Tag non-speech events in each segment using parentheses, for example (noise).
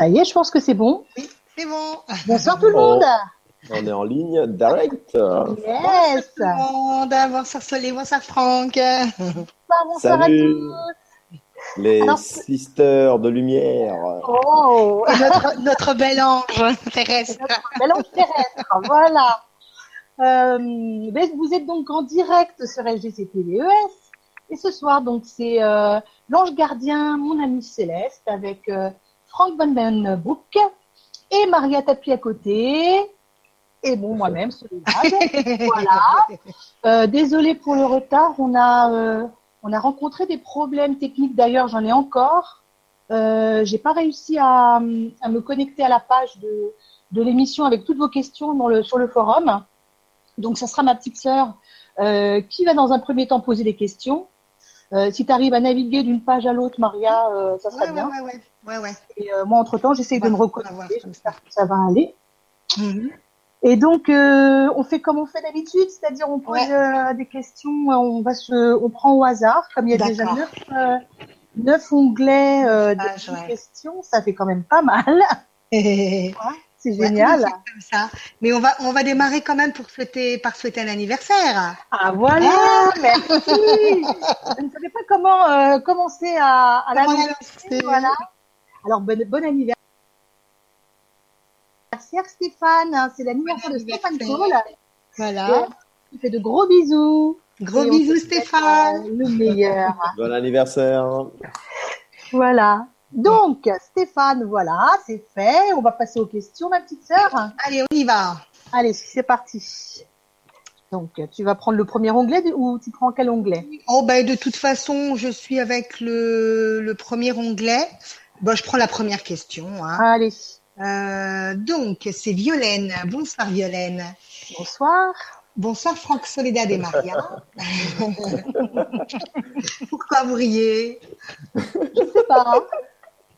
Ça y est, je pense que c'est bon. Oui, c'est bon. Bonsoir tout le monde. On est en ligne direct. Yes. Bonsoir, bonsoir Soleil, bonsoir Franck. Bonsoir, bonsoir Salut. à tous. Les Alors- sisters de lumière. Oh, Et notre, notre bel ange terrestre. mélange terrestre, voilà. Euh, ben, vous êtes donc en direct sur LGCTVES. Et ce soir, donc, c'est euh, l'ange gardien, mon ami Céleste, avec euh, Frank Van Den Broek et Maria Tapi à côté. Et bon, moi-même, (laughs) voilà. Euh, désolé pour le retard. On a, euh, on a rencontré des problèmes techniques. D'ailleurs, j'en ai encore. Euh, j'ai pas réussi à, à me connecter à la page de, de l'émission avec toutes vos questions dans le, sur le forum. Donc, ça sera ma petite sœur euh, qui va dans un premier temps poser les questions. Euh, si tu arrives à naviguer d'une page à l'autre, Maria, euh, ça serait Ouais, bien. ouais, ouais, ouais, ouais. Et euh, moi, entre-temps, j'essaie de me reconnecter. J'espère que ça va aller. Mhm. Et donc, euh, on fait comme on fait d'habitude, c'est-à-dire on pose euh, des questions, on va se, on prend au hasard, comme il y a déjà neuf, euh, neuf onglets euh, de questions, ça fait quand même pas mal. (laughs) Ouais, C'est génial. comme ça. Mais on va, on va démarrer quand même pour souhaiter, par souhaiter un anniversaire. Ah voilà, merci. (laughs) Je ne savais pas comment euh, commencer à, à l'annoncer. Voilà. Alors bon, bon anniversaire Stéphane, hein, c'est l'anniversaire de Stéphane. Cole. Voilà. Il fait de gros bisous. Gros Et bisous souhaite, Stéphane. euh, le meilleur. Bon anniversaire. Voilà. Donc, Stéphane, voilà, c'est fait. On va passer aux questions, ma petite sœur. Allez, on y va. Allez, c'est parti. Donc, tu vas prendre le premier onglet ou tu prends quel onglet? Oh ben de toute façon, je suis avec le, le premier onglet. Bon, je prends la première question. Hein. Allez, Euh, donc, c'est Violaine. Bonsoir Violaine. bonsoir. Bonsoir Franck Soledad et Maria. (laughs) Pourquoi vous riez? Je sais pas.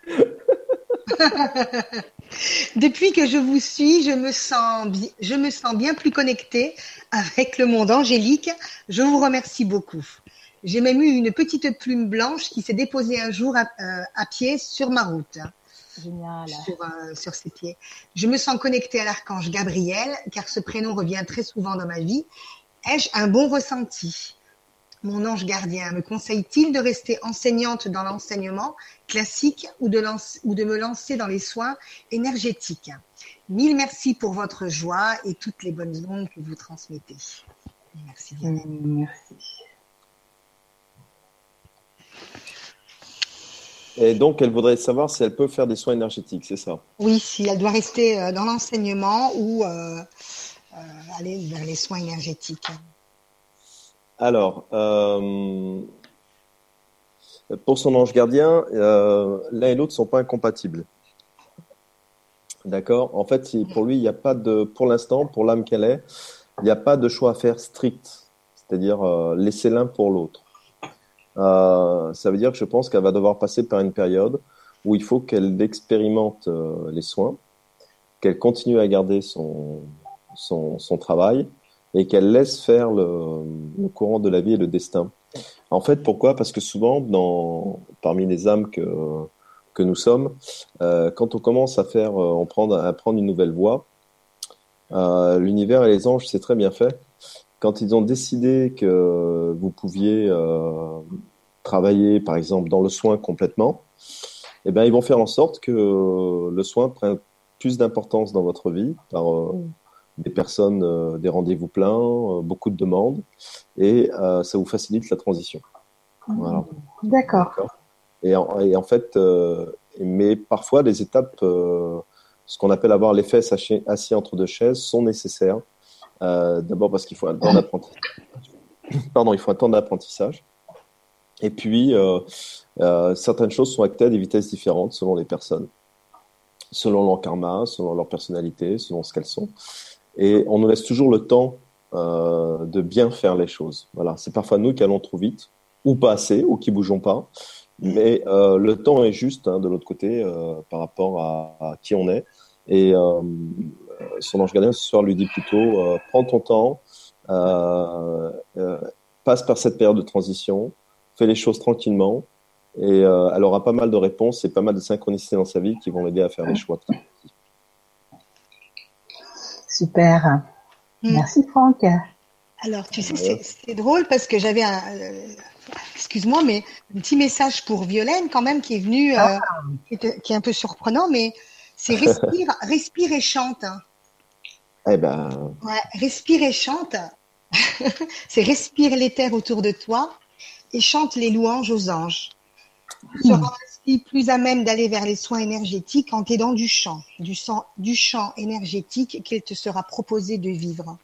(laughs) Depuis que je vous suis, je me sens, je me sens bien plus connectée avec le monde angélique. Je vous remercie beaucoup. J'ai même eu une petite plume blanche qui s'est déposée un jour à, euh, à pied sur ma route. Génial. sur, euh, sur ses pieds. Je me sens connectée à l'archange Gabriel, car ce prénom revient très souvent dans ma vie. Ai-je un bon ressenti? Mon ange gardien me conseille-t-il de rester enseignante dans l'enseignement classique ou de, lance- ou de me lancer dans les soins énergétiques? Mille merci pour votre joie et toutes les bonnes ondes que vous transmettez. Merci bien. Merci. Et donc, elle voudrait savoir si elle peut faire des soins énergétiques, c'est ça? Oui, si elle doit rester euh, dans l'enseignement ou euh, euh, aller vers les soins énergétiques. Alors, euh, pour son ange gardien, euh, l'un et l'autre sont pas incompatibles. D'accord? En fait, pour lui, il n'y a pas de, pour l'instant, pour l'âme qu'elle est, il n'y a pas de choix à faire strict, c'est-à-dire euh, laisser l'un pour l'autre. Ça veut dire que je pense qu'elle va devoir passer par une période où il faut qu'elle expérimente les soins, qu'elle continue à garder son travail et qu'elle laisse faire le, courant de la vie et le destin. En fait, pourquoi? Parce que souvent, parmi les âmes que, nous sommes, euh, quand on commence à faire, euh, on à prendre une nouvelle voie, euh, l'univers et les anges, c'est très bien fait. Quand ils ont décidé que vous pouviez travailler, par exemple, dans le soin complètement, eh ben, ils vont faire en sorte que le soin prenne plus d'importance dans votre vie des personnes, euh, des rendez-vous pleins, euh, beaucoup de demandes, et euh, ça vous facilite la transition. Voilà. D'accord. Et en, et en fait, mais parfois les étapes, ce qu'on appelle avoir les fesses assis, entre deux chaises, sont nécessaires. D'abord parce qu'il faut un temps d'apprentissage. (coughs) Pardon, il faut un temps d'apprentissage. Et puis, certaines choses sont actées à des vitesses différentes selon les personnes, selon leur karma, selon leur personnalité, selon ce qu'elles sont. Et on nous laisse toujours le temps euh, de bien faire les choses. Voilà, c'est parfois nous qui allons trop vite, ou pas assez, ou qui bougeons pas. Mais euh, le temps est juste hein, de l'autre côté euh, par rapport à, à, qui on est. Et euh, son ange gardien ce soir lui dit plutôt euh, prends ton temps, euh, passe par cette période de transition, fais les choses tranquillement, et elle aura pas mal de réponses et pas mal de synchronicités dans sa vie qui vont l'aider à faire des choix. Super. Mm. Merci Franck. Alors, tu sais, c'est drôle parce que j'avais un, excuse-moi, mais un petit message pour Violaine quand même qui est venu, ah. qui, est, un peu surprenant, mais c'est respire, (laughs) respire et chante. Eh ben. Ouais, respire et chante. (laughs) c'est respire l'éther autour de toi et chante les louanges aux anges. Tu plus à même d'aller vers les soins énergétiques en t'aidant du chant, du, sang, du chant énergétique qu'il te sera proposé de vivre.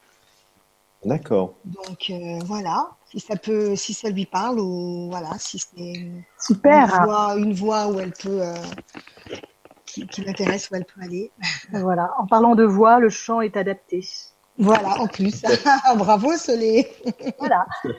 D'accord. Donc euh, voilà, si ça peut, si ça lui parle ou voilà, si c'est super une voix, une voix où elle peut, euh, qui, qui l'intéresse où elle peut aller. (laughs) Voilà. En parlant de voix, le chant est adapté. Voilà, en plus. (laughs) Bravo, Solé. voilà. (laughs)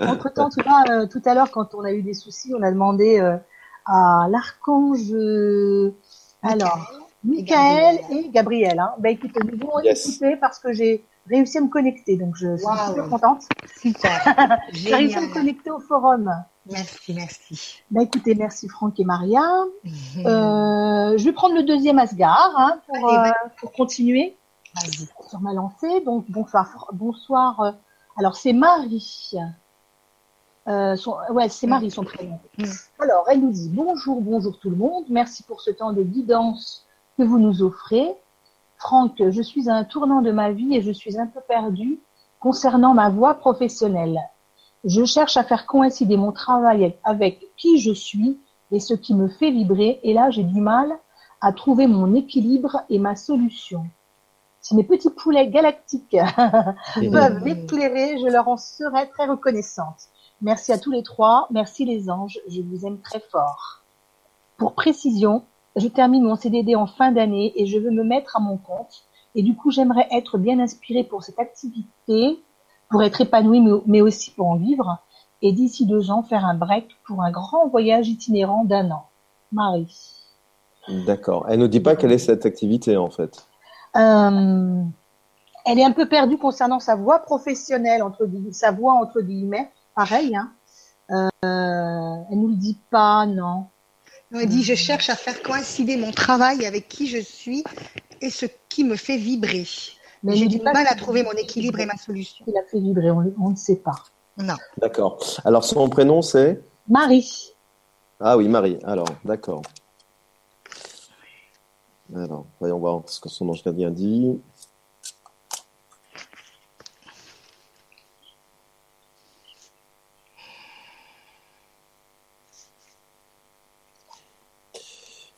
Entre temps, tout, euh, tout à l'heure, quand on a eu des soucis, on a demandé euh, à l'archange, euh, alors, Michael et Gabriel. Hein. Ben, écoutez, nous vont écouter parce que j'ai réussi à me connecter, donc je suis super contente. Super. (laughs) j'ai réussi à me connecter au forum. Merci, merci. Ben, écoutez, merci Franck et Maria. Mhm. je vais prendre le deuxième Asgard hein, pour, pour continuer sur ma lancée. Donc bonsoir, bonsoir. Euh, alors c'est Marie. Euh, ouais, c'est Marie son prénom. Mm. Alors elle nous dit bonjour, bonjour tout le monde. Merci pour ce temps de guidance que vous nous offrez. Franck, je suis à un tournant de ma vie et je suis un peu perdue concernant ma voie professionnelle. Je cherche à faire coïncider mon travail avec qui je suis et ce qui me fait vibrer. Et là, j'ai du mal à trouver mon équilibre et ma solution. Si mes petits poulets galactiques (laughs) peuvent m'éclairer, je leur en serai très reconnaissante. Merci à tous les trois. Merci les anges. Je vous aime très fort. Pour précision, je termine mon CDD en fin d'année et je veux me mettre à mon compte. Et du coup, j'aimerais être bien inspirée pour cette activité, pour être épanouie, mais aussi pour en vivre. Et d'ici deux ans, faire un break pour un grand voyage itinérant d'un an. Marie. D'accord. Elle ne dit pas quelle est cette activité en fait. Euh, elle est un peu perdue concernant sa voix professionnelle, entre sa voix entre guillemets, pareil. Hein. Euh, elle nous le dit pas, non. Elle dit je cherche à faire coïncider mon travail avec qui je suis et ce qui me fait vibrer. Mais j'ai du mal à trouver mon équilibre et ma solution. Il a fait vibrer, on, ne sait pas. Non. D'accord. Alors son prénom c'est Marie. Ah oui, Marie. Alors, d'accord. Alors, voyons voir ce que son ange gardien dit.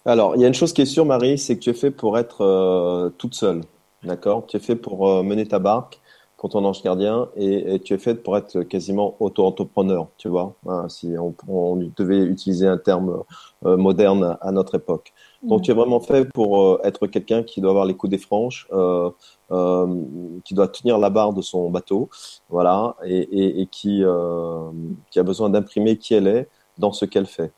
Alors, il y a une chose qui est sûre, Marie, c'est que tu es fait pour être euh, toute seule. D'accord? Tu es fait pour euh, mener ta barque pour ton ange gardien et, tu es fait pour être quasiment auto-entrepreneur, tu vois, hein, si on, devait utiliser un terme euh, moderne à notre époque. Donc, tu es vraiment fait pour être quelqu'un qui doit avoir les coups des franches, qui doit tenir la barre de son bateau, voilà, et, et, et qui, qui a besoin d'imprimer qui elle est dans ce qu'elle fait.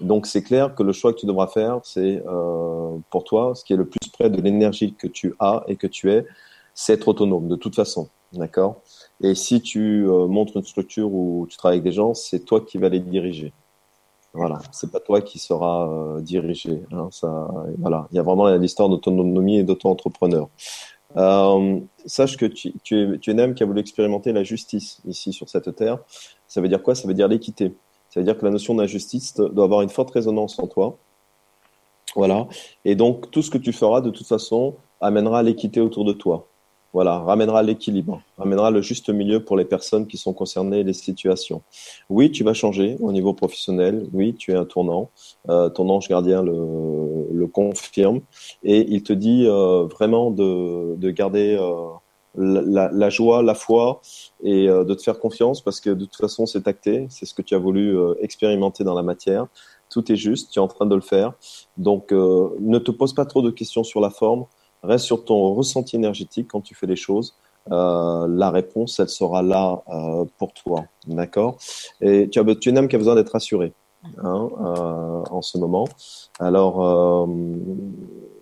Donc, c'est clair que le choix que tu devras faire, c'est euh, pour toi, ce qui est le plus près de l'énergie que tu as et que tu es, c'est être autonome, de toute façon, d'accord? Et si tu montres une structure où tu travailles avec des gens, c'est toi qui vas les diriger. Voilà, c'est pas toi qui sera euh, dirigé. Hein, ça, voilà, il y a vraiment l'histoire d'autonomie et d'auto-entrepreneur. Euh, sache que tu, tu, es, tu es une âme qui a voulu expérimenter la justice ici sur cette terre. Ça veut dire quoi? Ça veut dire l'équité. Ça veut dire que la notion d'injustice doit avoir une forte résonance en toi. Voilà. Et donc, tout ce que tu feras, de toute façon, amènera l'équité autour de toi voilà, ramènera l'équilibre, ramènera le juste milieu pour les personnes qui sont concernées, les situations. Oui, tu vas changer au niveau professionnel. Oui, tu es un tournant. Euh, ton ange gardien le, confirme et il te dit euh, vraiment de, garder euh, la, joie, la foi et de te faire confiance parce que de toute façon c'est acté, c'est ce que tu as voulu expérimenter dans la matière. Tout est juste, tu es en train de le faire. Donc ne te pose pas trop de questions sur la forme Reste sur ton ressenti énergétique quand tu fais les choses. Euh, la réponse, elle sera là euh, pour toi, d'accord? Et tu, as, tu es une âme qui a besoin d'être rassurée hein, euh, en ce moment. Alors, euh,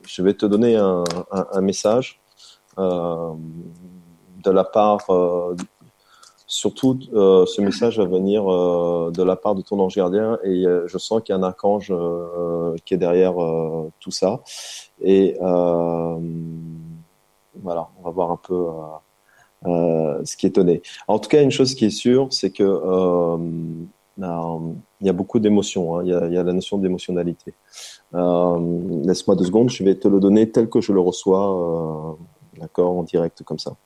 je vais te donner un, message euh, de la part surtout, euh, ce message va venir euh, de la part de ton ange gardien et euh, je sens qu'il y a un archange euh, qui est derrière euh, tout ça. Et euh, voilà, on va voir un peu euh, euh, ce qui est donné. En tout cas, une chose qui est sûre, c'est que euh, euh, il y a beaucoup d'émotions. Hein, il, y a, la notion d'émotionnalité. Euh, Laisse-moi deux secondes, je vais te le donner tel que je le reçois, d'accord, en direct comme ça.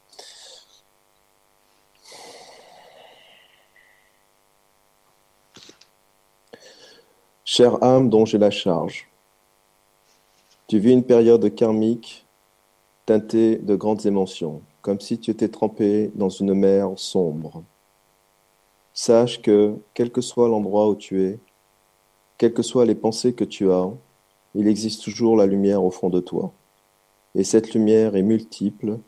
Chère âme dont j'ai la charge, tu vis une période karmique teintée de grandes émotions, comme si tu étais trempé dans une mer sombre. Sache que, quel que soit l'endroit où tu es, quelles que soient les pensées que tu as, il existe toujours la lumière au fond de toi. Et cette lumière est multiple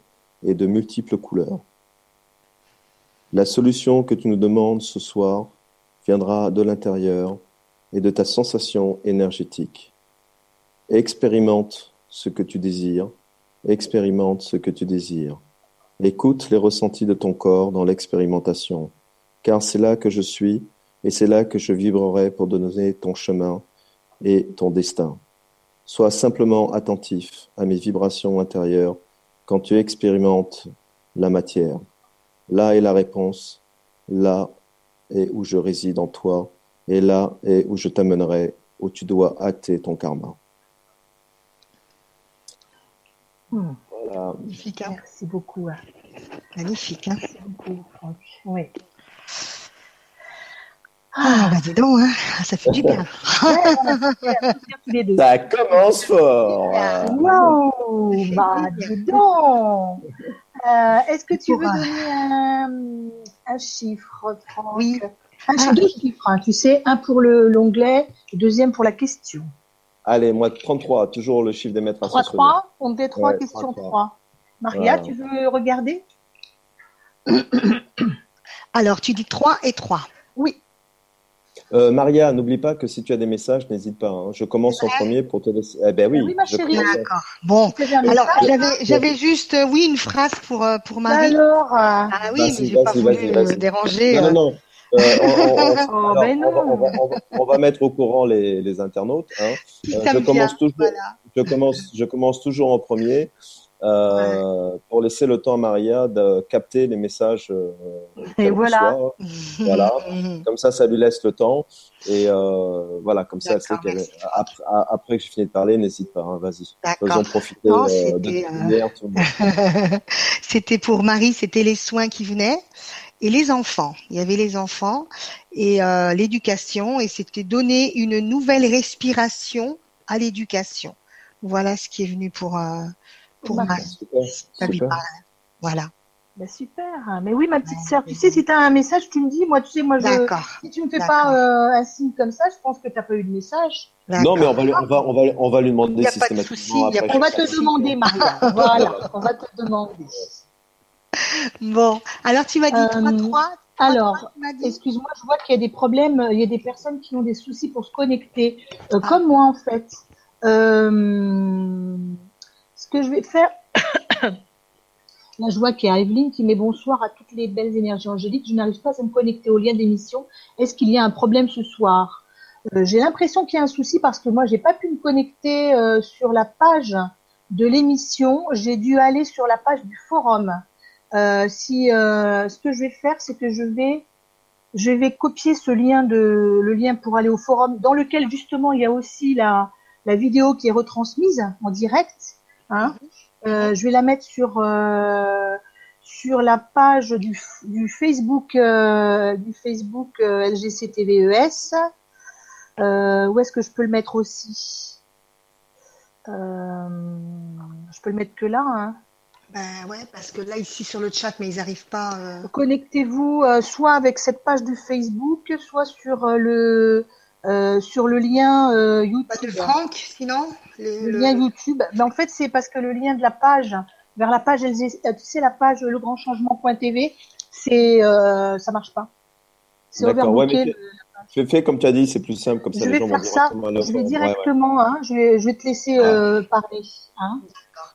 et de multiples couleurs. La solution que tu nous demandes ce soir viendra de l'intérieur et de ta sensation énergétique. Expérimente ce que tu désires, expérimente ce que tu désires. Écoute les ressentis de ton corps dans l'expérimentation, car c'est là que je suis et c'est là que je vibrerai pour donner ton chemin et ton destin. Sois simplement attentif à mes vibrations intérieures quand tu expérimentes la matière. Là est la réponse, là est où je réside en toi, et là est où je t'amènerai, où tu dois acter ton karma. Hmm. Voilà. Magnifique, hein Merci beaucoup. hein. Magnifique, hein Merci beaucoup, Franck. Oui. Ah, bah dis donc, hein ça fait du bien. Ouais. Ça commence fort. (laughs) Ah, Wow, bah dis donc. Euh, Est-ce que tu veux euh, donner un, un chiffre, Franck? Oui. Un chiffre, Ah. deux chiffres, hein, tu sais, un pour le l'onglet, et deuxième pour la question. Allez, moi 33, toujours le chiffre des maîtres 3 ascensionnés. 3, on dit 3 Ouais, questions 3, 3. Maria, Voilà. tu veux regarder? (coughs) (coughs) Alors, tu dis 3 et 3. Oui. Euh, Maria, n'oublie pas que si tu as des messages, n'hésite pas. hein. Je commence en premier pour te laisser. Eh ben oui. Oui, ma chérie. D'accord. Bon. Alors, j'avais, j'avais juste, euh, oui, une phrase pour, euh, pour Marie. Alors, euh, Ah oui, mais j'ai pas voulu euh, vas-y. déranger. Non, non, non. Euh, on, va- mettre au courant les, les internautes. hein. Euh, je me commence toujours. voilà. Je commence, je commence toujours en premier euh, pour laisser le temps à Maria de capter les messages. euh, Et voilà. Voilà. (laughs) Comme ça, ça lui laisse le temps. Et euh, voilà, comme ça, elle sait D'accord, qu'elle. merci. Après, après que j'ai fini de parler, n'hésite pas. hein, Vas-y. Faisons profiter Non, euh, de c'était, euh, (laughs) c'était pour Marie, c'était les soins qui venaient et les enfants. Il y avait les enfants et euh, l'éducation et c'était donner une nouvelle respiration à l'éducation. Voilà ce qui est venu pour euh, pour. Super. Ça lui parle. Voilà. bah, super. Mais oui, ma petite sœur, tu sais, si tu as un message, tu me dis. Moi, tu sais, moi, je, D'accord. si tu me fais pas euh, un signe comme ça, je pense que tu n'as pas eu de message. Non, mais on va, lui- on va, on va, on va lui Il demander y a pas de systématiquement. après On va te demander, Maria. (laughs) Voilà, on va te demander. Bon, alors tu m'as dit Euh, 3 3 Alors, excuse-moi, je vois qu'il y a des problèmes, il y a des personnes qui ont des soucis pour se connecter, euh, Ah. comme moi en fait. Euh, que je vais faire, (coughs) là je vois qu'il y a Evelyne qui met bonsoir à toutes les belles énergies angéliques. Je n'arrive pas à me connecter au lien d'émission. Est-ce qu'il y a un problème ce soir? Euh, J'ai l'impression qu'il y a un souci parce que moi j'ai pas pu me connecter euh, sur la page de l'émission. J'ai dû aller sur la page du forum. Euh, si ce que je vais faire, c'est que je vais je vais copier ce lien de le lien pour aller au forum dans lequel justement il y a aussi la vidéo qui est retransmise en direct. Hein. Euh, je vais la mettre sur euh, sur la page du, du Facebook euh, du Facebook euh, LGC TVES. Euh, où est-ce que je peux le mettre aussi? Je peux le mettre que là. Hein. Ben ouais, parce que là ici sur le chat, mais ils arrivent pas. Connectez-vous soit avec cette page du Facebook, soit sur le euh, sur le lien euh, Pas de YouTube. Franck, sinon le, Le le- lien YouTube. Ben, en fait, c'est parce que le lien de la page vers la page euh, tu sais la page legrandchangement.tv, c'est euh, ça marche pas. C'est D'accord, ouais, overbooké. mais Fais, fais comme tu as dit, c'est plus simple, comme ça Je les vais gens vont faire ça. directement Je vais forum. Ouais, ouais. directement, hein, je vais je vais te laisser euh, parler, hein.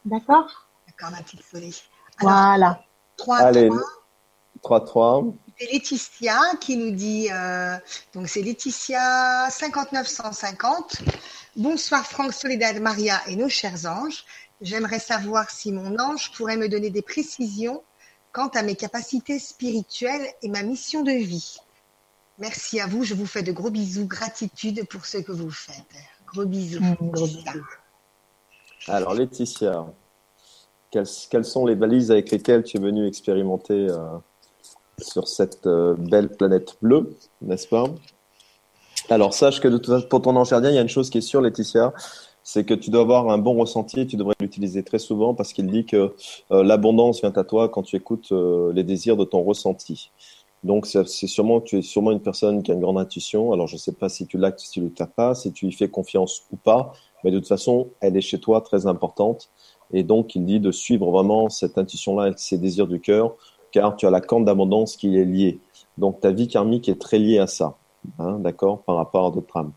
D'accord. D'accord, ma petite Soleil. Alors, Voilà. 3 Allez, 3, 3-3. C'est Laetitia qui nous dit, euh, donc c'est Laetitia 59150. Bonsoir Franck, Soledad, Maria et nos chers anges. J'aimerais savoir si mon ange pourrait me donner des précisions quant à mes capacités spirituelles et ma mission de vie. Merci à vous, je vous fais de gros bisous, gratitude pour ce que vous faites. Gros bisous. Mmh, gros bisous. Alors Laetitia, quelles, quelles, sont les valises avec lesquelles tu es venue expérimenter euh, sur cette euh, belle planète bleue, n'est-ce pas? Alors sache que de toute, pour ton ange gardien, il y a une chose qui est sûre, Laetitia, c'est que tu dois avoir un bon ressenti et tu devrais l'utiliser très souvent parce qu'il dit que euh, l'abondance vient à toi quand tu écoutes euh, les désirs de ton ressenti. Donc c'est sûrement tu es sûrement une personne qui a une grande intuition. Alors je ne sais pas si tu l'as, si tu ne l'as pas, si tu y fais confiance ou pas, mais de toute façon, elle est chez toi très importante. Et donc il dit de suivre vraiment cette intuition-là ces désirs du cœur, car tu as la corne d'abondance qui est liée. Donc ta vie karmique est très liée à ça, hein, d'accord, par rapport à d'autres âmes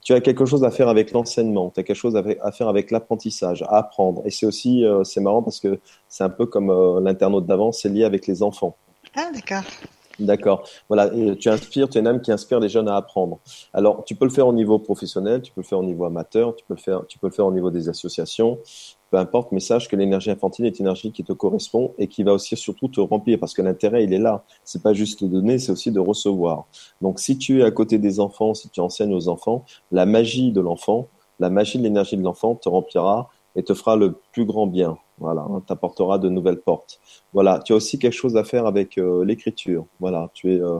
tu as quelque chose à faire avec l'enseignement, tu as quelque chose à faire avec l'apprentissage, à apprendre. Et c'est aussi, euh, c'est marrant parce que c'est un peu comme euh, l'internaute d'avant, c'est lié avec les enfants. Ah, d'accord. D'accord. Voilà, et tu inspires, tu es une âme qui inspire les jeunes à apprendre. Alors, tu peux le faire au niveau professionnel, tu peux le faire au niveau amateur, tu peux le faire, tu peux le faire au niveau des associations, peu importe, mais sache que l'énergie infantile est une énergie qui te correspond et qui va aussi surtout te remplir parce que l'intérêt, il est là. C'est pas juste de donner, c'est aussi de recevoir. Donc, si tu es à côté des enfants, si tu enseignes aux enfants, la magie de l'enfant, la magie de l'énergie de l'enfant te remplira et te fera le plus grand bien. Voilà, hein, t'apportera de nouvelles portes. Voilà, tu as aussi quelque chose à faire avec euh, l'écriture. Voilà, tu es euh,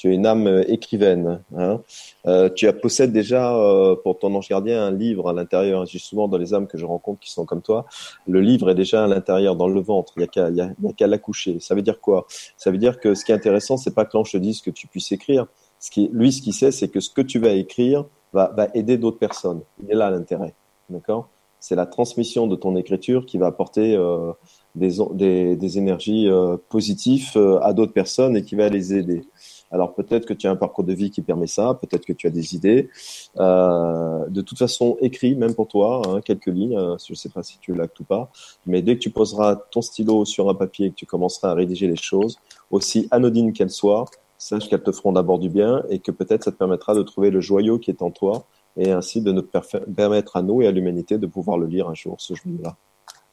tu es une âme euh, écrivaine. Hein. Euh, tu as, possèdes déjà euh, pour ton ange gardien un livre à l'intérieur. J'ai souvent dans les âmes que je rencontre qui sont comme toi, le livre est déjà à l'intérieur, dans le ventre. Il n'y a qu'à l'accoucher. Ça veut dire quoi? Ça veut dire que ce qui est intéressant, c'est pas que l'ange te dise que tu puisses écrire. Ce qui, lui, ce qu'il sait, c'est que ce que tu vas écrire va, va aider d'autres personnes. Il est là l'intérêt. D'accord? C'est la transmission de ton écriture qui va apporter euh, des, des, des, énergies euh, positives à d'autres personnes et qui va les aider. Alors peut-être que tu as un parcours de vie qui permet ça, peut-être que tu as des idées. Euh, de toute façon, écris même pour toi hein, quelques lignes. Euh, je ne sais pas si tu l'actes ou pas, mais dès que tu poseras ton stylo sur un papier et que tu commenceras à rédiger les choses, aussi anodines qu'elles soient, sache qu'elles te feront d'abord du bien et que peut-être ça te permettra de trouver le joyau qui est en toi et ainsi de nous permettre à nous et à l'humanité de pouvoir le lire un jour, ce jour-là.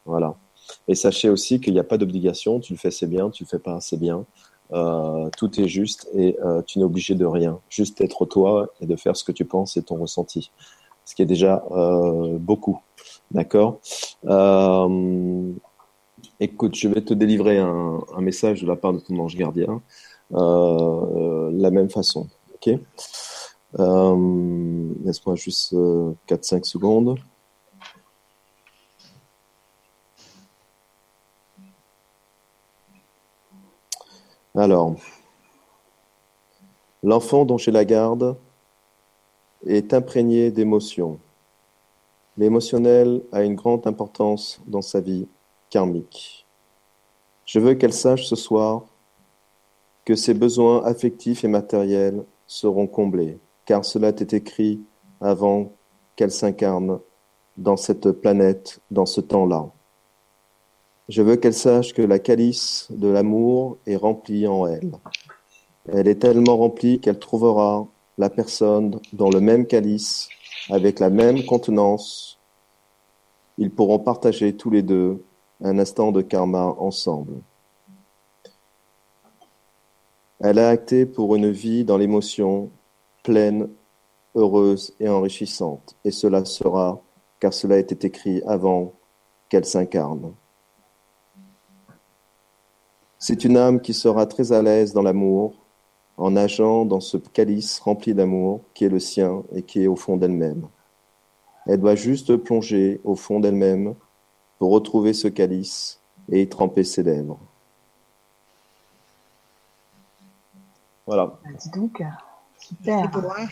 Voilà. Et sachez aussi qu'il n'y a pas d'obligation, tu le fais c'est bien, tu le fais pas c'est bien. Euh, tout est juste et euh, tu n'es obligé de rien. Juste être toi et de faire ce que tu penses et ton ressenti. Ce qui est déjà euh, beaucoup. D'accord? Écoute, je vais te délivrer un, message de la part de ton ange gardien. La même façon. Ok? Laisse-moi juste 4-5 secondes. Alors, l'enfant dont j'ai la garde est imprégné d'émotions. L'émotionnel a une grande importance dans sa vie karmique. Je veux qu'elle sache ce soir que ses besoins affectifs et matériels seront comblés, car cela est écrit avant qu'elle s'incarne dans cette planète, dans ce temps-là. Je veux qu'elle sache que la calice de l'amour est remplie en elle. Elle est tellement remplie qu'elle trouvera la personne dans le même calice, avec la même contenance. Ils pourront partager tous les deux un instant de karma ensemble. Elle a acté pour une vie dans l'émotion, pleine, heureuse et enrichissante, et cela sera, car cela était écrit avant qu'elle s'incarne. C'est une âme qui sera très à l'aise dans l'amour, en nageant dans ce calice rempli d'amour qui est le sien et qui est au fond d'elle-même. Elle doit juste plonger au fond d'elle-même pour retrouver ce calice et y tremper ses lèvres. Voilà. Bah, dis donc, super. Beau, hein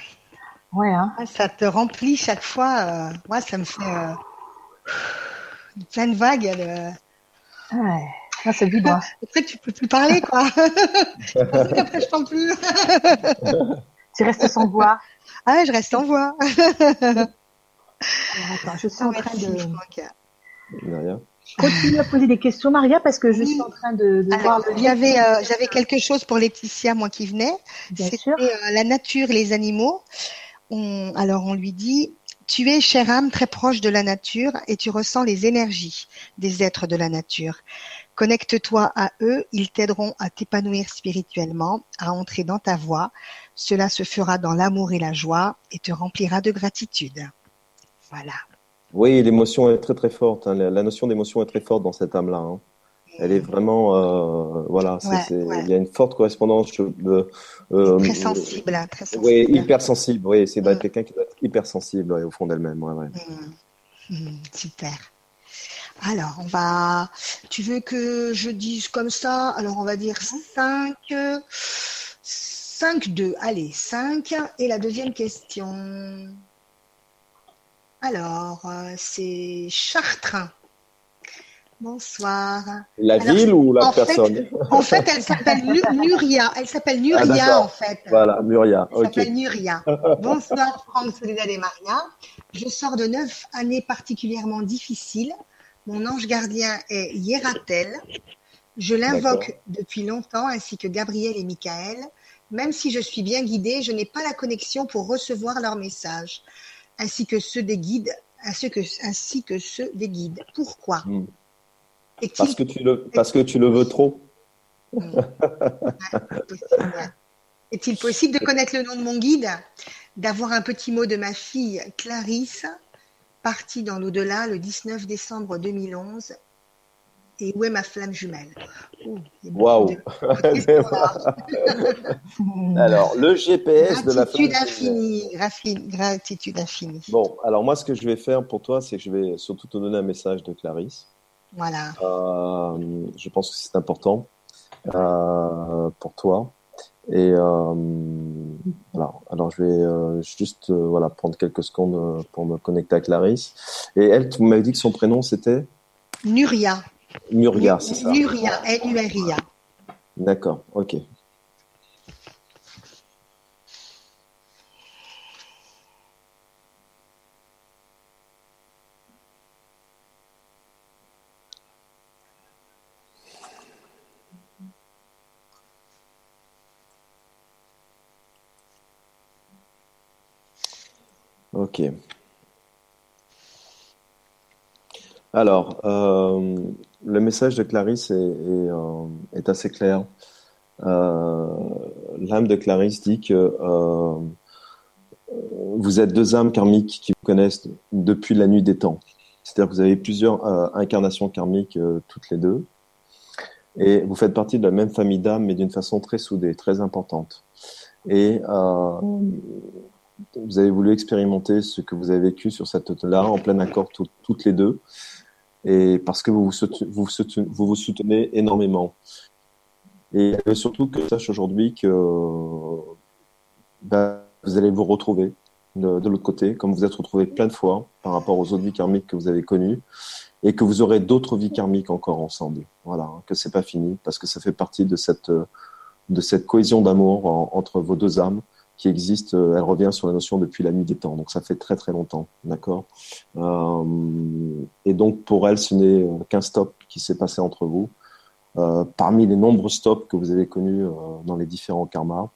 ouais, hein ah, ça te remplit chaque fois. Euh, moi, ça me fait euh, plein de vagues. Euh... Ouais. Ah, c'est. (laughs) Après, tu peux plus parler, quoi. (laughs) Après, je parle plus. (laughs) tu restes sans voix. Ah, je reste sans voix. Attends, je suis en train de. De rien. Je continue à poser des questions, Maria, parce que je suis en train de, de voir le J'avais euh, j'avais quelque chose pour Laetitia, moi qui venais. C'était euh, la nature, les animaux. On, alors on lui dit tu es, chère âme, très proche de la nature et tu ressens les énergies des êtres de la nature. Connecte-toi à eux, ils t'aideront à t'épanouir spirituellement, à entrer dans ta voie. Cela se fera dans l'amour et la joie et te remplira de gratitude. Voilà. Oui, l'émotion est très très forte. Hein. La notion d'émotion est très forte dans cette âme-là. Hein. Elle est vraiment, euh, voilà, il y a une forte correspondance. De, euh, très sensible, hein, très sensible. Oui, hyper sensible. Oui, c'est mm. quelqu'un qui doit être hyper sensible au fond d'elle-même. Mm. Mm, super. Alors, on va. Tu veux que je dise comme ça? Alors, on va dire 5. 5, 2. Allez, 5. Et la deuxième question. Alors, euh, c'est Chartrain. Bonsoir. La ville ou la personne? En fait, elle s'appelle (laughs) Nuria. Elle s'appelle Nuria, ah, en fait. Voilà, Nuria. Elle s'appelle Nuria. (laughs) Bonsoir, Franck Soledad et Maria. Je sors de neuf années particulièrement difficiles. Mon ange gardien est Hieratel. Je l'invoque depuis longtemps, ainsi que Gabriel et Michael. Même si je suis bien guidée, je n'ai pas la connexion pour recevoir leurs messages ainsi que ceux des guides, ainsi que, ainsi que ceux des guides. Pourquoi? Parce que tu le, parce que tu le veux trop. Hmm. Est-il possible de connaître le nom de mon guide? D'avoir un petit mot de ma fille Clarisse, partie dans l'au-delà le 19 décembre 2011 et où est ma flamme jumelle? Waouh (laughs) Alors, le GPS de la flamme infinie, gratitude infinie. Bon, alors moi, ce que je vais faire pour toi, c'est que je vais surtout te donner un message de Clarisse. Voilà. Euh, je pense que c'est important euh, pour toi. Et euh, voilà. Alors je vais juste voilà prendre quelques secondes pour me connecter à Clarisse. Et elle, tu m'avais dit que son prénom c'était? Nuria. Nuria, c'est ça Nuria, N-U-R-I-A. D'accord, ok. Alors, euh, le message de Clarisse est, euh, assez clair. Euh, l'âme de Clarisse dit que vous êtes deux âmes karmiques qui vous connaissent depuis la nuit des temps. C'est-à-dire que vous avez plusieurs incarnations karmiques toutes les deux. Et vous faites partie de la même famille d'âmes, mais d'une façon très soudée, très importante. Et vous avez voulu expérimenter ce que vous avez vécu sur cette là en plein accord toutes les deux et parce que vous vous, soutenez, énormément. Et surtout que je sache aujourd'hui que ben, vous allez vous retrouver de, l'autre côté, comme vous êtes retrouvé plein de fois par rapport aux autres vies karmiques que vous avez connues, et que vous aurez d'autres vies karmiques encore ensemble. Voilà, que c'est pas fini, parce que ça fait partie de cette de cette cohésion d'amour entre vos deux âmes qui existe, euh, elle revient sur la notion depuis la nuit des temps, donc ça fait très très longtemps, d'accord? Euh, Et donc pour elle, ce n'est euh, qu'un stop qui s'est passé entre vous, parmi les nombreux stops que vous avez connus dans les différents karmas,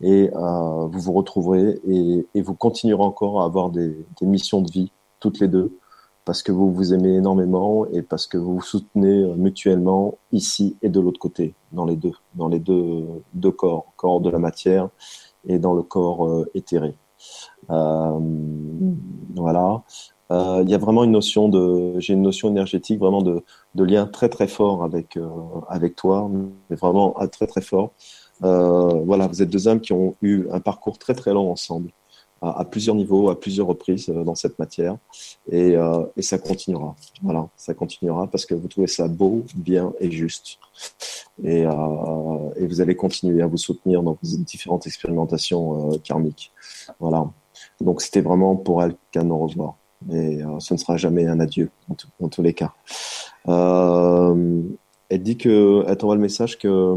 et vous vous retrouverez et, vous continuerez encore à avoir des, missions de vie toutes les deux, parce que vous vous aimez énormément et parce que vous vous soutenez mutuellement ici et de l'autre côté, dans les deux, dans les deux corps, corps de la matière et dans le corps euh, éthéré. Euh, voilà. Euh, il y a vraiment une notion de, j'ai une notion énergétique vraiment de, de lien très très fort avec avec toi, mais vraiment très très fort. voilà, vous êtes deux hommes qui ont eu un parcours très très long ensemble à, plusieurs niveaux, à plusieurs reprises dans cette matière. Et, et, ça continuera. Voilà, ça continuera parce que vous trouvez ça beau, bien et juste. Et, euh, et vous allez continuer à vous soutenir dans vos différentes expérimentations euh, karmiques. Voilà. Donc c'était vraiment pour elle qu'un au revoir. Et euh, ce ne sera jamais un adieu en, tous les cas. Elle dit que, elle t'envoie le message que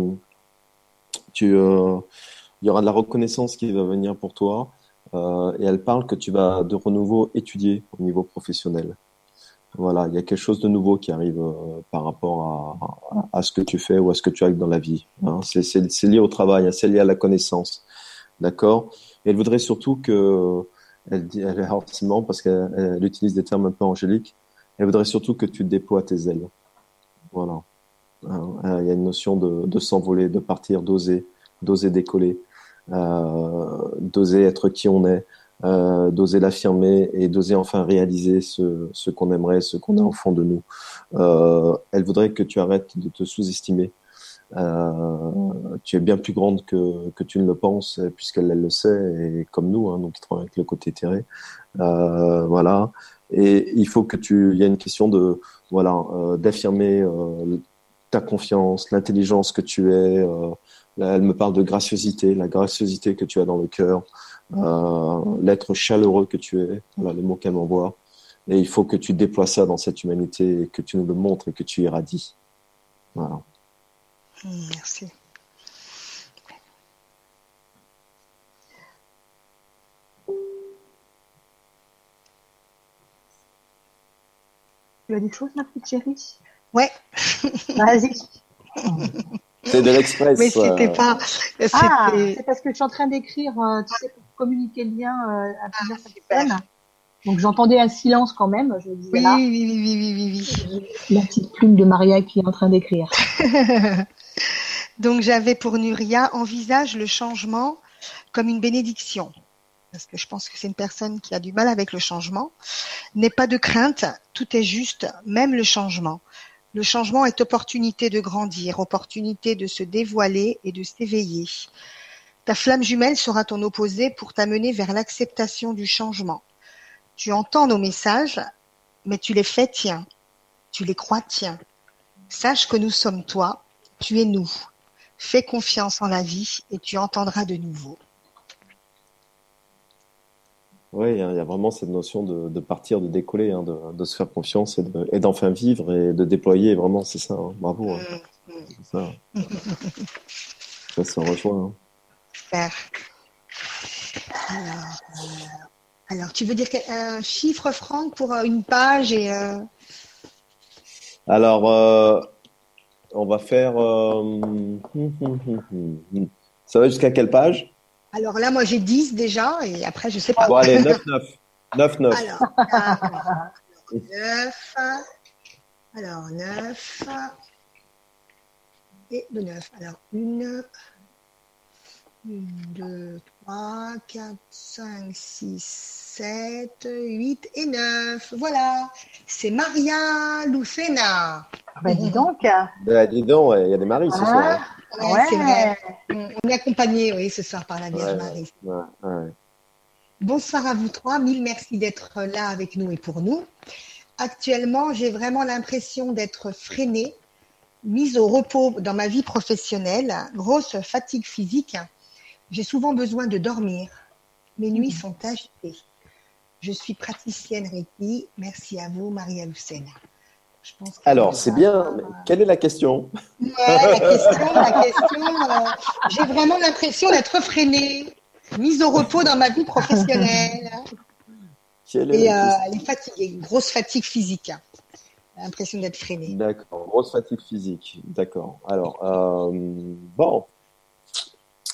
tu, y aura de la reconnaissance qui va venir pour toi et elle parle que tu vas de renouveau étudier au niveau professionnel. Voilà, il y a quelque chose de nouveau qui arrive euh, par rapport à, ce que tu fais ou à ce que tu as dans la vie. Hein. C'est lié au travail, hein, c'est lié à la connaissance. D'accord? Elle voudrait surtout que, elle dit, elle (laughs) est parce qu'elle utilise des termes un peu angéliques, elle voudrait surtout que tu déploies tes ailes. Voilà. Hein, il y a une notion de, de s'envoler, de partir, d'oser, d'oser décoller, euh, d'oser être qui on est, euh, d'oser l'affirmer et d'oser enfin réaliser ce, ce qu'on aimerait, ce qu'on a au fond de nous. Euh, elle voudrait que tu arrêtes de te sous-estimer. Euh, tu es bien plus grande que, que tu ne le penses, puisqu'elle elle le sait, et comme nous, hein, donc qui travaille avec le côté. Euh, voilà. Et il faut que tu, il y a une question de, voilà, d'affirmer ta confiance, l'intelligence que tu es. Là, elle me parle de graciosité, la graciosité que tu as dans le cœur. Euh, l'être chaleureux que tu es, voilà le mot qu'elle m'envoie. Et il faut que tu déploies ça dans cette humanité, et que tu nous le montres et que tu irradies. Voilà. Merci. Tu as des choses, ma petite chérie? Ouais. (laughs) Vas-y. C'est de l'express. Mais c'était pas. Ah, c'est parce que je suis en train d'écrire, euh, tu sais, pour communiquer le lien euh, à plusieurs ah, personnes. Donc j'entendais un silence quand même. Je disais oui, là, oui, oui, oui, oui, oui, La petite plume de Maria qui est en train d'écrire. (laughs) Donc j'avais pour Nuria envisage le changement comme une bénédiction. Parce que je pense que c'est une personne qui a du mal avec le changement. N'aie pas de crainte, tout est juste, même le changement. Le changement est opportunité de grandir, opportunité de se dévoiler et de s'éveiller. Ta flamme jumelle sera ton opposé pour t'amener vers l'acceptation du changement. Tu entends nos messages, mais tu les fais tiens. Tu les crois tiens. Sache que nous sommes toi, tu es nous. Fais confiance en la vie et tu entendras de nouveau. Oui, il y a vraiment cette notion de, partir, de décoller, hein, de, se faire confiance et d'enfin vivre et de déployer. Vraiment, c'est ça. Hein. Bravo. Hein. Ça. ça se rejoint. Super. Alors, euh, alors, tu veux dire un chiffre, Franck, pour euh, une page et euh, Alors, on va faire. (laughs) Ça va jusqu'à quelle page? Alors là, moi, j'ai 10 déjà, et après, je sais pas. Bon, allez, 9, 9. 9, 9. Alors, alors 9. Alors, 9. Et de 9. Alors, 1, 2, 3, 4, 5, 6, 7, 8 et 9. Voilà. C'est Maria Lucena. Ben, dis donc. Ben, dis donc, il y a des maris ce soir. Hein. Ouais, c'est vrai. On est accompagné, oui, ce soir par la Vierge Marie. Bonsoir à vous trois. Mille merci d'être là avec nous et pour nous. Actuellement, j'ai vraiment l'impression d'être freinée, mise au repos dans ma vie professionnelle, grosse fatigue physique. J'ai souvent besoin de dormir. Mes nuits sont agitées. Je suis praticienne Reiki. Merci à vous, Maria-Lucena. Alors, c'est bien. Mais quelle est la question? Ouais, la question, la question. Euh, j'ai vraiment l'impression d'être freinée, mise au repos dans ma vie professionnelle. et euh, elle est fatiguée, grosse fatigue physique. L'impression d'être freinée. D'accord, grosse fatigue physique. D'accord. Alors, euh, bon.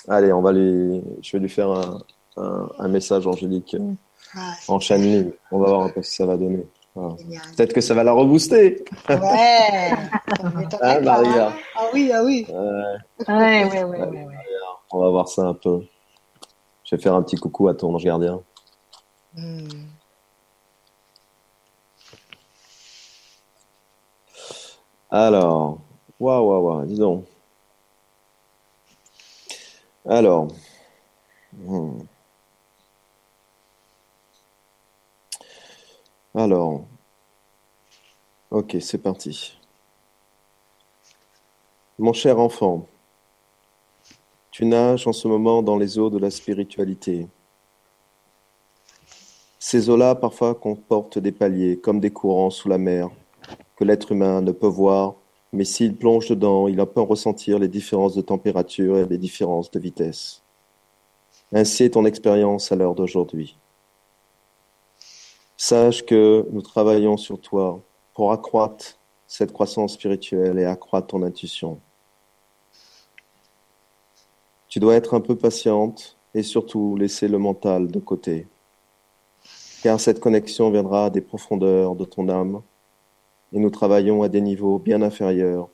Allez, on va lui, je vais lui faire un, message angélique ah, en chaîne On va voir un peu ce que ça va donner. Peut-être que ça va la rebooster. Ouais. (laughs) hein, Maria. Ah oui, ah oui. Ouais, ouais, ouais, ouais, On va voir ça un peu. Je vais faire un petit coucou à ton ange gardien. Hmm. Alors, waouh, waouh, waouh, dis donc. Alors, hmm. Alors, ok, c'est parti. Mon cher enfant, tu nages en ce moment dans les eaux de la spiritualité. Ces eaux-là parfois comportent des paliers, comme des courants sous la mer, que l'être humain ne peut voir, mais s'il plonge dedans, il en peut ressentir les différences de température et les différences de vitesse. Ainsi est ton expérience à l'heure d'aujourd'hui. Sache que nous travaillons sur toi pour accroître cette croissance spirituelle et accroître ton intuition. Tu dois être un peu patiente et surtout laisser le mental de côté, car cette connexion viendra des profondeurs de ton âme et nous travaillons à des niveaux bien inférieurs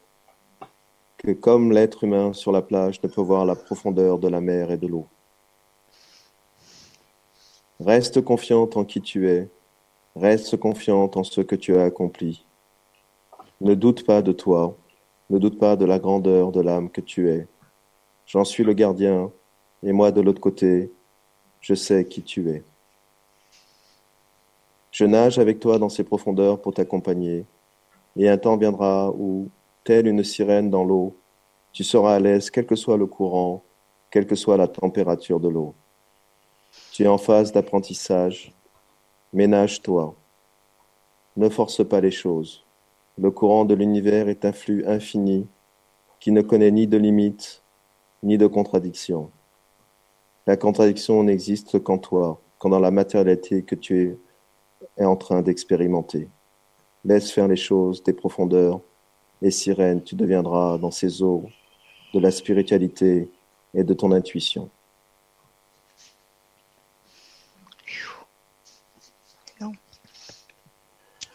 que comme l'être humain sur la plage ne peut voir la profondeur de la mer et de l'eau. Reste confiante en qui tu es, reste confiante en ce que tu as accompli. Ne doute pas de toi, ne doute pas de la grandeur de l'âme que tu es. J'en suis le gardien, et moi de l'autre côté, je sais qui tu es. Je nage avec toi dans ces profondeurs pour t'accompagner, et un temps viendra où, telle une sirène dans l'eau, tu seras à l'aise quel que soit le courant, quelle que soit la température de l'eau. Tu es en phase d'apprentissage, ménage-toi. Ne force pas les choses. Le courant de l'univers est un flux infini qui ne connaît ni de limites ni de contradictions. La contradiction n'existe qu'en toi, qu'en dans la matérialité que tu es en train d'expérimenter. Laisse faire les choses des profondeurs, et sirène, tu deviendras dans ces eaux de la spiritualité et de ton intuition.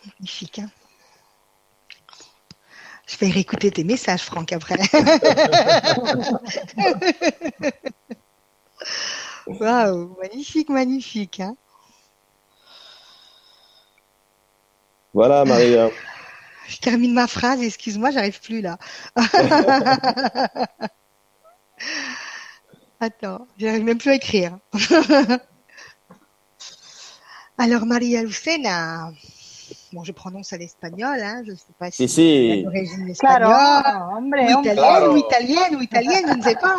Magnifique. Hein je vais réécouter tes messages, Franck, après. (laughs) Waouh, magnifique, magnifique. Hein voilà, Maria. (laughs) Je termine ma phrase, excuse-moi, j'arrive plus là. (laughs) Attends, j'arrive même plus à écrire. (laughs) Alors, Maria Lucena, bon, je prononce à l'espagnol, hein, je ne sais pas si c'est d'origine espagnole, ou italienne, ou italienne, ou italienne, je ne sais pas.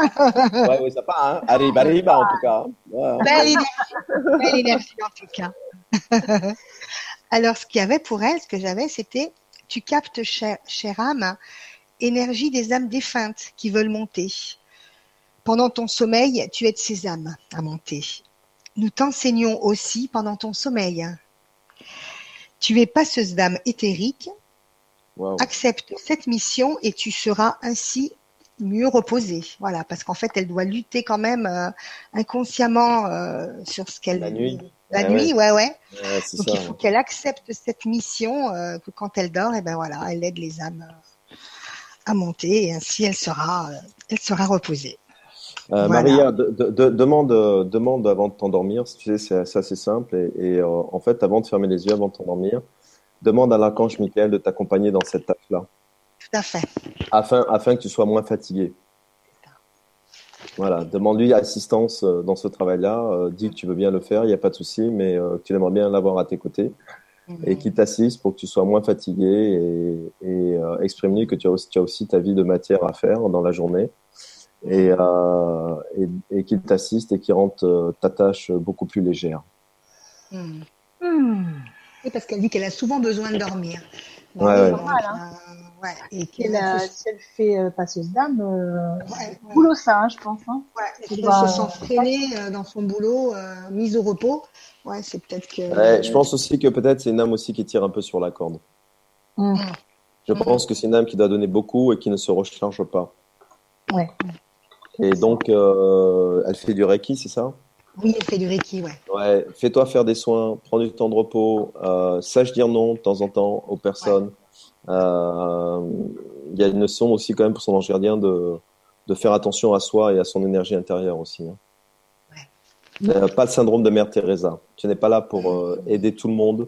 ouais, oui, ça pas, hein. Arriba, arriba, en tout cas. Belle énergie, belle énergie, en tout cas. Alors, ce qu'il y avait pour elle, ce que j'avais, c'était, tu captes, chère, chère âme, énergie des âmes défuntes qui veulent monter. Pendant ton sommeil, tu aides ces âmes à monter. Nous t'enseignons aussi pendant ton sommeil tu es passeuse d'âme éthérique. Accepte cette mission et tu seras ainsi mieux reposée. Voilà, parce qu'en fait, elle doit lutter quand même euh, inconsciemment euh, sur ce qu'elle. La nuit. La nuit, ouais, ouais. Donc il faut qu'elle accepte cette mission euh, que quand elle dort, et eh ben voilà, elle aide les âmes à monter et ainsi elle sera, elle sera reposée. Euh, Maria, demande, demande avant de t'endormir, tu sais, c'est assez simple. Et, euh, en fait, avant de fermer les yeux, avant de t'endormir, demande à l'archange Michael de t'accompagner dans cette tâche-là. Tout à fait. Afin, afin que tu sois moins fatigué. Voilà, demande-lui assistance euh, dans ce travail-là. dis que tu veux bien le faire, il n'y a pas de souci, mais tu aimerais bien l'avoir à tes côtés. Et mhm. qu'il t'assiste pour que tu sois moins fatigué et, et exprime-lui que tu as, aussi, tu as aussi ta vie de matière à faire dans la journée et, euh, et, et qu'il t'assiste et qu'il rende euh, ta tâche beaucoup plus légère. Hmm. Hmm. Oui, parce qu'elle dit qu'elle a souvent besoin de dormir. Ouais, ouais. Euh, ouais. Et qu'elle si elle fait euh, passeuse d'âme, euh, ouais, boulot ça, hein, je pense. Hein. Ouais, elle se sent freinée euh, dans son boulot, mise au repos. Ouais, c'est peut-être que. je pense aussi que peut-être c'est une âme aussi qui tire un peu sur la corde. Hmm. Je pense que c'est une âme qui doit donner beaucoup et qui ne se recharge pas. Ouais. Et donc, euh, elle fait du Reiki, c'est ça? Oui, elle fait du Reiki, ouais. Ouais, fais-toi faire des soins, prends du temps de repos, euh, sache dire non de temps en temps aux personnes. Euh, il y a une leçon aussi quand même pour son ange gardien de, de faire attention à soi et à son énergie intérieure aussi. Hein. Ouais. pas le syndrome de Mère Teresa. Tu n'es pas là pour euh, aider tout le monde.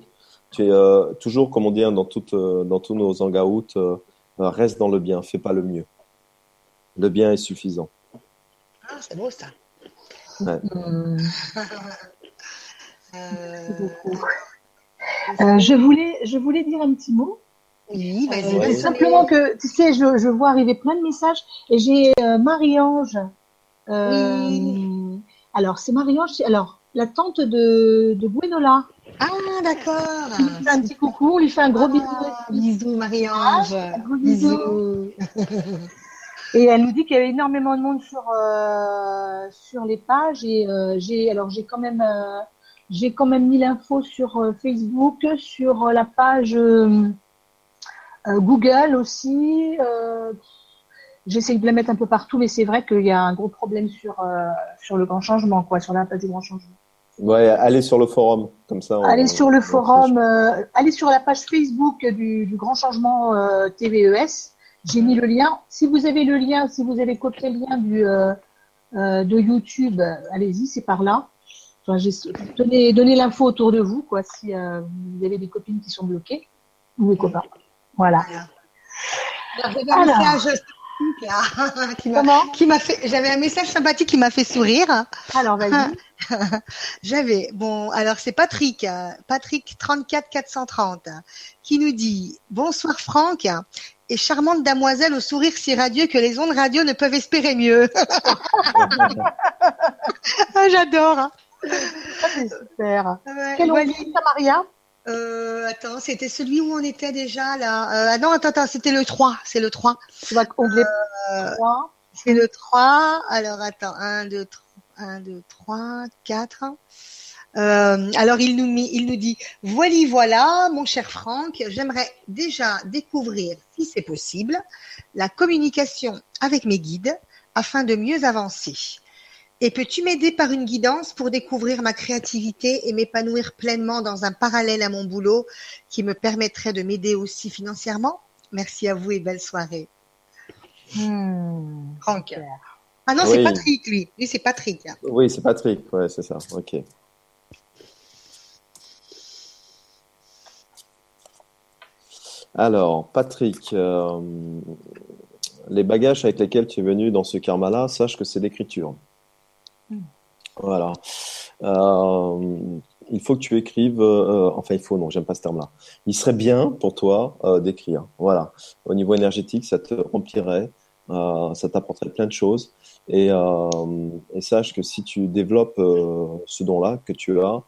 Tu es euh, toujours, comme on dit hein, dans, toute, euh, dans tous nos hangaouts, reste dans le bien, fais pas le mieux. Le bien est suffisant. Ah, c'est beau ça. Ouais. euh... Euh, je voulais, je voulais dire un petit mot. Oui, vas-y. Euh, simplement que, tu sais, je, je, vois arriver plein de messages et j'ai euh, Marie-Ange. oui. Alors, c'est Marie-Ange, alors, la tante de, de Gwenola. Ah, d'accord. On lui fait un petit coucou, on lui fait un gros ah, bisou. Bisous, Marie-Ange. Ah, bisous. Et elle nous dit qu'il y avait énormément de monde sur euh, sur les pages et euh, j'ai alors j'ai quand même euh, J'ai quand même mis l'info sur Facebook, sur la page Google aussi. J'essaye de la mettre un peu partout, mais c'est vrai qu'il y a un gros problème sur, sur le grand changement, quoi, sur la page du grand changement. Ouais, allez sur le forum, comme ça. allez sur le forum, allez sur la page Facebook du, du grand changement TVES. J'ai mis le lien. Si vous avez le lien, si vous avez copié le lien du, de YouTube, allez-y, c'est par là. Enfin, donnez, donnez l'info autour de vous, quoi, si euh, vous avez des copines qui sont bloquées ou des copains. Voilà. (laughs) qui m'a fait j'avais un message sympathique qui m'a fait sourire. Alors vas-y. (laughs) j'avais bon alors c'est Patrick Patrick 34 430 qui nous dit bonsoir Franck et charmante damoiselle au sourire si radieux que les ondes radio ne peuvent espérer mieux. (laughs) Ah, j'adore super. Quel Maria? Euh, attends, c'était celui où on était déjà là. Euh, ah non, attends, attends, c'était le 3. C'est le 3. Tu vas combler euh, 3. C'est le 3. Alors attends, 1, 2, 3, 1, 2, 3, 4. Euh, alors il nous, il nous dit voilà, voilà, mon cher Franck, j'aimerais déjà découvrir, si c'est possible, la communication avec mes guides afin de mieux avancer. Et peux-tu m'aider par une guidance pour découvrir ma créativité et m'épanouir pleinement dans un parallèle à mon boulot qui me permettrait de m'aider aussi financièrement? Merci à vous et belle soirée. Hmm, Franck. Ah non, c'est Patrick, lui. Lui, c'est Patrick. Oui, c'est Patrick. Ouais, c'est ça. Ok. Alors, Patrick, euh, les bagages avec lesquels tu es venu dans ce karma-là, sache que c'est l'écriture. Voilà. Euh, il faut que tu écrives, euh, enfin il faut, non, j'aime pas ce terme-là. Il serait bien pour toi d'écrire. Voilà. Au niveau énergétique, ça te remplirait, ça t'apporterait plein de choses. Et, et, sache que si tu développes ce don-là que tu as,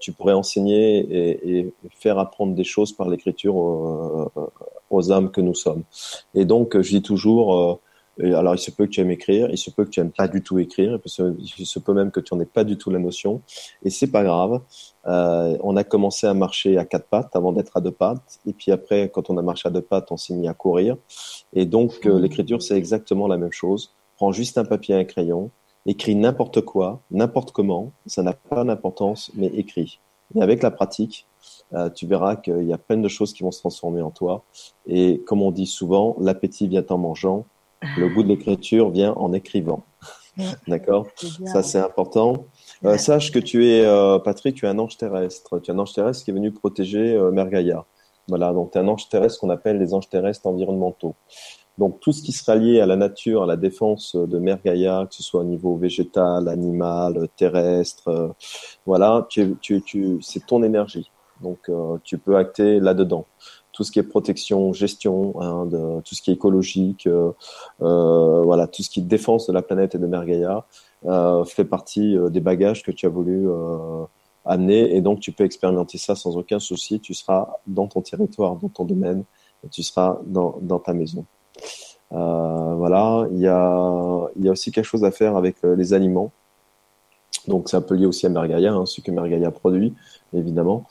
tu pourrais enseigner et, et, faire apprendre des choses par l'écriture aux, aux, âmes que nous sommes. Et donc, je dis toujours alors, il se peut que tu aimes écrire, il se peut que tu aimes pas du tout écrire, il se peut même que tu n'en aies pas du tout la notion, et c'est pas grave. Euh, on a commencé à marcher à quatre pattes avant d'être à deux pattes, et puis après, quand on a marché à deux pattes, on s'est mis à courir. Et donc, euh, l'écriture, c'est exactement la même chose. Prends juste un papier et un crayon, écris n'importe quoi, n'importe comment, ça n'a pas d'importance, mais écris. Et avec la pratique, euh, tu verras qu'il y a plein de choses qui vont se transformer en toi. Et comme on dit souvent, l'appétit vient en mangeant. Le goût de l'écriture vient en écrivant. D'accord Ça, c'est important. Euh, sache que tu es, euh, Patrick, tu es un ange terrestre. Tu es un ange terrestre qui est venu protéger euh, Mère Gaïa. Voilà, donc tu es un ange terrestre qu'on appelle les anges terrestres environnementaux. Donc tout ce qui sera lié à la nature, à la défense de Mère Gaïa, que ce soit au niveau végétal, animal, terrestre, voilà, tu, tu, tu, c'est ton énergie. Donc tu peux acter là-dedans tout ce qui est protection, gestion, hein, de, tout ce qui est écologique, euh, euh, voilà, tout ce qui est défense de la planète et de Mergaïa euh, fait partie des bagages que tu as voulu amener et donc tu peux expérimenter ça sans aucun souci. Tu seras dans ton territoire, dans ton domaine, et tu seras dans, ta maison. voilà, il y a, aussi quelque chose à faire avec les aliments. Donc c'est un peu lié aussi à Mergaïa, hein, ce que Mergaïa produit, évidemment.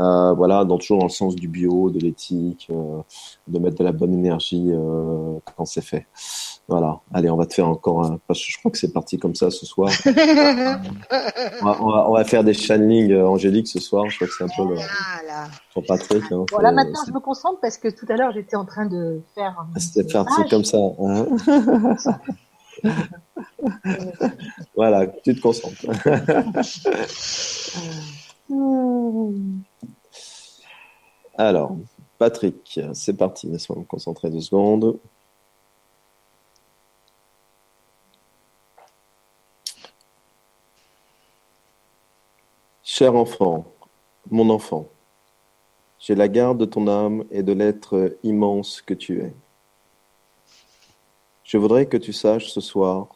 Euh, voilà, dans, toujours dans le sens du bio, de l'éthique, euh, de mettre de la bonne énergie euh, quand c'est fait. Voilà. Allez, on va te faire encore un. Parce que je crois que c'est parti comme ça ce soir. (laughs) on, va, on, va, faire des channelings euh, angéliques ce soir. Je crois que c'est un peu le. Pour Patrick. Hein, voilà, maintenant je me concentre parce que tout à l'heure j'étais en train de faire. C'était parti comme ça. Hein (laughs) voilà, tu te concentres. (laughs) Alors, Patrick, c'est parti. Laisse-moi me concentrer deux secondes. Cher enfant, mon enfant, j'ai la garde de ton âme et de l'être immense que tu es. Je voudrais que tu saches ce soir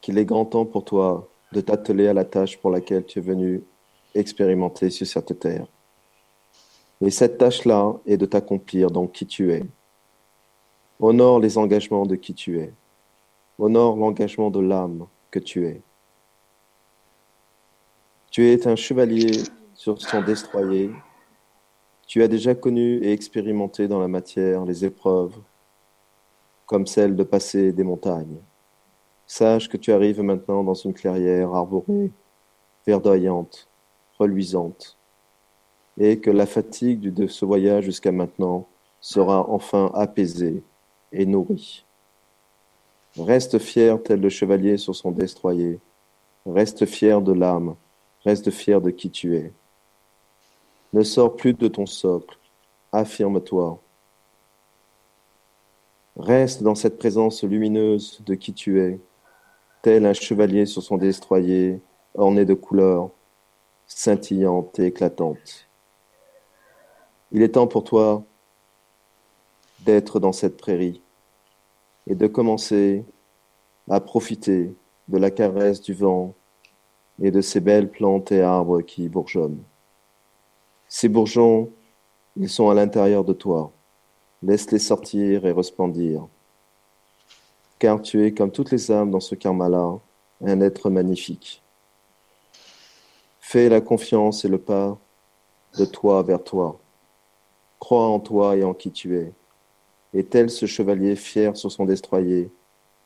qu'il est grand temps pour toi de t'atteler à la tâche pour laquelle tu es venu expérimenter sur cette terre. Et cette tâche-là est de t'accomplir dans qui tu es. Honore les engagements de qui tu es. Honore l'engagement de l'âme que tu es. Tu es un chevalier sur son destroyer. Tu as déjà connu et expérimenté dans la matière les épreuves, comme celle de passer des montagnes. Sache que tu arrives maintenant dans une clairière arborée, verdoyante, reluisante, et que la fatigue de ce voyage jusqu'à maintenant sera enfin apaisée et nourrie. Reste fier tel le chevalier sur son destroyer, reste fier de l'âme, reste fier de qui tu es. Ne sors plus de ton socle, affirme-toi. Reste dans cette présence lumineuse de qui tu es, tel un chevalier sur son destroyer, orné de couleurs scintillantes et éclatantes. Il est temps pour toi d'être dans cette prairie et de commencer à profiter de la caresse du vent et de ces belles plantes et arbres qui bourgeonnent. Ces bourgeons, ils sont à l'intérieur de toi. Laisse-les sortir et resplendir. Car tu es, comme toutes les âmes dans ce karma-là, un être magnifique. Fais la confiance et le pas de toi vers toi. Crois en toi et en qui tu es. Et tel ce chevalier fier sur son destroyer,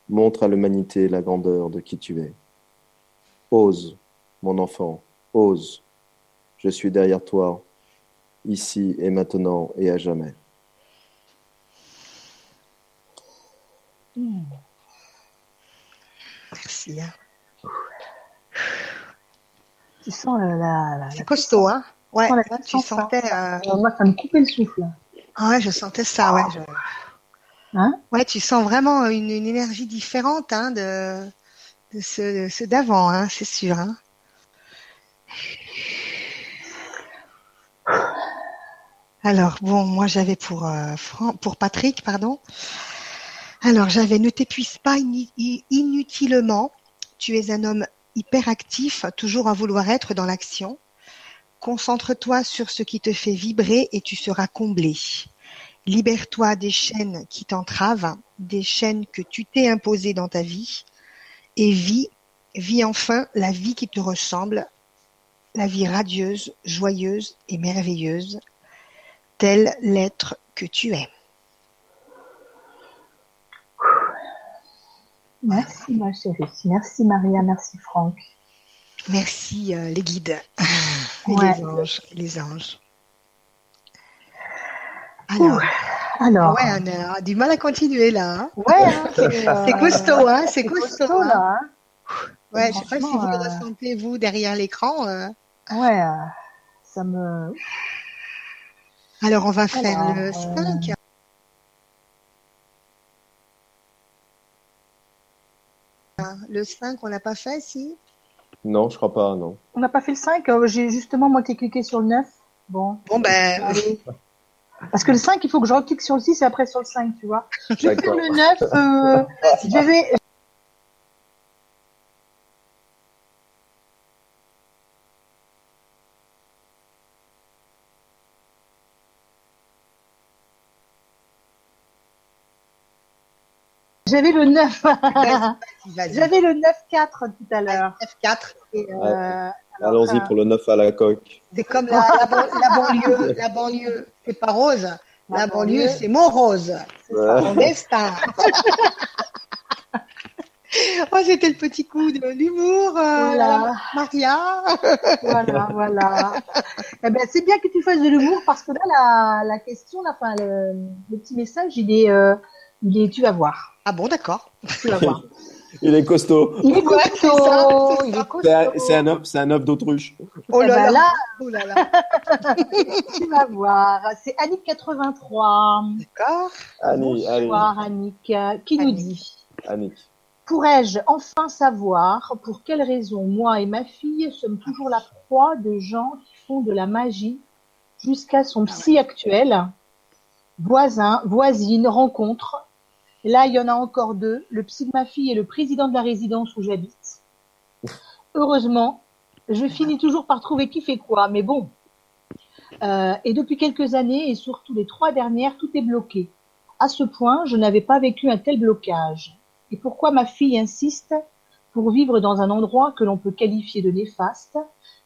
montre à l'humanité la grandeur de qui tu es. Ose, mon enfant, ose. Je suis derrière toi, ici et maintenant et à jamais. Merci. Hein. Tu sens la. la, la C'est costaud, hein Ouais, la tu puissance, sentais. euh, Euh, moi, ça me coupait le souffle. Ah ouais, je sentais ça, ouais. je- Hein? Ouais, tu sens vraiment une, une énergie différente hein, de, de ceux d'avant, hein, c'est sûr. Hein. Alors, bon, moi j'avais pour, euh, Fran- pour Patrick, pardon. Alors, j'avais ne t'épuise pas inutilement. Tu es un homme hyperactif, toujours à vouloir être dans l'action. Concentre-toi sur ce qui te fait vibrer et tu seras comblé. Libère-toi des chaînes qui t'entravent, des chaînes que tu t'es imposées dans ta vie, et vis, vis enfin la vie qui te ressemble, la vie radieuse, joyeuse et merveilleuse, tel l'être que tu es. Merci, ma chérie. Merci, Maria. Merci, Franck. Merci euh, les guides et Ouais. les anges. Les anges. Alors, Alors. ouais, on a du mal à continuer là. hein. Ouais, hein, c'est euh, C'est costaud, hein, c'est costaud. costaud, hein. là. hein. Ouais, je sais pas si vous le euh, ressentez vous derrière l'écran. euh. Ouais, ça me. Alors on va faire Alors, le euh, 5. Le 5, on n'a pas fait, si? Non, je crois pas, non. On n'a pas fait le 5. euh, J'ai justement, moi, qui ai cliqué sur le 9. Bon. Bon, ben, Allez. Parce que le 5, il faut que je reclique sur le 6 et après sur le 5, tu vois. Je vais faire le 9. Euh, (laughs) je vais. J'avais le 9. (laughs) vas-y, vas-y. J'avais le 9-4 tout à l'heure. F4. Et, euh, Allons-y alors, pour le 9 à la coque. C'est comme la, la, ban- la banlieue. La banlieue, c'est pas rose. La, La banlieue, banlieue. c'est mon rose. Ouais. Mon destin. (laughs) oh, c'était le petit coup de l'humour, euh, Voilà. Maria. Voilà, voilà. (laughs) eh ben, c'est bien que tu fasses de l'humour parce que là, la, la question, enfin, le, le petit message, il est, euh, il est, tu vas voir. Ah bon, d'accord. Tu vas voir. Il est costaud. Il est Ouais, c'est ça, costaud. c'est un, c'est un œuf, c'est un œuf d'autruche. Oh Eh là ben là. là, Oh là là. (laughs) tu vas voir. C'est Annick 83. D'accord. Bonsoir, Annick. Qui nous dit Annick. Pourrais-je enfin savoir pour quelle raison moi et ma fille sommes toujours la proie de gens qui font de la magie jusqu'à son psy actuel? Voisin, voisine, rencontre. Là, il y en a encore deux, le psy de ma fille et le président de la résidence où j'habite. Heureusement, je finis toujours par trouver qui fait quoi, mais bon. Euh, et depuis quelques années, et surtout les trois dernières, tout est bloqué. À ce point, je n'avais pas vécu un tel blocage. Et pourquoi ma fille insiste pour vivre dans un endroit que l'on peut qualifier de néfaste?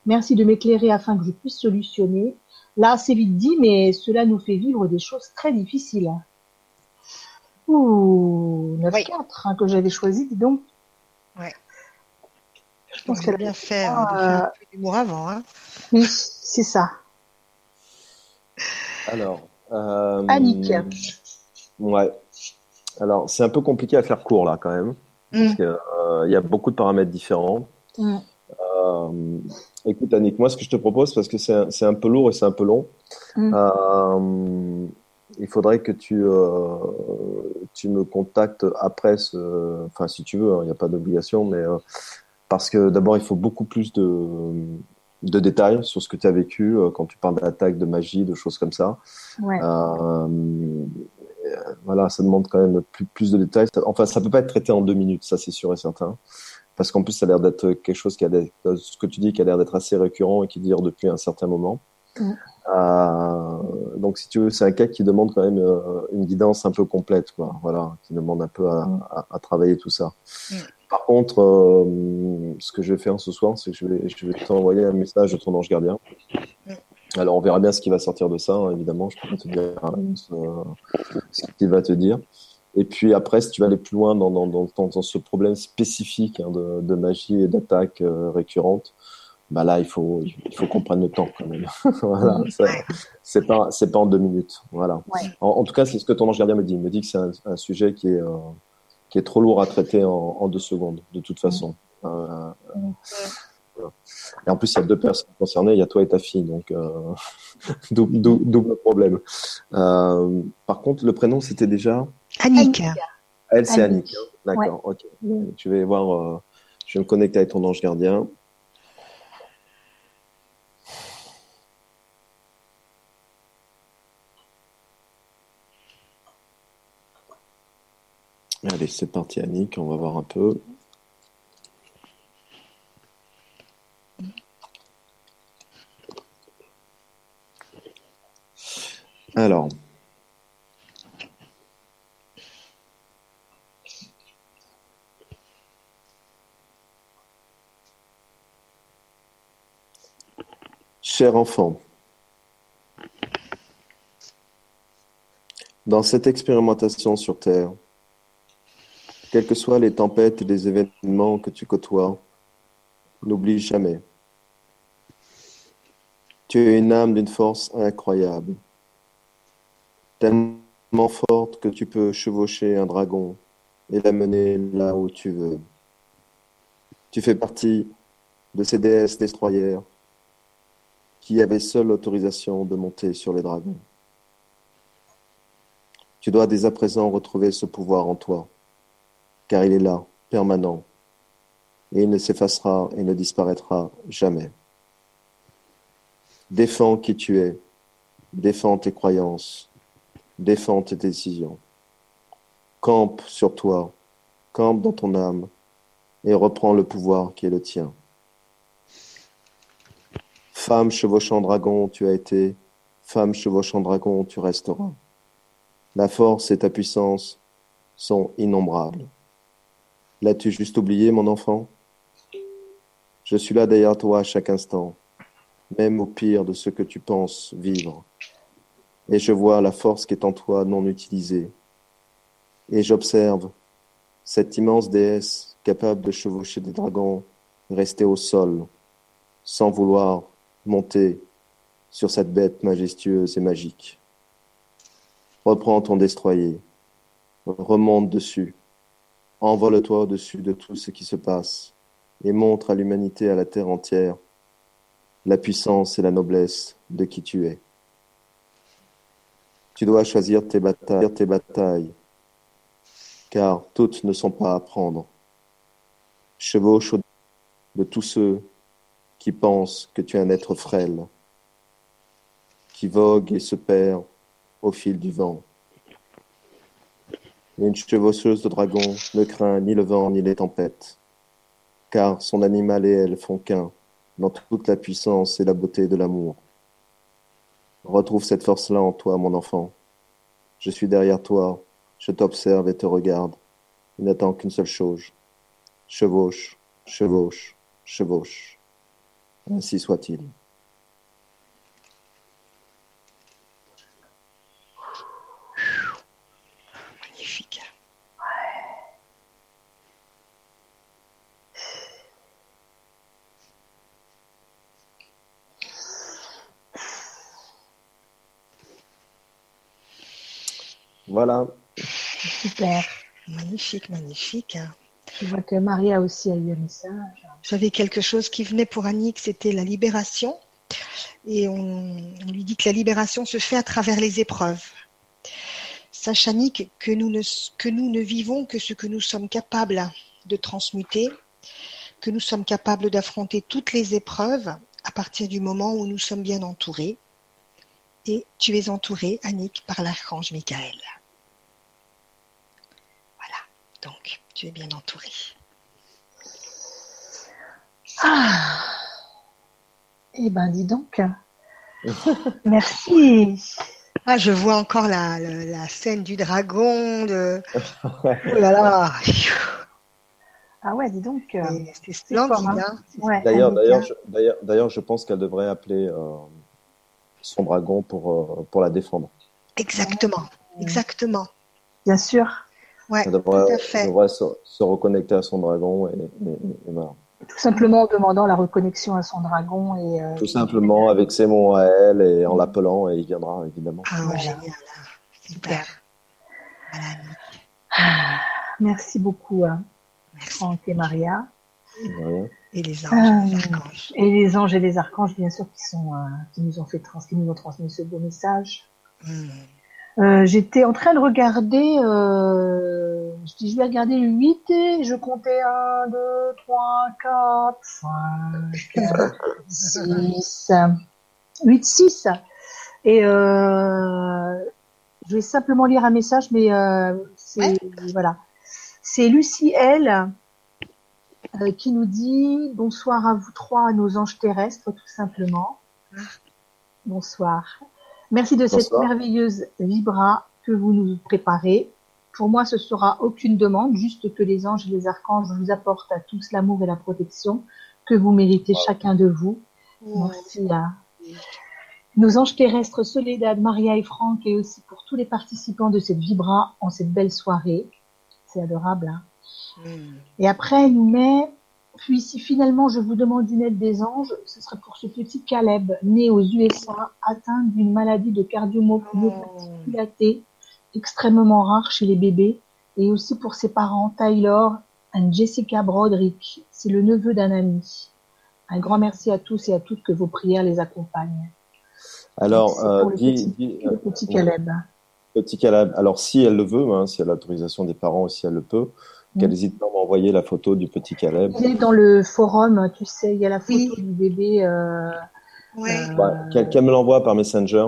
Merci de m'éclairer afin que je puisse solutionner. Là, c'est vite dit, mais cela nous fait vivre des choses très difficiles. Ouh, 9-4 hein, que j'avais choisi, dis donc. Ouais. Je pense qu'elle a bien fait hein, de faire un peu d'humour avant. Hein. Oui, c'est ça. Alors. Euh, Annick. Ouais. Alors, c'est un peu compliqué à faire court là quand même. Parce Mm. qu'il euh, y a beaucoup de paramètres différents. Mm. Euh, écoute, Annick, moi, ce que je te propose, parce que c'est un, c'est un peu lourd et c'est un peu long, Mm. Il faudrait que tu, euh, tu me contactes après ce. Enfin, si tu veux, hein, il n'y a pas d'obligation, mais euh, parce que d'abord, il faut beaucoup plus de, de détails sur ce que tu as vécu euh, quand tu parles d'attaque, de magie, de choses comme ça. Ouais. Voilà, ça demande quand même plus, plus de détails. Enfin, ça peut pas être traité en deux minutes, ça c'est sûr et certain. Parce qu'en plus, ça a l'air d'être quelque chose qui a ce que tu dis, qui a l'air d'être assez récurrent et qui dure depuis un certain moment. Euh, donc, si tu veux, c'est un cas qui demande quand même euh, une guidance un peu complète, quoi. Voilà, qui demande un peu à, à- à travailler tout ça. Mm. Par contre, euh, ce que je vais faire ce soir, c'est que je vais, je vais t'envoyer un message de ton ange gardien. Mm. Alors, on verra bien ce qui va sortir de ça, hein, évidemment. Je peux pas te dire euh, ce qu'il va te dire. Et puis après, si tu vas aller plus loin dans, dans, dans, dans- dans ce problème spécifique hein, de, de magie et d'attaque récurrente, bah là, il faut, il faut qu'on prenne le temps quand même. (laughs) voilà, c'est pas, c'est pas en deux minutes. Voilà. Ouais. En, en tout cas, c'est ce que ton ange gardien me dit. Il me dit que c'est un, un sujet qui est, euh, qui est trop lourd à traiter en, en deux secondes, de toute façon. Euh, euh, voilà. Et en plus, il y a deux personnes concernées. Il y a toi et ta fille, donc euh, (laughs) double, problème. Euh, par contre, le prénom, c'était déjà? Annick. elle, c'est Annick. Annick. hein. D'accord, ok. Je vais voir, euh, je vais me connecter avec ton ange gardien. C'est parti, Annick. On va voir un peu. Alors. Cher enfant, dans cette expérimentation sur Terre, quelles que soient les tempêtes et les événements que tu côtoies, n'oublie jamais. Tu es une âme d'une force incroyable, tellement forte que tu peux chevaucher un dragon et l'amener là où tu veux. Tu fais partie de ces déesses destroyères qui avaient seule l'autorisation de monter sur les dragons. Tu dois dès à présent retrouver ce pouvoir en toi, car il est là, permanent, et il ne s'effacera et ne disparaîtra jamais. Défends qui tu es, défends tes croyances, défends tes décisions. Campe sur toi, campe dans ton âme, et reprends le pouvoir qui est le tien. Femme chevauchant dragon, tu as été, femme chevauchant dragon, tu resteras. La force et ta puissance sont innombrables. L'as-tu juste oublié, mon enfant? Je suis là derrière toi à chaque instant, même au pire de ce que tu penses vivre. Et je vois la force qui est en toi non utilisée. Et j'observe cette immense déesse capable de chevaucher des dragons rester au sol, sans vouloir monter sur cette bête majestueuse et magique. Reprends ton destroyer, remonte dessus, envole-toi au-dessus de tout ce qui se passe et montre à l'humanité, à la terre entière, la puissance et la noblesse de qui tu es. Tu dois choisir tes batailles, car toutes ne sont pas à prendre. Chevauche de tous ceux qui pensent que tu es un être frêle, qui vogue et se perd au fil du vent. Mais une chevaucheuse de dragon ne craint ni le vent ni les tempêtes, car son animal et elle font qu'un dans toute la puissance et la beauté de l'amour. Retrouve cette force-là en toi, mon enfant. Je suis derrière toi, je t'observe et te regarde. Il n'attend qu'une seule chose. Chevauche, chevauche, chevauche. Ainsi soit-il. Magnifique. Voilà. Super. Magnifique, magnifique. Je vois que Maria aussi a eu un message. J'avais quelque chose qui venait pour Annick, c'était la libération. Et on, on lui dit que la libération se fait à travers les épreuves. Sache Annick que nous ne, que nous ne vivons que ce que nous sommes capables de transmuter, que nous sommes capables d'affronter toutes les épreuves à partir du moment où nous sommes bien entourés. Et tu es entourée, Annick, par l'archange Michael. Donc tu es bien entourée. Ah. Eh ben, dis donc. (laughs) Merci. Ah, je vois encore la, la, la scène du dragon. De... (laughs) Oh là là. Ah ouais, dis donc. euh, C'est splendide. hein. hein. Ouais, D'ailleurs, je, d'ailleurs, d'ailleurs, je pense qu'elle devrait appeler euh, son dragon pour, euh, pour la défendre. Exactement. Exactement. Bien sûr. Ouais, devrait, tout à fait. elle devrait se, se reconnecter à son dragon et, et- et voilà. Tout simplement en demandant la reconnexion à son dragon et euh, Tout simplement avec ses mots à elle et en l'appelant et il viendra évidemment. Ah, ouais, Voilà. génial. Super. Voilà. Ah, merci beaucoup hein, Merci. Franck et Maria. Et les Euh, anges, les archanges. et les anges et les archanges bien sûr qui sont euh, qui nous ont fait trans qui nous ont transmis ce beau message. Hmm. Euh, J'étais en train de regarder, euh, je dis je vais regarder le 8 et je comptais 1, 2, 3, 4, 5, 6, 8, 6. Et euh, je vais simplement lire un message, mais euh, c'est voilà. C'est Lucie L euh, qui nous dit bonsoir à vous trois, à nos anges terrestres, tout simplement. Bonsoir. Merci de cette merveilleuse vibra que vous nous préparez. Pour moi, ce sera aucune demande, juste que les anges et les archanges vous apportent à tous l'amour et la protection que vous méritez chacun de vous. Merci à nos anges terrestres Soledad, Maria et Franck et aussi pour tous les participants de cette vibra en cette belle soirée. C'est adorable. Hein Hmm. et après, elle nous met, puis si finalement je vous demande une aide des anges, ce serait pour ce petit Caleb, né aux USA, atteint d'une maladie de cardiomyopathie dilatée, extrêmement rare chez les bébés, et aussi pour ses parents Taylor et Jessica Broderick. C'est le neveu d'un ami. Un grand merci à tous et à toutes que vos prières les accompagnent. Alors, euh, le dis, petit- dis- Le petit ouais. Caleb. Petit Caleb. Alors, si elle le veut, hein, si elle a l'autorisation des parents, si elle le peut, qu'elle Mm. n'hésite pas à m'envoyer la photo du petit Caleb. Il est dans le forum, tu sais, il y a la photo Oui. du bébé. Euh, Ouais. euh, qu'elle qu'elle me l'envoie par Messenger.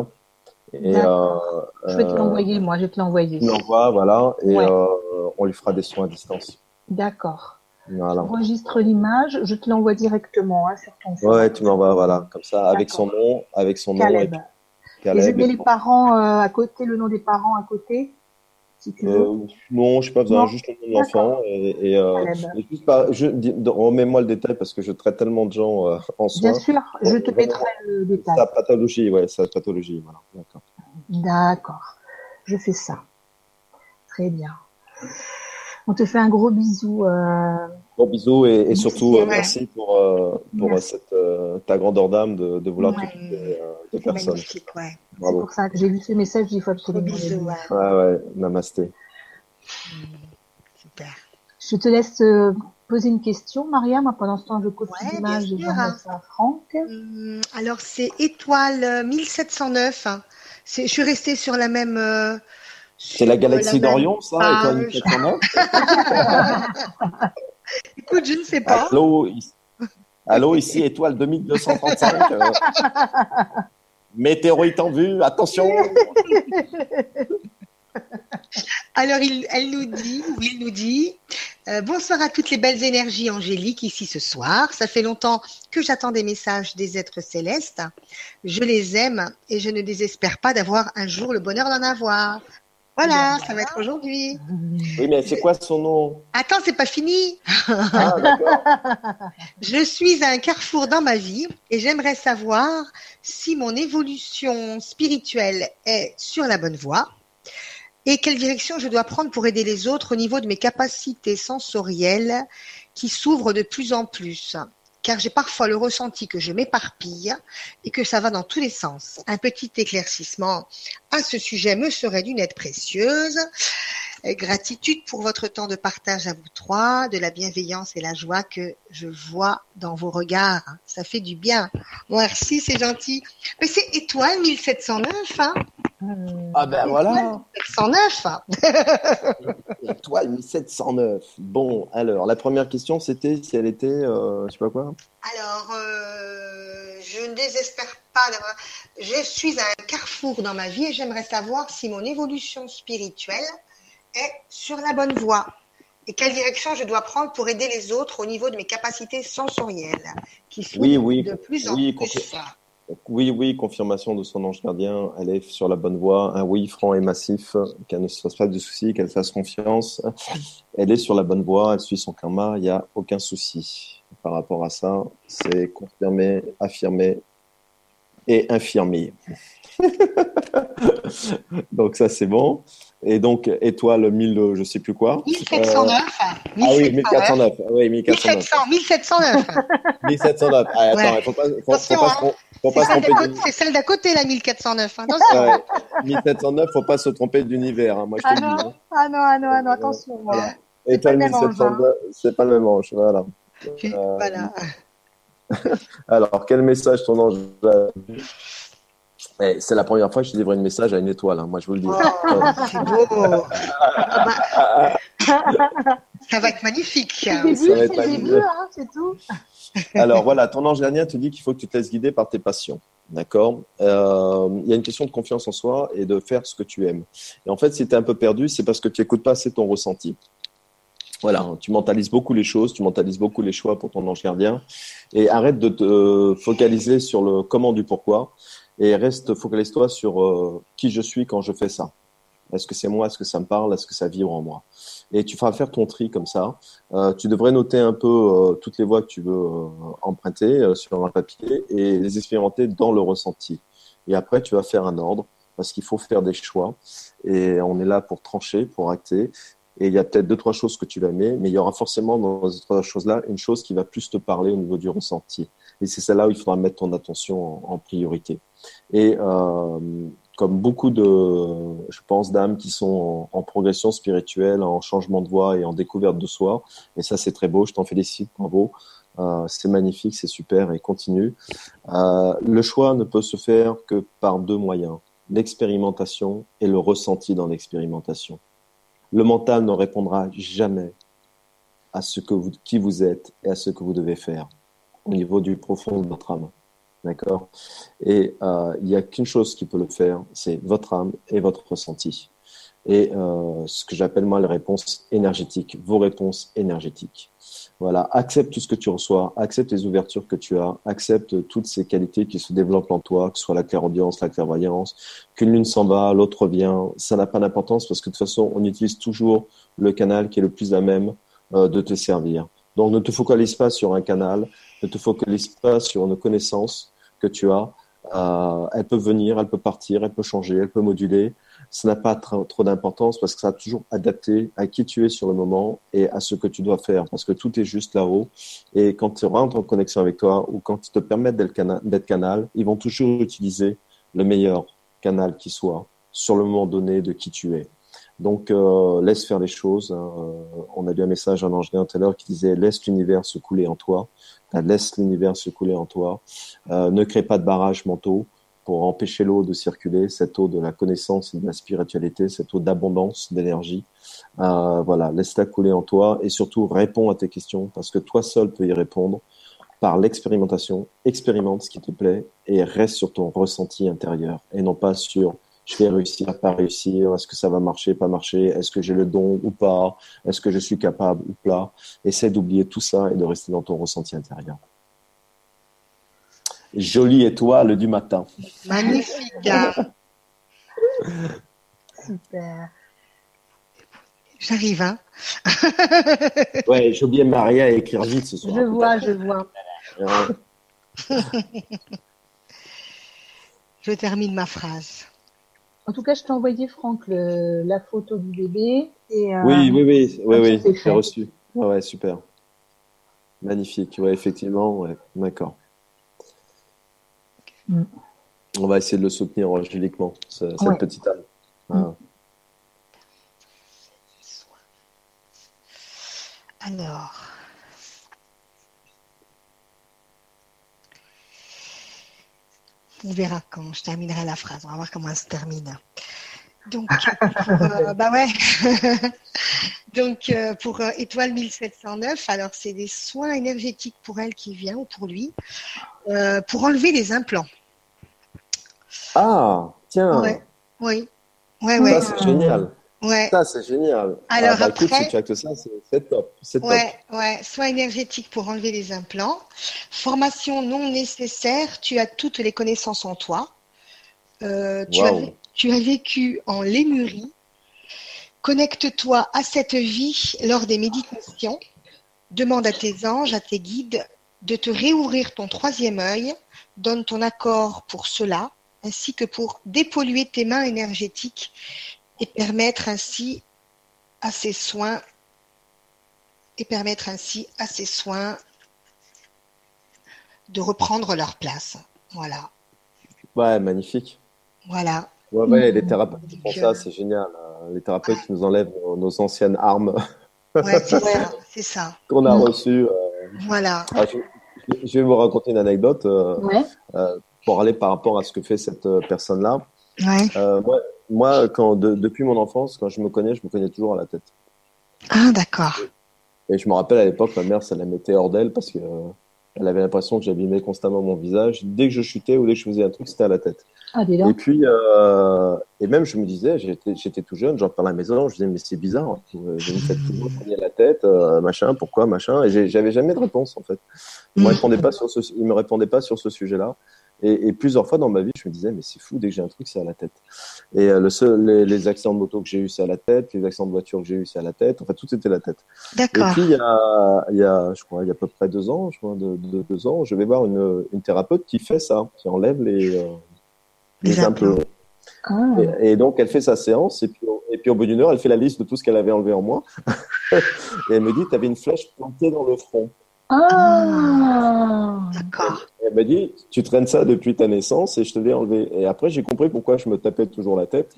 Et euh, je vais te euh, l'envoyer, moi, je vais te l'envoyer. tu l'envoies, voilà, et Ouais. euh, on lui fera des soins à distance. D'accord. Voilà. Enregistre l'image, je te l'envoie directement hein, sur ton phone. Ouais, tu m'envoies, voilà, comme ça, avec son nom, avec son nom, et Caleb. Et je Caleb. mets et les parents euh, à côté, le nom des parents à côté. Euh, non, je n'ai pas Non. juste le nom de l'enfant. Et, et, euh, Caleb. et juste par- je, dis- remets-moi le détail parce que je traite tellement de gens euh, en soins. Bien sûr, je te mettrai le détail. Sa pathologie, ouais, sa pathologie, voilà. D'accord. D'accord. Je fais ça. Très bien. On te fait un gros bisou. euh, Bon bisous et, surtout euh, ouais. merci pour, euh, pour Merci. cette, euh, ta grandeur d'âme de, de vouloir Ouais. t'occuper euh, de C'est personnes. ouais. C'est Bravo. pour ça que j'ai lu ce message, il faut absolument. bisous, ouais. Ouais, ouais, namasté. Super. Je te laisse euh, poser une question, Maria. Moi, pendant ce temps, je copie Ouais, l'image et ça à Franck. Hum, Alors, c'est étoile euh, 1709. hein. C'est- Je suis restée sur la même. euh, C'est la galaxie même- d'Orion, ça Ah, étoile oui, je- 1709 Écoute, je ne sais pas. Allô, ici, allô, ici étoile 2235. euh, (laughs) météorite en vue, attention. (laughs) Alors, il, elle nous dit, ou il nous dit, euh, bonsoir à toutes les belles énergies angéliques ici ce soir. Ça fait longtemps que j'attends des messages des êtres célestes. Je les aime et je ne désespère pas d'avoir un jour le bonheur d'en avoir. Voilà, ça va être aujourd'hui. Oui, mais c'est quoi son nom? Attends, c'est pas fini. Ah, d'accord. (laughs) Je suis à un carrefour dans ma vie et j'aimerais savoir si mon évolution spirituelle est sur la bonne voie et quelle direction je dois prendre pour aider les autres au niveau de mes capacités sensorielles qui s'ouvrent de plus en plus. Car j'ai parfois le ressenti que je m'éparpille et que ça va dans tous les sens. Un petit éclaircissement à ce sujet me serait d'une aide précieuse. Euh, Gratitude pour votre temps de partage à vous trois, de la bienveillance et la joie que je vois dans vos regards. Ça fait du bien. Merci, c'est gentil. Mais c'est étoile 1709, hein Ah ben voilà. 1709. hein. (laughs) Étoile 1709. Bon, alors, la première question, c'était si elle était, euh, je sais pas quoi. Alors, euh, je ne désespère pas d'avoir. Je suis à un carrefour dans ma vie et j'aimerais savoir si mon évolution spirituelle est sur la bonne voie et quelle direction je dois prendre pour aider les autres au niveau de mes capacités sensorielles qui sont Oui, oui, de plus en oui, plus. Oui, oui, confirmation de son ange gardien. Elle est sur la bonne voie. Un oui franc et massif. Qu'elle ne se fasse pas de soucis, qu'elle fasse confiance. Elle est sur la bonne voie. Elle suit son karma. Il n'y a aucun souci par rapport à ça. C'est confirmé, affirmé et infirmé. (laughs) donc ça, c'est bon. Et donc, étoile 1000, je sais plus quoi. 1709. Ah oui, 1409. Oui, 1409. 1700, 1709. 1709. Ah, attends, Ouais. il faut pas, faut, pas, hein. se faut pas tromper d'à du- côté- c'est celle d'à côté, la 1409. Attention. Ouais. 1709, faut pas se tromper d'univers. Hein. Moi, je te Ah dis. hein. ah non, ah non, ah non, attention. Voilà. hein. Étoile pas le même ange, 1709, c'est pas le même ange. Voilà. Euh, Voilà. (laughs) Alors, quel message ton ange a vu C'est la première fois que je livre un message à une étoile. hein. Moi, je vous le dis. Oh, c'est beau. Ça va être magnifique. C'est hein, c'est tout. Alors voilà, ton ange gardien te dit qu'il faut que tu te laisses guider par tes passions. D'accord? Euh, Il y a une question de confiance en soi et de faire ce que tu aimes. Et en fait, si tu es un peu perdu, c'est parce que tu n'écoutes pas assez ton ressenti. Voilà, tu mentalises beaucoup les choses, tu mentalises beaucoup les choix pour ton ange gardien. Et arrête de te focaliser sur le comment du pourquoi. Et reste, focalise-toi sur euh, qui je suis quand je fais ça. Est-ce que c'est moi? Est-ce que ça me parle? Est-ce que ça vibre en moi? Et tu feras faire ton tri comme ça. Euh, tu devrais noter un peu euh, toutes les voies que tu veux euh, emprunter euh, sur un papier et les expérimenter dans le ressenti. Et après, tu vas faire un ordre parce qu'il faut faire des choix et on est là pour trancher, pour acter. Et il y a peut-être deux, trois choses que tu vas aimer, mais il y aura forcément dans ces trois choses-là une chose qui va plus te parler au niveau du ressenti. Et c'est celle-là où il faudra mettre ton attention en, en priorité. Et euh, comme beaucoup de, je pense, d'âmes qui sont en, progression spirituelle, en changement de voie et en découverte de soi, et ça c'est très beau, je t'en félicite, bravo. Euh, c'est magnifique, c'est super et continue. Euh, le choix ne peut se faire que par deux moyens l'expérimentation et le ressenti dans l'expérimentation. Le mental ne répondra jamais à ce que vous, qui vous êtes et à ce que vous devez faire au niveau du profond de votre âme. D'accord? Et euh, il n'y a qu'une chose qui peut le faire, c'est votre âme et votre ressenti. Et euh, ce que j'appelle moi les réponses énergétiques, vos réponses énergétiques. Voilà, accepte tout ce que tu reçois, accepte les ouvertures que tu as, accepte toutes ces qualités qui se développent en toi, que ce soit la clairaudience, la clairvoyance, qu'une lune s'en va, l'autre revient. Ça n'a pas d'importance parce que de toute façon, on utilise toujours le canal qui est le plus à même euh, de te servir. Donc ne te focalise pas sur un canal, ne te focalise pas sur une connaissance tu as. Euh, elle peut venir, elle peut partir, elle peut changer, elle peut moduler. Ça n'a pas trop, d'importance parce que ça a toujours adapté à qui tu es sur le moment et à ce que tu dois faire parce que tout est juste là-haut. Et quand tu rentres en connexion avec toi ou quand ils te permettent d'être canal, ils vont toujours utiliser le meilleur canal qui soit sur le moment donné de qui tu es. Donc, euh, laisse faire les choses. Euh, on a lu un message d'un ange gardien tout à l'heure qui disait laisse l'univers se couler en toi. Euh, Laisse l'univers se couler en toi. Euh, ne crée pas de barrages mentaux pour empêcher l'eau de circuler, cette eau de la connaissance et de la spiritualité, cette eau d'abondance, d'énergie. Euh, voilà, laisse-la couler en toi et surtout réponds à tes questions parce que toi seul peux y répondre par l'expérimentation. Expérimente ce qui te plaît et reste sur ton ressenti intérieur et non pas sur je vais réussir, pas réussir, est-ce que ça va marcher, pas marcher, est-ce que j'ai le don ou pas, est-ce que je suis capable ou pas. Essaie d'oublier tout ça et de rester dans ton ressenti intérieur. Jolie étoile du matin. Magnifique. (laughs) Super. j'arrive, hein. (laughs) ouais, j'ai oublié Maria à écrire vite ce soir. Je vois, je vois. (laughs) je termine ma phrase. En tout cas, je t'ai envoyé, Franck, la photo du bébé. Et, euh, oui, oui, oui, oui, oui, j'ai reçu. Ouais, ouais, super. Magnifique, ouais, effectivement, ouais, d'accord. Mm. On va essayer de le soutenir angéliquement, cette petite âme. Mm. Alors. On verra quand je terminerai la phrase. On va voir comment elle se termine. Donc, (laughs) euh, bah ouais. (laughs) Donc, euh, pour euh, Étoile 1709, alors c'est des soins énergétiques pour elle qui vient ou pour lui, pour enlever les implants. Ah, tiens. Oui. Ouais, ouais. Ça, c'est génial. Ouais. Ça, c'est génial. Alors, ah, bah, après, écoute, si tu actes ça, c'est top. Ouais, top. ouais. Soins énergétiques pour enlever les implants. Formation non nécessaire. Tu as toutes les connaissances en toi. Euh, tu, as, tu, as, vécu en Lémurie. Connecte-toi à cette vie lors des méditations. Demande à tes anges, à tes guides de te réouvrir ton troisième œil. Donne ton accord pour cela, ainsi que pour dépolluer tes mains énergétiques et permettre ainsi à ces soins et permettre ainsi à ces soins de reprendre leur place. Voilà. Ouais, magnifique. Voilà. Ouais, ouais, les thérapeutes qui font ça, c'est génial. Hein. Les thérapeutes qui nous enlèvent nos, anciennes armes. Ouais, c'est (laughs) ça. C'est ça. Qu'on a reçues. Euh. Voilà. Ah, je, vais vous raconter une anecdote euh, euh, pour aller par rapport à ce que fait cette personne-là. Ouais. moi, moi, quand depuis mon enfance, quand je me connais, je me connais toujours à la tête. Ah, d'accord. Et je me rappelle à l'époque, ma mère, ça la mettait hors d'elle parce que euh, elle avait l'impression que j'abîmais constamment mon visage. Dès que je chutais ou dès que je faisais un truc, c'était à la tête. Ah, et puis, euh, et même, je me disais, j'étais tout jeune, j'en parlais à la maison, je disais, mais c'est bizarre, hein, je me fais toujours à la tête, euh, machin, pourquoi, machin. Et j'avais jamais de réponse, en fait. Il me répondait pas sur ce, il me répondait pas sur ce sujet-là. Et, et, plusieurs fois dans ma vie, je me disais, mais c'est fou, dès que j'ai un truc, c'est à la tête. Et euh, le seul, les, les, accidents de moto que j'ai eu, c'est à la tête. Les accidents de voiture que j'ai eu, c'est à la tête. Enfin, tout était à la tête. D'accord. Et puis, il y, a, il y a, je crois, il y a à peu près deux ans, je crois, de, de deux ans, je vais voir une, une thérapeute qui fait ça, qui enlève les, euh, les implants. Ah. Et, et, donc, elle fait sa séance, et puis, et puis au bout d'une heure, elle fait la liste de tout ce qu'elle avait enlevé en moi. (laughs) et elle me dit, tu avais une flèche plantée dans le front. Ah, d'accord. Elle m'a dit, tu traînes ça depuis ta naissance et je te l'ai enlevé. Et après, j'ai compris pourquoi je me tapais toujours la tête.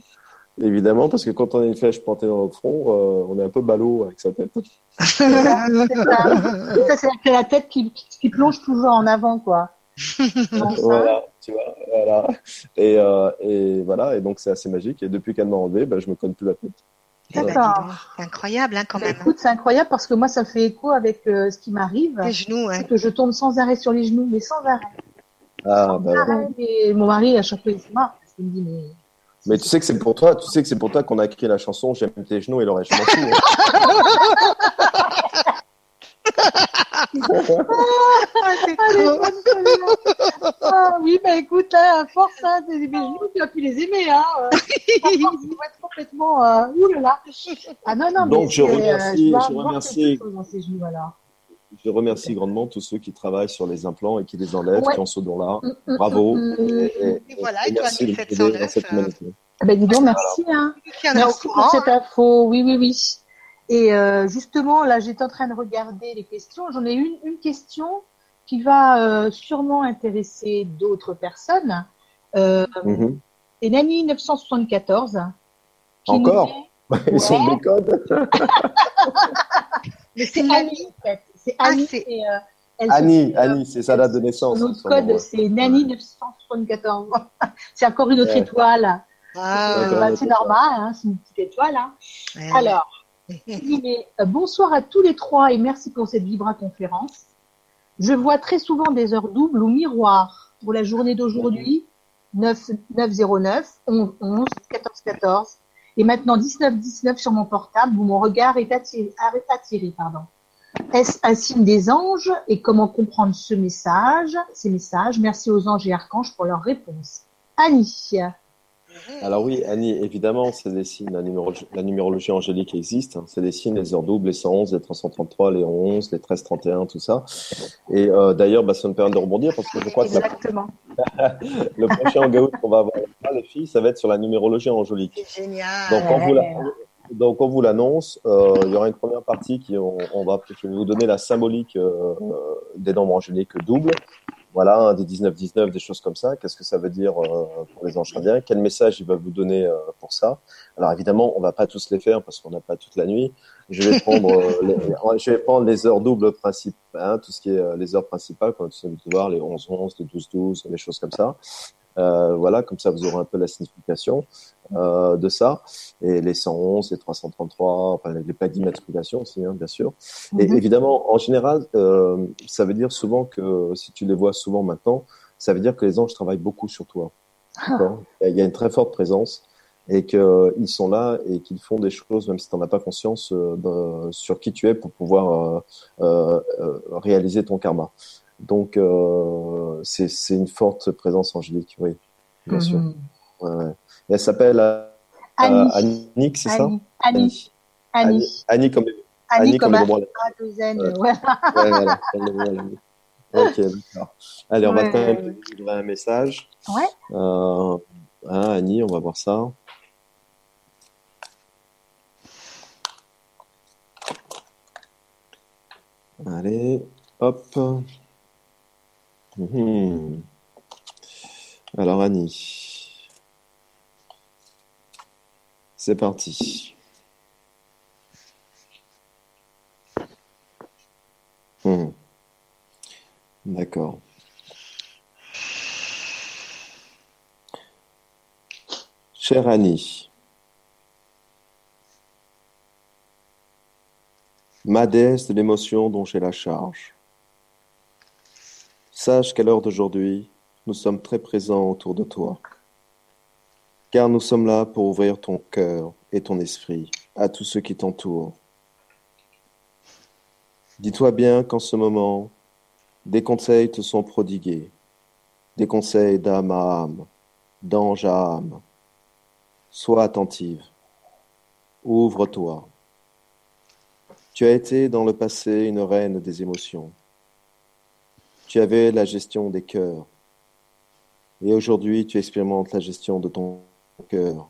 Évidemment, parce que quand on a une flèche plantée dans notre front, euh, on est un peu ballot avec sa tête. c'est ça. c'est la tête qui, qui, plonge toujours en avant, quoi. voilà, tu vois, voilà. Et, euh, et voilà, et donc c'est assez magique. Et depuis qu'elle m'a enlevé, ben, je me connais plus la tête. D'accord. C'est incroyable, hein, quand même. Écoute, c'est incroyable parce que moi, ça fait écho avec euh, ce qui m'arrive. Les genoux, hein. que je tombe sans arrêt sur les genoux, mais sans arrêt. Ah, bah, arrêt. Et mon mari, à chaque fois, il se marre. Il me dit, mais. Mais tu sais que c'est pour toi, tu sais que c'est pour toi qu'on a écrit la chanson J'aime tes genoux et le reste, je m'en fous. (laughs) (laughs) ah, c'est trop. ah, oui, bah écoute, là, à force, hein, des genoux, tu as pu les aimer. Hein. (laughs) ils vont être complètement. Euh, là. Ah non, non, Donc, mais je remercie, euh, je, je remercie. Genoux, je remercie grandement tous ceux qui travaillent sur les implants et qui les enlèvent, ouais. qui ont ce don-là. Mm, mm, Bravo. Mm, et, et, et, voilà, et merci de m'aider dans cette humanité. Ah ben, dis donc, merci. Hein. Merci pour cette info. Oui, oui, oui. Et euh, justement, là, j'étais en train de regarder les questions. J'en ai une, une question qui va euh, sûrement intéresser d'autres personnes. Euh, mm -hmm. C'est Nani 974. Encore nous... (laughs) Ils sont des codes. (laughs) Mais c'est Annie, en fait. C'est Annie. Ah, euh, Annie, Annie, c'est sa date de naissance. Notre code, c'est Nani 974. (laughs) c'est encore une autre ouais. étoile. Ah, c'est normal, hein, c'est une petite étoile. Hein. Ouais. Alors, mais, euh, bonsoir à tous les trois et merci pour cette Vibra conférence. Je vois très souvent des heures doubles ou miroirs pour la journée d'aujourd'hui, 9, 909, 11, 11, 14, 14, et maintenant 19, 19 sur mon portable où mon regard est attiré. Est-ce un signe des anges et comment comprendre ce message, ces messages? Merci aux anges et archanges pour leur réponse. Annie. Alors oui, Annie, évidemment, c'est des signes, la numérologie, la numérologie angélique existe. hein. C'est des signes, les heures doubles, les 111, les 333, les 11, les 1331, tout ça. Et euh, d'ailleurs, bah, ça me permet de rebondir parce que je crois que la- Exactement. (laughs) le prochain hangout qu'on va avoir, les filles, ça va être sur la numérologie angélique. C'est génial. Donc, on vous la- Ouais. donc, on vous l'annonce. Euh, il y aura une première partie qui, on, on va, je vais vous donner la symbolique euh, des nombres angéliques doubles. Voilà, des 19-19, des choses comme ça. Qu'est-ce que ça veut dire euh, pour les gardiens Quel message il va vous donner euh, pour ça? Alors évidemment, on va pas tous les faire parce qu'on n'a pas toute la nuit. Je vais prendre, euh, les, heures doubles principales, hein, tout ce qui est les heures principales, comme vous pu voir, les 11-11, les 12-12, les choses comme ça. Voilà, comme ça vous aurez un peu la signification euh, de ça. Et les 111, les 333, enfin les pas d'immatriculation aussi, hein, bien sûr. Et Mhm. évidemment, en général, euh, ça veut dire souvent que si tu les vois souvent maintenant, ça veut dire que les anges travaillent beaucoup sur toi. D'accord? Il y a une très forte présence et qu'ils sont là et qu'ils font des choses, même si tu n'en as pas conscience, euh, sur qui tu es pour pouvoir euh, euh, euh, réaliser ton karma. Donc, c'est une forte présence angélique, oui, bien sûr. Mhm. Ouais, ouais. Elle s'appelle euh, Annie. Annick, c'est ça? Annie. Annie. Annie. Annie, Annie comme, Annie Annie comme comme Annie. Ok, d'accord. Allez, on va Ouais, quand même te livrer un message. Ouais. Euh, hein, Annie, on va voir ça. Allez, hop. Mhm. Alors, Annie. C'est parti. Mhm. D'accord. Chère Annie, ma déesse de l'émotion dont j'ai la charge, sache qu'à l'heure d'aujourd'hui, nous sommes très présents autour de toi, car nous sommes là pour ouvrir ton cœur et ton esprit à tous ceux qui t'entourent. Dis-toi bien qu'en ce moment, des conseils te sont prodigués, des conseils d'âme à âme, d'ange à âme. Sois attentive. Ouvre-toi. Tu as été dans le passé une reine des émotions. Tu avais la gestion des cœurs. Et aujourd'hui, tu expérimentes la gestion de ton cœur.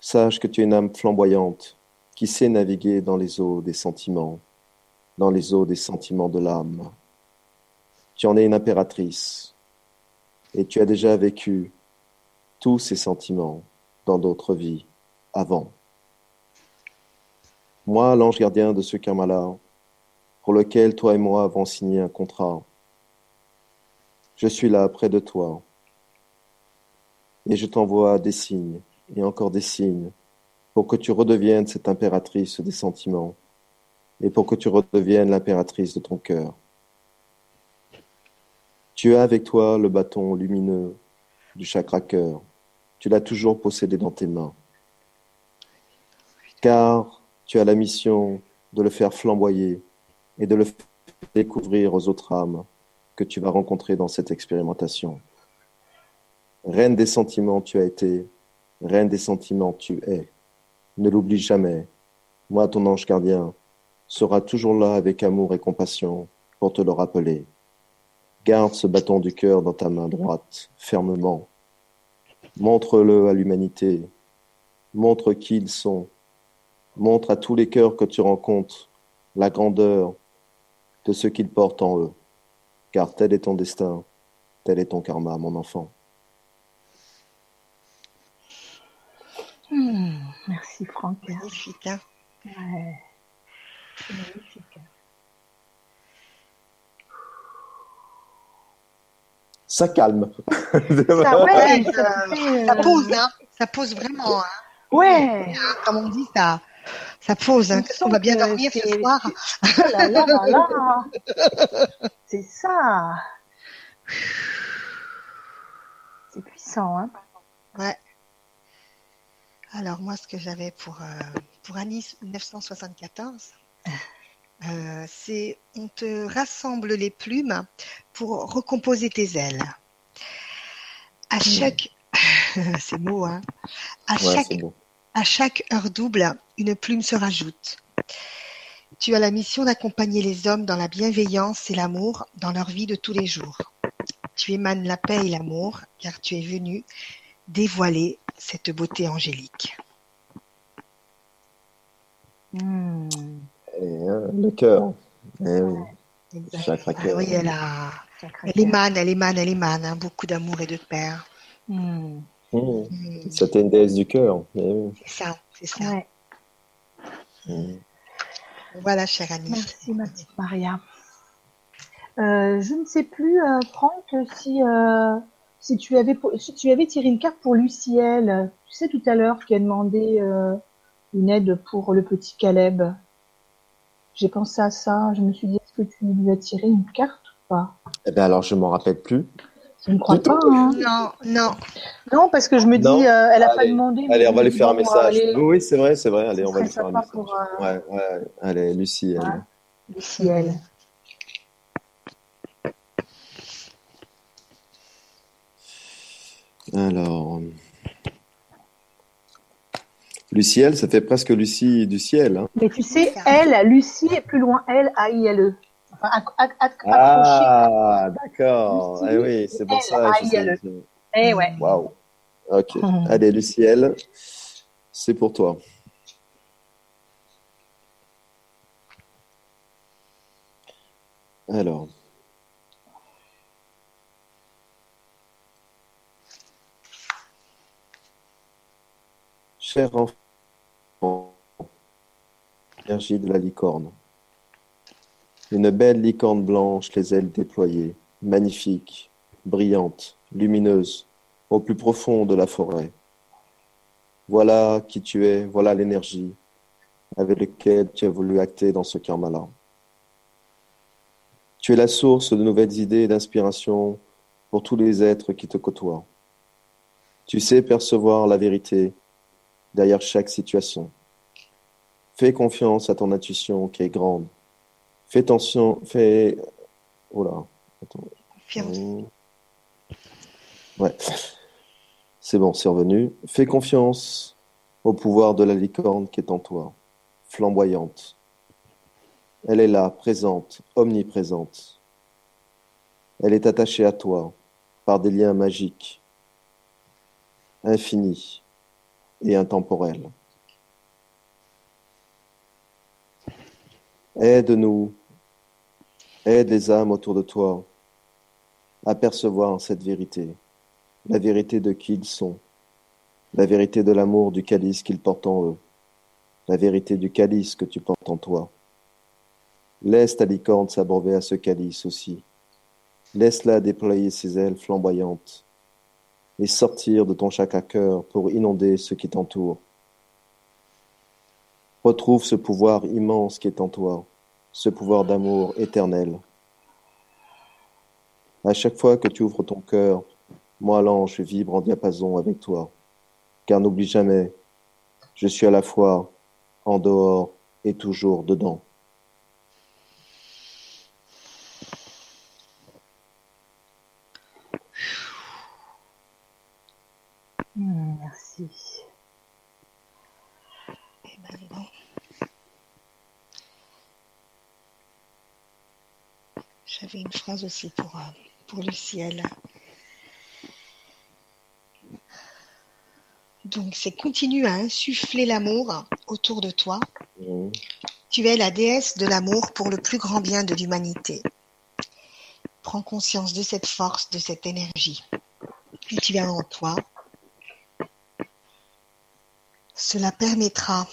Sache que tu es une âme flamboyante qui sait naviguer dans les eaux des sentiments, dans les eaux des sentiments de l'âme. Tu en es une impératrice et tu as déjà vécu tous ces sentiments dans d'autres vies avant. Moi, l'ange gardien de ce karma-là, pour lequel toi et moi avons signé un contrat, je suis là près de toi et je t'envoie des signes et encore des signes pour que tu redeviennes cette impératrice des sentiments et pour que tu redeviennes l'impératrice de ton cœur. Tu as avec toi le bâton lumineux du chakra cœur. Tu l'as toujours possédé dans tes mains. Car tu as la mission de le faire flamboyer et de le faire découvrir aux autres âmes que tu vas rencontrer dans cette expérimentation. Reine des sentiments, tu as été. Reine des sentiments, tu es. Ne l'oublie jamais. Moi, ton ange gardien, sera toujours là avec amour et compassion pour te le rappeler. Garde ce bâton du cœur dans ta main droite, fermement. Montre-le à l'humanité. Montre qui ils sont. Montre à tous les cœurs que tu rencontres la grandeur de ce qu'ils portent en eux. Car tel est ton destin, tel est ton karma, mon enfant. Hmm, Merci Franck. Magnifique, hein Ouais. Magnifique. Ça calme. Ça, (laughs) ouais, Ouais, ça fait, Ça euh, pose, hein Ça pose vraiment, hein Ouais. Comme on dit, ça, ça pose. Hein. On va bien dormir ce soir? Oh là là là là. (laughs) C'est ça. C'est puissant, hein. Ouais. Alors moi, ce que j'avais pour euh, pour Anis 1974, euh, c'est on te rassemble les plumes pour recomposer tes ailes. À chaque (laughs) c'est beau, hein à, chaque, à chaque heure double, une plume se rajoute. Tu as la mission d'accompagner les hommes dans la bienveillance et l'amour dans leur vie de tous les jours. Tu émanes la paix et l'amour, car tu es venu dévoiler cette beauté angélique. Hmm. Hein, le cœur. Eh oui. Ah oui, elle, a... elle émane, elle émane, elle émane, hein, beaucoup d'amour et de paix. Hmm. Hmm. C'était une déesse du cœur. Eh c'est ça, c'est ça. Voilà, chère Annie. Merci, ma petite Maria. Euh, je ne sais plus, euh, Franck, si, euh, si, tu avais, si tu avais tiré une carte pour Luciel. Tu sais, tout à l'heure, tu as demandé une aide pour le petit Caleb. J'ai pensé à ça. Je me suis dit, est-ce que tu lui as tiré une carte ou pas? Eh bien, alors, je m'en rappelle plus. Je ne crois pas. Hein. Non, non. Non, parce que je me dis, euh, elle n'a pas demandé. Allez, on va lui faire un message. Oui, c'est vrai, c'est vrai. Allez, on va lui faire un message. Pour, euh, Ouais, ouais. Allez, Lucie. Elle. Lucie, elle. Alors. Lucielle, ça fait presque Lucie du ciel. Hein. Mais tu sais, elle, Lucie, est plus loin, elle, A-I-L-E. ah, d'accord. Eh oui, c'est pour ça. Eh ouais. Waouh. Ok. (laughs) Allez, Lucielle, c'est pour toi. Alors. Cher enfant, énergie de la licorne. Une belle licorne blanche, les ailes déployées, magnifique, brillante, lumineuse, au plus profond de la forêt. Voilà qui tu es, voilà l'énergie avec laquelle tu as voulu acter dans ce karma-là. Tu es la source de nouvelles idées et d'inspiration pour tous les êtres qui te côtoient. Tu sais percevoir la vérité derrière chaque situation. Fais confiance à ton intuition qui est grande. Fais attention, fais. Oh là. Attends. Ouais. C'est bon, c'est revenu. Fais confiance au pouvoir de la licorne qui est en toi, flamboyante. Elle est là, présente, omniprésente. Elle est attachée à toi par des liens magiques, infinis et intemporels. Aide-nous, aide les âmes autour de toi à percevoir cette vérité, la vérité de qui ils sont, la vérité de l'amour du calice qu'ils portent en eux, la vérité du calice que tu portes en toi. Laisse ta licorne s'abreuver à ce calice aussi. Laisse-la déployer ses ailes flamboyantes et sortir de ton chakra cœur pour inonder ce qui t'entoure. Retrouve ce pouvoir immense qui est en toi, ce pouvoir d'amour éternel. À chaque fois que tu ouvres ton cœur, moi l'ange vibre en diapason avec toi. Car n'oublie jamais, je suis à la fois en dehors et toujours dedans. Hmm, merci. J'avais une phrase aussi pour, euh, pour Luciel. Donc, c'est continue à insuffler l'amour autour de toi. Mmh. Tu es la déesse de l'amour pour le plus grand bien de l'humanité. Prends conscience de cette force, de cette énergie. Et tu as en toi. Cela permettra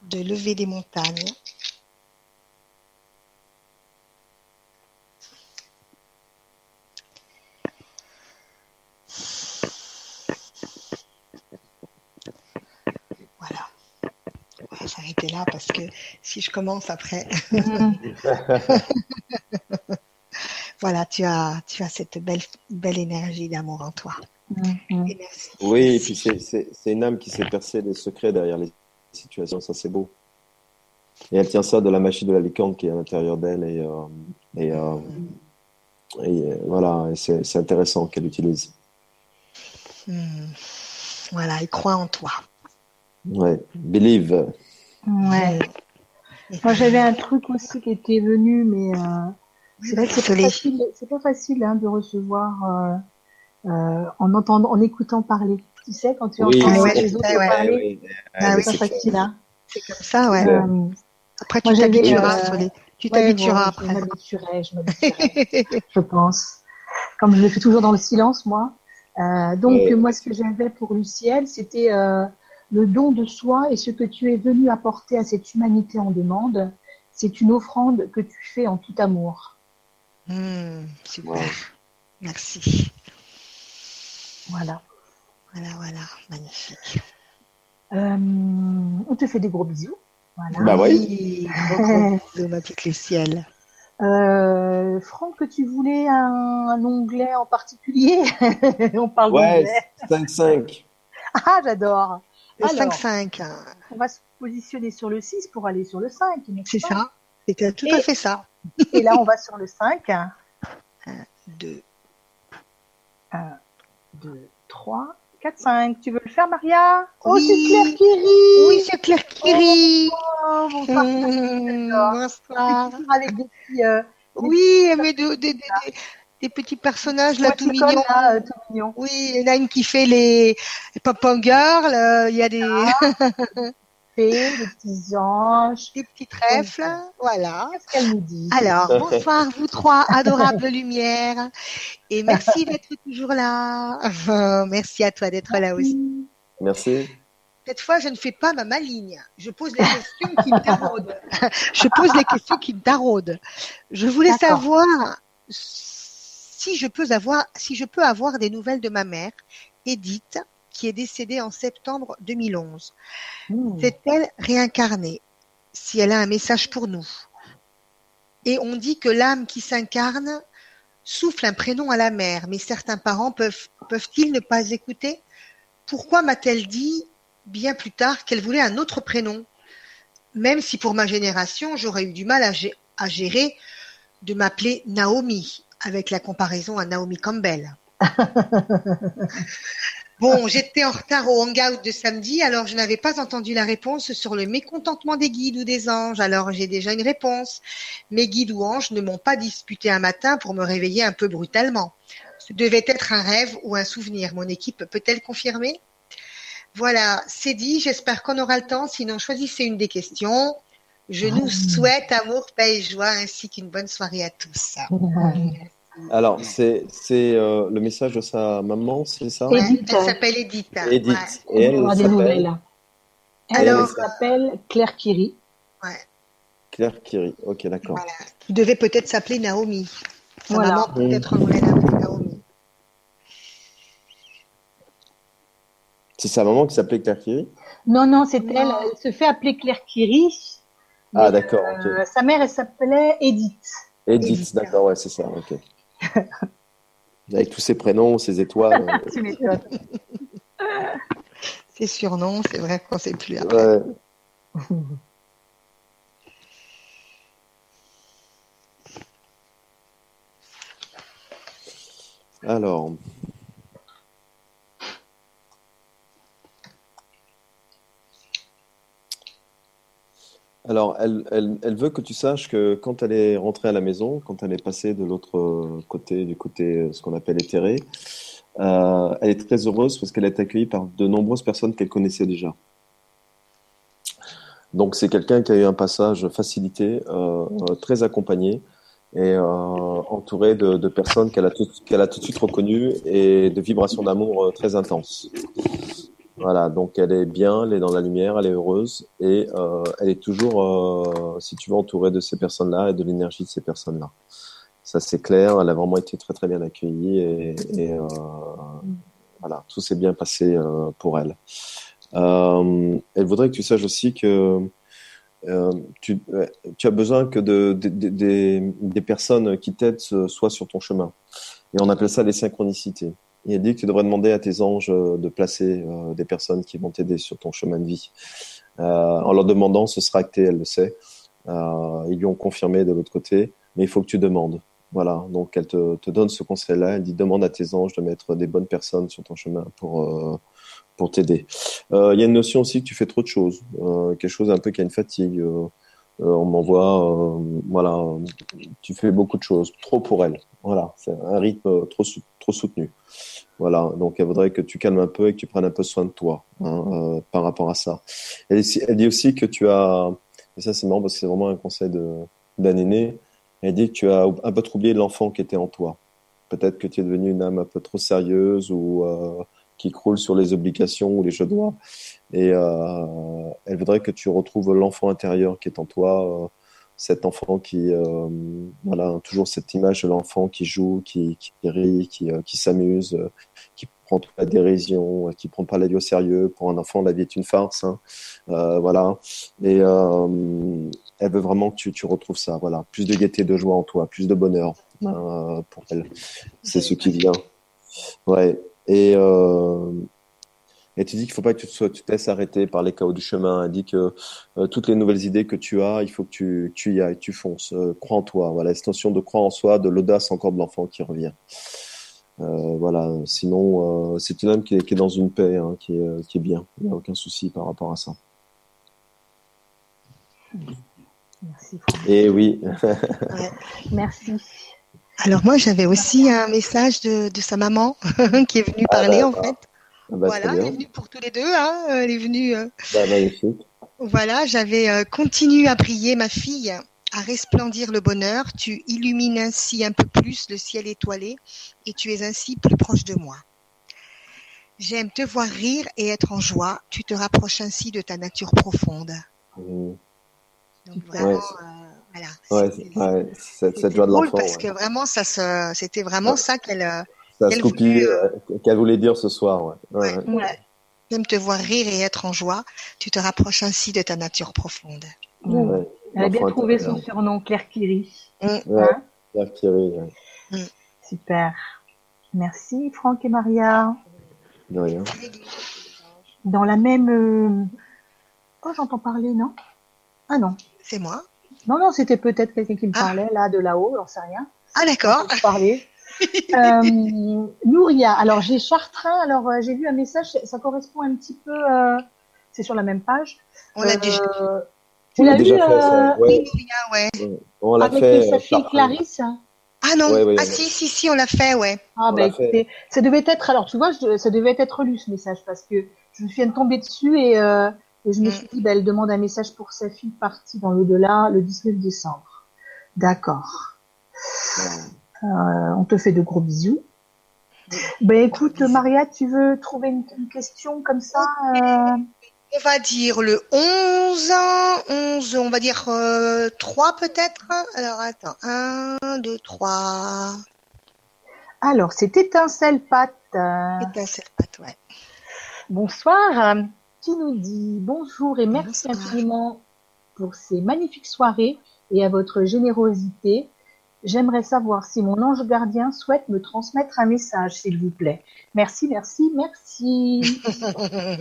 de lever des montagnes, s'arrêter là parce que si je commence après. (laughs) voilà, tu as, tu as cette belle, belle énergie d'amour en toi. Mm-hmm. Oui, et puis c'est une âme qui s'est percée les secrets derrière les situations, ça c'est beau. Et elle tient ça de la machine de la licorne qui est à l'intérieur d'elle et, euh, et, euh, et, euh, voilà, c'est intéressant qu'elle utilise. Hmm. Voilà, il croit en toi. Ouais, believe. Ouais. Moi, j'avais un truc aussi qui était venu, mais euh, c'est vrai que c'est pas facile, c'est pas facile hein, de recevoir euh, en entendant, en écoutant parler. Tu sais, quand tu Oui, entends ouais, les autres ouais, parler, Ah oui, c'est pas facile. Hein. C'est comme ça, ouais. Ouais. Euh, Après, tu t'habitueras, euh. Tu ouais, t'habitueras après. Je m'habituerai, je m'habituerai, je pense. Comme je le fais toujours dans le silence, moi. Euh, donc, Ouais. moi, ce que j'avais pour Luciel, c'était euh, le don de soi et ce que tu es venu apporter à cette humanité en demande. C'est une offrande que tu fais en tout amour. Hmm, super. Ouais. Merci. Voilà. Voilà, voilà. Magnifique. Euh, on te fait des gros bisous. Voilà. Bah. Oui, beaucoup (laughs) de ma petite Lucielle. Euh, Franck, tu voulais un, un onglet en particulier (laughs) On parle Ouais, d'onglet. 5-5. Ah, j'adore. Le Alors. 5-5. hein. On va se positionner sur le 6 pour aller sur le 5. n'est-ce C'est pas ça. C'est tout Et- à fait ça. Et là, on va sur le 5. Deux. 2, 3, 4, 5. Tu veux le faire, Maria? Oh, Oui. c'est Claire qui rit Oui, c'est Claire qui rit. Oh, bonsoir. Mmh, bonsoir. Avec des petits... Euh, Oui, mais de- de- de- de- des petits personnages là tout mignons. là, euh, tout mignons. Oui, il y en a une qui fait les, les pop-up girls. euh, Il y a des, (laughs) Fées, des petits anges. des petits trèfles. Voilà. Qu'est-ce qu'elle nous dit? Alors, (laughs) bonsoir vous trois adorables lumières. Et merci d'être toujours là. (laughs) Merci à toi d'être là aussi. Merci. Cette fois, je ne fais pas ma maligne. Je pose les questions qui me taraudent. (laughs) Je pose les questions qui me taraudent. Je voulais savoir si je peux avoir, si je peux avoir des nouvelles de ma mère, Edith, qui est décédée en septembre 2011. Mmh. C'est-elle réincarnée Si elle a un message pour nous? Et on dit que l'âme qui s'incarne souffle un prénom à la mère, mais certains parents peuvent, peuvent-ils ne pas écouter? Pourquoi m'a-t-elle dit bien plus tard qu'elle voulait un autre prénom? Même si pour ma génération, j'aurais eu du mal à, à gérer de m'appeler Naomi, avec la comparaison à Naomi Campbell. (laughs) Bon, j'étais en retard au hangout de samedi, alors je n'avais pas entendu la réponse sur le mécontentement des guides ou des anges. Alors j'ai déjà une réponse. Mes guides ou anges ne m'ont pas disputé un matin pour me réveiller un peu brutalement. Ce devait être un rêve ou un souvenir. Mon équipe peut-elle confirmer? Voilà, c'est dit. J'espère qu'on aura le temps. Sinon, choisissez une des questions. Je nous souhaite amour, paix et joie, ainsi qu'une bonne soirée à tous. Alors, c'est c'est euh, le message de sa maman, c'est ça? Ouais, Edith. elle s'appelle Edith. Edith. Ouais. Et elle des s'appelle nouvelles. Elle, Alors- elle s'appelle Claire Kiri. Ouais. Claire Kiri. Ok, d'accord. Voilà. Qui devait peut-être s'appeler Naomi. Sa Voilà. maman peut-être voulait l'appeler Naomi. C'est sa maman qui s'appelait Claire Kiri? Non, non, c'est elle. Elle se fait appeler Claire Kiri. Ah, d'accord, euh, ok. Sa mère, elle s'appelait Edith. Edith, Edith. d'accord, ouais, c'est ça, ok. Avec tous ses prénoms, ses étoiles. (laughs) Ses surnoms, c'est vrai qu'on ne sait plus après. ouais. (laughs) Alors. Alors, elle, veut que tu saches que quand elle est rentrée à la maison, quand elle est passée de l'autre côté, du côté euh, ce qu'on appelle éthéré, euh, elle est très heureuse parce qu'elle est accueillie par de nombreuses personnes qu'elle connaissait déjà. Donc, c'est quelqu'un qui a eu un passage facilité, euh, très accompagné et entouré de, personnes qu'elle a, tout, de suite reconnues et de vibrations d'amour très intenses. Voilà, donc elle est bien, elle est dans la lumière, elle est heureuse et euh, elle est toujours, euh, si tu veux, entourée de ces personnes-là et de l'énergie de ces personnes-là. Ça c'est clair, elle a vraiment été très très bien accueillie et, euh, voilà, tout s'est bien passé pour elle. Elle voudrait que tu saches aussi que tu, as besoin que de, de- de- des- des personnes qui t'aident soient sur ton chemin. Et on appelle ça les synchronicités. Il dit que tu devrais demander à tes anges euh, de placer euh, des personnes qui vont t'aider sur ton chemin de vie. Euh, en leur demandant, ce sera acté, elle le sait. Ils lui ont confirmé de l'autre côté, mais il faut que tu demandes. Voilà, donc elle te, te donne ce conseil-là. Elle dit demande à tes anges de mettre des bonnes personnes sur ton chemin pour pour t'aider. Il y a une notion aussi que tu fais trop de choses, quelque chose un peu qui a une fatigue. Euh, euh, on m'envoie, euh, voilà, tu fais beaucoup de choses, trop pour elle. Voilà, c'est un rythme trop sou- trop soutenu. Voilà, donc elle voudrait que tu calmes un peu et que tu prennes un peu soin de toi hein, euh, par rapport à ça. Elle, dit aussi que tu as, et ça c'est marrant parce que c'est vraiment un conseil d'un aîné. Elle dit que tu as un peu troublé l'enfant qui était en toi. Peut-être que tu es devenu une âme un peu trop sérieuse ou euh, qui croule sur les obligations ou les je dois. Et euh, elle voudrait que tu retrouves l'enfant intérieur qui est en toi, euh, cet enfant qui, euh, voilà, toujours cette image de l'enfant qui joue, qui, qui rit, qui, qui s'amuse, qui prend pas la dérision, qui prend pas la vie au sérieux. Pour un enfant, la vie est une farce, hein. Voilà. Et elle veut vraiment que tu, tu retrouves ça, voilà, plus de gaieté, de joie en toi, plus de bonheur pour elle. C'est ce qui vient. Ouais. Et euh, et tu dis qu'il faut pas que tu te, sois, tu te laisses arrêter par les chaos du chemin. Elle dit que euh, toutes les nouvelles idées que tu as, il faut que tu, tu y ailles, tu fonces, euh, crois en toi. Voilà, cette notion de croire en soi, de l'audace encore de l'enfant qui revient. Voilà, sinon c'est une âme qui est, qui est dans une paix, hein, qui, est, qui est bien. Il n'y a aucun souci par rapport à ça. Merci. Et oui, Merci. Alors moi, j'avais aussi un message de, de sa maman (laughs) qui est venue Ah, parler en fait. Ah bah, voilà, elle est venue pour tous les deux. Hein. Elle est venue. euh, Bah, magnifique. Voilà, j'avais euh, continué à prier ma fille à resplendir le bonheur. Tu illumines ainsi un peu plus le ciel étoilé et tu es ainsi plus proche de moi. J'aime te voir rire et être en joie. Tu te rapproches ainsi de ta nature profonde. Mmh. Donc vraiment, Ouais. euh, voilà. Ouais, cette, joie de l'enfant. parce ouais. que vraiment, ça se, c'était vraiment Ouais. ça qu'elle. voulait, euh, qu'elle voulait dire ce soir. Ouais. Ouais, Ouais. ouais. Ouais. J'aime te voir rire et être en joie. Tu te rapproches ainsi de ta nature profonde. Ouais. Elle a bien trouvé son surnom, Claire Curie. Ouais, Hein Pierre Thierry, ouais. Super. Merci Franck et Maria. De rien. Dans la même... euh, Oh, j'entends parler, non? Ah non. C'est moi. Non, non, c'était peut-être quelqu'un qui me Ah. parlait, là, de là-haut, j'en sais rien. Ah d'accord. Parler. (laughs) euh, Nouria, alors j'ai Chartrain, alors euh, j'ai vu un message, ça correspond un petit peu... euh, C'est sur la même page. On l'a Euh, déjà. Tu On l'as l'a vu fait, ça. euh, Ouais, ouais. on l'a avec fait. sa euh, fille Clarisse Ah non. Ouais, ouais, ah ouais. si si si, on l'a fait, ouais. Ah bah fait. écoutez, ça devait être alors tu vois, je- ça devait être lu ce message parce que je me suis tombée dessus et, euh, et je me Mm. suis dit bah elle demande un message pour sa fille partie dans l'au-delà le 19 décembre. D'accord. Euh, on te fait de gros bisous. Ben écoute. Maria, tu veux trouver une, une question comme ça euh, On va dire le 11, 11, on va dire euh, 3 peut-être. Alors attends, 1, 2, 3. Alors c'est étincelle Pat. euh, Étincelle patte, ouais. Bonsoir, euh, qui nous dit bonjour et merci Bonsoir. infiniment pour ces magnifiques soirées et à votre générosité. J'aimerais savoir si mon ange gardien souhaite me transmettre un message, s'il vous plaît. Merci, merci, merci. (laughs)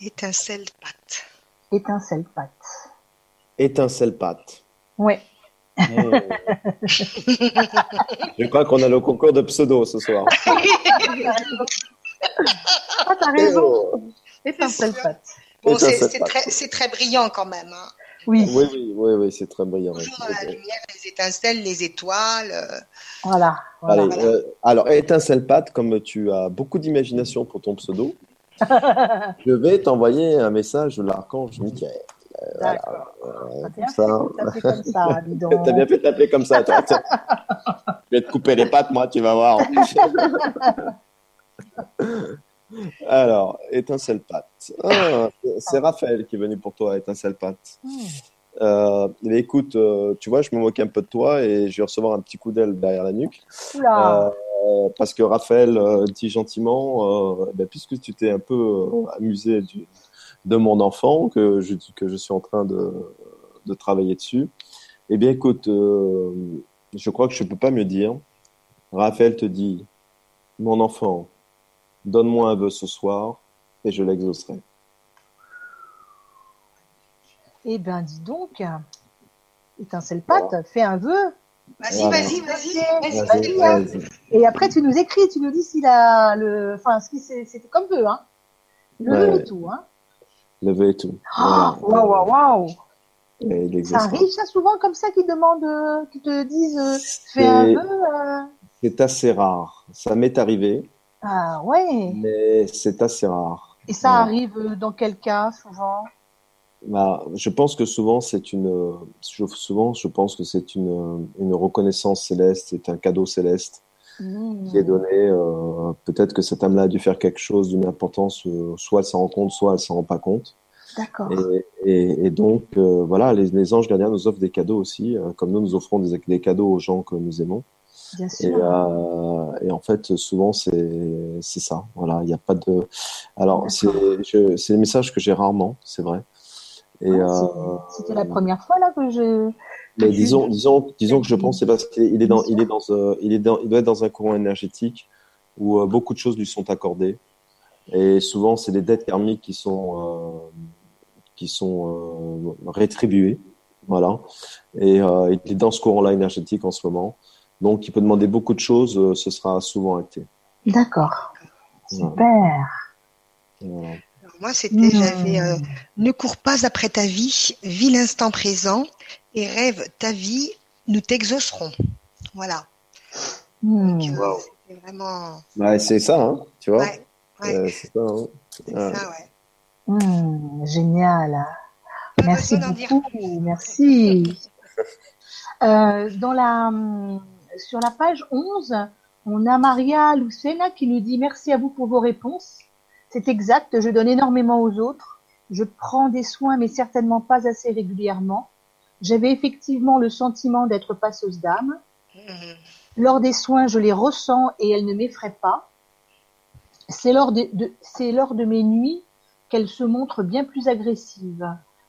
Étincelle patte. Étincelle Pat. Étincelle pâte. Ouais. Mmh. (laughs) Je crois qu'on a le concours de pseudo ce soir. (laughs) Ah, t'as raison. Étincelle. Pat. Bon, c'est très, très brillant quand même. Hein. Oui, Oui, oui, oui, oui, c'est très brillant. Toujours dans la lumière, les étincelles, les étoiles. euh, voilà. voilà. Allez, euh, alors, étincelle pâte, comme tu as beaucoup d'imagination pour ton pseudo, (laughs) je vais t'envoyer un message de l'archange Michael. D'accord. Euh, T'as bien fait de taper comme ça, dis (laughs) donc. T'as bien fait de t'appeler comme ça. toi. (laughs) Je vais te couper les pattes, moi, tu vas voir. (laughs) Alors, étincelle pâte. Ah, c'est- Raphaël qui est venu pour toi, étincelle pâte. Hmm. Euh, mais écoute, euh, tu vois, je me moque un peu de toi et je vais recevoir un petit coup d'aile derrière la nuque. Oula. Euh, parce que Raphaël dit gentiment, ben, puisque tu t'es un peu euh, amusé du- de mon enfant, que je, que je suis en train de, de travailler dessus, eh bien écoute, je crois que je peux pas mieux dire. Raphaël te dit, mon enfant, donne-moi un vœu ce soir et je l'exaucerai. Eh ben, dis donc. étincelle patte, fais un vœu. Vas-y, Voilà. vas-y, vas-y. Vas-y. Vas-y. Et après, tu nous écris, tu nous dis s'il a le, enfin, ce qui c'est- c'était comme vœu, hein. Le vœu et tout, hein. Levé et tout. Voilà. Waouh, waouh, waouh. Et il Ça exaucera. arrive, ça, souvent, comme ça, qui demandent, euh, qui te disent, euh, fais un C'est- vœu, euh, C'est assez rare. Ça m'est arrivé, Ah, ouais. mais c'est assez rare. Et ça Ouais. arrive euh, dans quel cas, souvent? Bah, je pense que souvent c'est une, je- souvent je pense que c'est une, une reconnaissance céleste, c'est un cadeau céleste Mmh. qui est donné. euh, peut-être que cette âme-là a dû faire quelque chose d'une importance, euh, soit elle s'en rend compte, soit elle s'en rend pas compte. D'accord. Et, et, et donc euh, voilà, les, les anges gardiens nous offrent des cadeaux aussi, euh, comme nous nous offrons des, des cadeaux aux gens que nous aimons. Bien Et, sûr. euh, et en fait, souvent, c'est ça. Voilà, il n'y a pas de. Alors, c'est des messages que j'ai rarement, c'est vrai. Et Ah, euh, C'était la première fois, là, que je, mais disons, disons, disons que je pense c'est parce qu'il est dans, il est dans, euh, il est dans, il doit être dans un courant énergétique où euh, beaucoup de choses lui sont accordées. Et souvent, c'est des dettes karmiques qui sont, qui sont rétribuées. Voilà. Et il est dans ce courant-là énergétique en ce moment. Donc, il peut demander beaucoup de choses. euh, ce sera souvent acté. D'accord. Super. Voilà. Alors, Moi, c'était, Mmh. j'avais, euh, ne cours pas après ta vie, vis l'instant présent et rêve ta vie, nous t'exaucerons. Voilà. Mmh. Donc, euh, Wow. C'était vraiment, Ouais, c'est ça, hein, tu vois. ouais, ouais, Euh, c'est ça. Hein. c'est ouais. ça, ouais. Mmh, génial. Pas Merci besoin d'en dire beaucoup. Merci. Euh, dans la, hum, sur la page 11, on a Maria Lucena qui nous dit merci à vous pour vos réponses. C'est exact, je donne énormément aux autres. Je prends des soins, mais certainement pas assez régulièrement. J'avais effectivement le sentiment d'être passeuse d'âme. Mhm. Lors des soins, je les ressens et elles ne m'effraient pas. C'est lors de, de- c'est lors de mes nuits qu'elles se montrent bien plus agressives.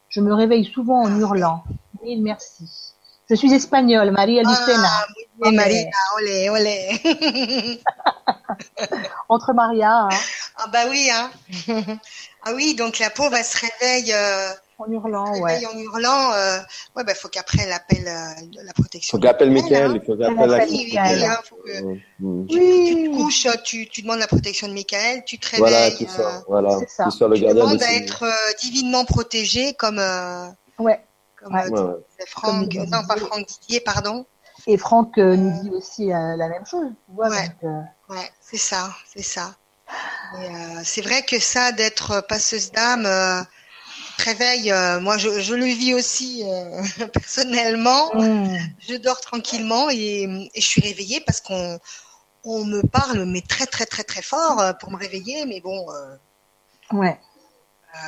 Je me réveille souvent en hurlant. Mille merci. Je suis espagnole, Maria Lucena. Ah, muy bien, Marina, olé, olé. (laughs) Entre Maria, hein, ah bah oui, hein. ah oui, donc la pauvre, elle se réveille, euh, en hurlant, se ouais. réveille en hurlant. Euh, ouais, bah faut qu'après elle appelle euh, la protection. Faut qu'elle appelle Michael, Michael. hein. Il faut qu'elle Elle appelle la. Oui, oui, Michael. oui, hein, faut que- Euh, mm. tu, tu Oui, te couches, tu, tu demandes la protection de Michael, tu te Voilà, réveilles, tout ça. euh, Voilà. c'est ça. Qui soit le tu gardien de demandes à ses- être euh, divinement protégé comme, euh, ouais. Comme Ouais. euh, Ouais, ouais. disait Franck, Comme non pas Franck Didier, pardon. Et Franck euh, nous dit aussi euh, la même chose. Tu vois, Ouais. donc, euh, Ouais, c'est ça, c'est ça. Euh, c'est vrai que ça, d'être passeuse d'âme, euh, réveille. euh, moi, je, je le vis aussi euh, (laughs) personnellement. mmh, Je dors tranquillement et, et je suis réveillée parce qu'on on me parle, mais très très très très fort euh, pour me réveiller. Mais bon, euh, ouais. euh,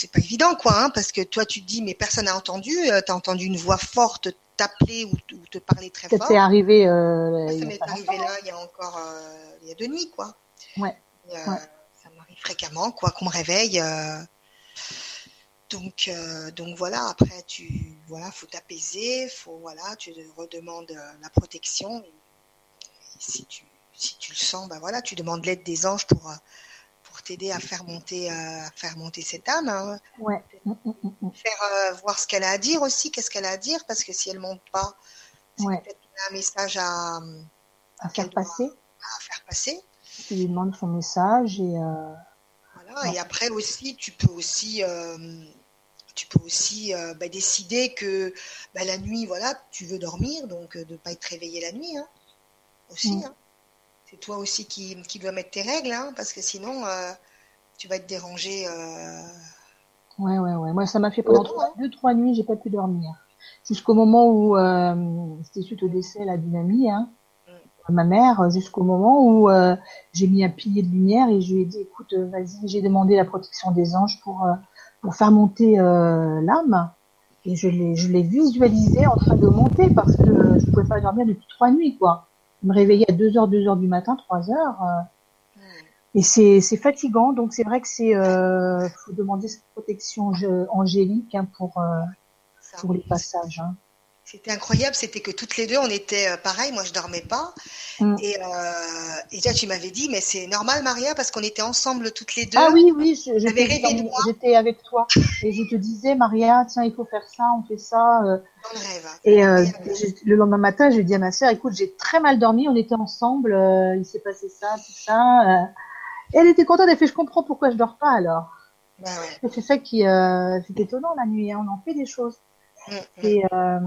c'est pas évident, quoi, hein, parce que toi, tu te dis, mais personne n'a entendu. Euh, T'as entendu une voix forte t'appeler ou, te parler très Ça fort. t'est arrivé. Euh, Ça m'est arrivé là, il y a encore, euh, il y a deux nuits, quoi. Ouais. Et, euh, Ouais. Ça m'arrive fréquemment, quoi, qu'on me réveille. euh. Donc, euh, donc voilà. Après, tu, voilà, faut t'apaiser, faut, voilà, tu redemandes la protection. Et, si tu, si tu le sens, ben voilà, tu demandes l'aide des anges pour t'aider à faire monter, euh, à faire monter cette âme. hein. Ouais. Mmh, mmh, mmh. Faire euh, voir ce qu'elle a à dire aussi, qu'est-ce qu'elle a à dire, parce que si elle monte pas, c'est Ouais. peut-être un message à, À faire passer. à faire passer. Tu lui demandes son message et euh, Voilà. Ouais. Et après aussi, tu peux aussi, tu peux aussi euh, bah, décider que bah, la nuit, voilà, tu veux dormir, donc euh, de pas être réveillé la nuit, hein, aussi. Mm. hein. C'est toi aussi qui, qui dois mettre tes règles, hein, parce que sinon, euh, tu vas être dérangé. euh, Ouais, ouais, ouais. Moi, ça m'a fait pendant trois- deux, trois nuits, j'ai pas pu dormir. Jusqu'au moment où, euh, c'était suite au décès là d'une amie, hein, ma mère, jusqu'au moment où euh, j'ai mis un pilier de lumière et je lui ai dit, écoute, euh, vas-y, j'ai demandé la protection des anges pour euh, pour faire monter euh, l'âme. Et je l'ai, je l'ai visualisé en train de monter parce que je pouvais pas dormir depuis trois nuits, quoi. Me réveiller à 2 heures, 2 heures du matin, 3 heures. euh, et c'est c'est fatigant, donc c'est vrai que c'est euh, faut demander cette protection angélique hein, pour euh, pour les passages. Hein. C'était incroyable, c'était que toutes les deux, on était euh, pareil, moi je dormais pas. Mm. Et, euh, et là, tu m'avais dit, mais c'est normal, Maria, parce qu'on était ensemble toutes les deux. Ah oui, oui, je- J'avais rêvé de moi. j'étais avec toi et je te disais, Maria, tiens, il faut faire ça, on fait ça. euh. Dans le rêve. Et euh, j'ai- le lendemain matin, j'ai dit à ma sœur, écoute, j'ai très mal dormi, on était ensemble, euh, il s'est passé ça, tout ça. euh. Et elle était contente, elle fait, je comprends pourquoi je dors pas alors. Bah ouais. Et c'est ça qui, euh, c'est étonnant la nuit, hein, on en fait des choses. Mm, mm. Et euh,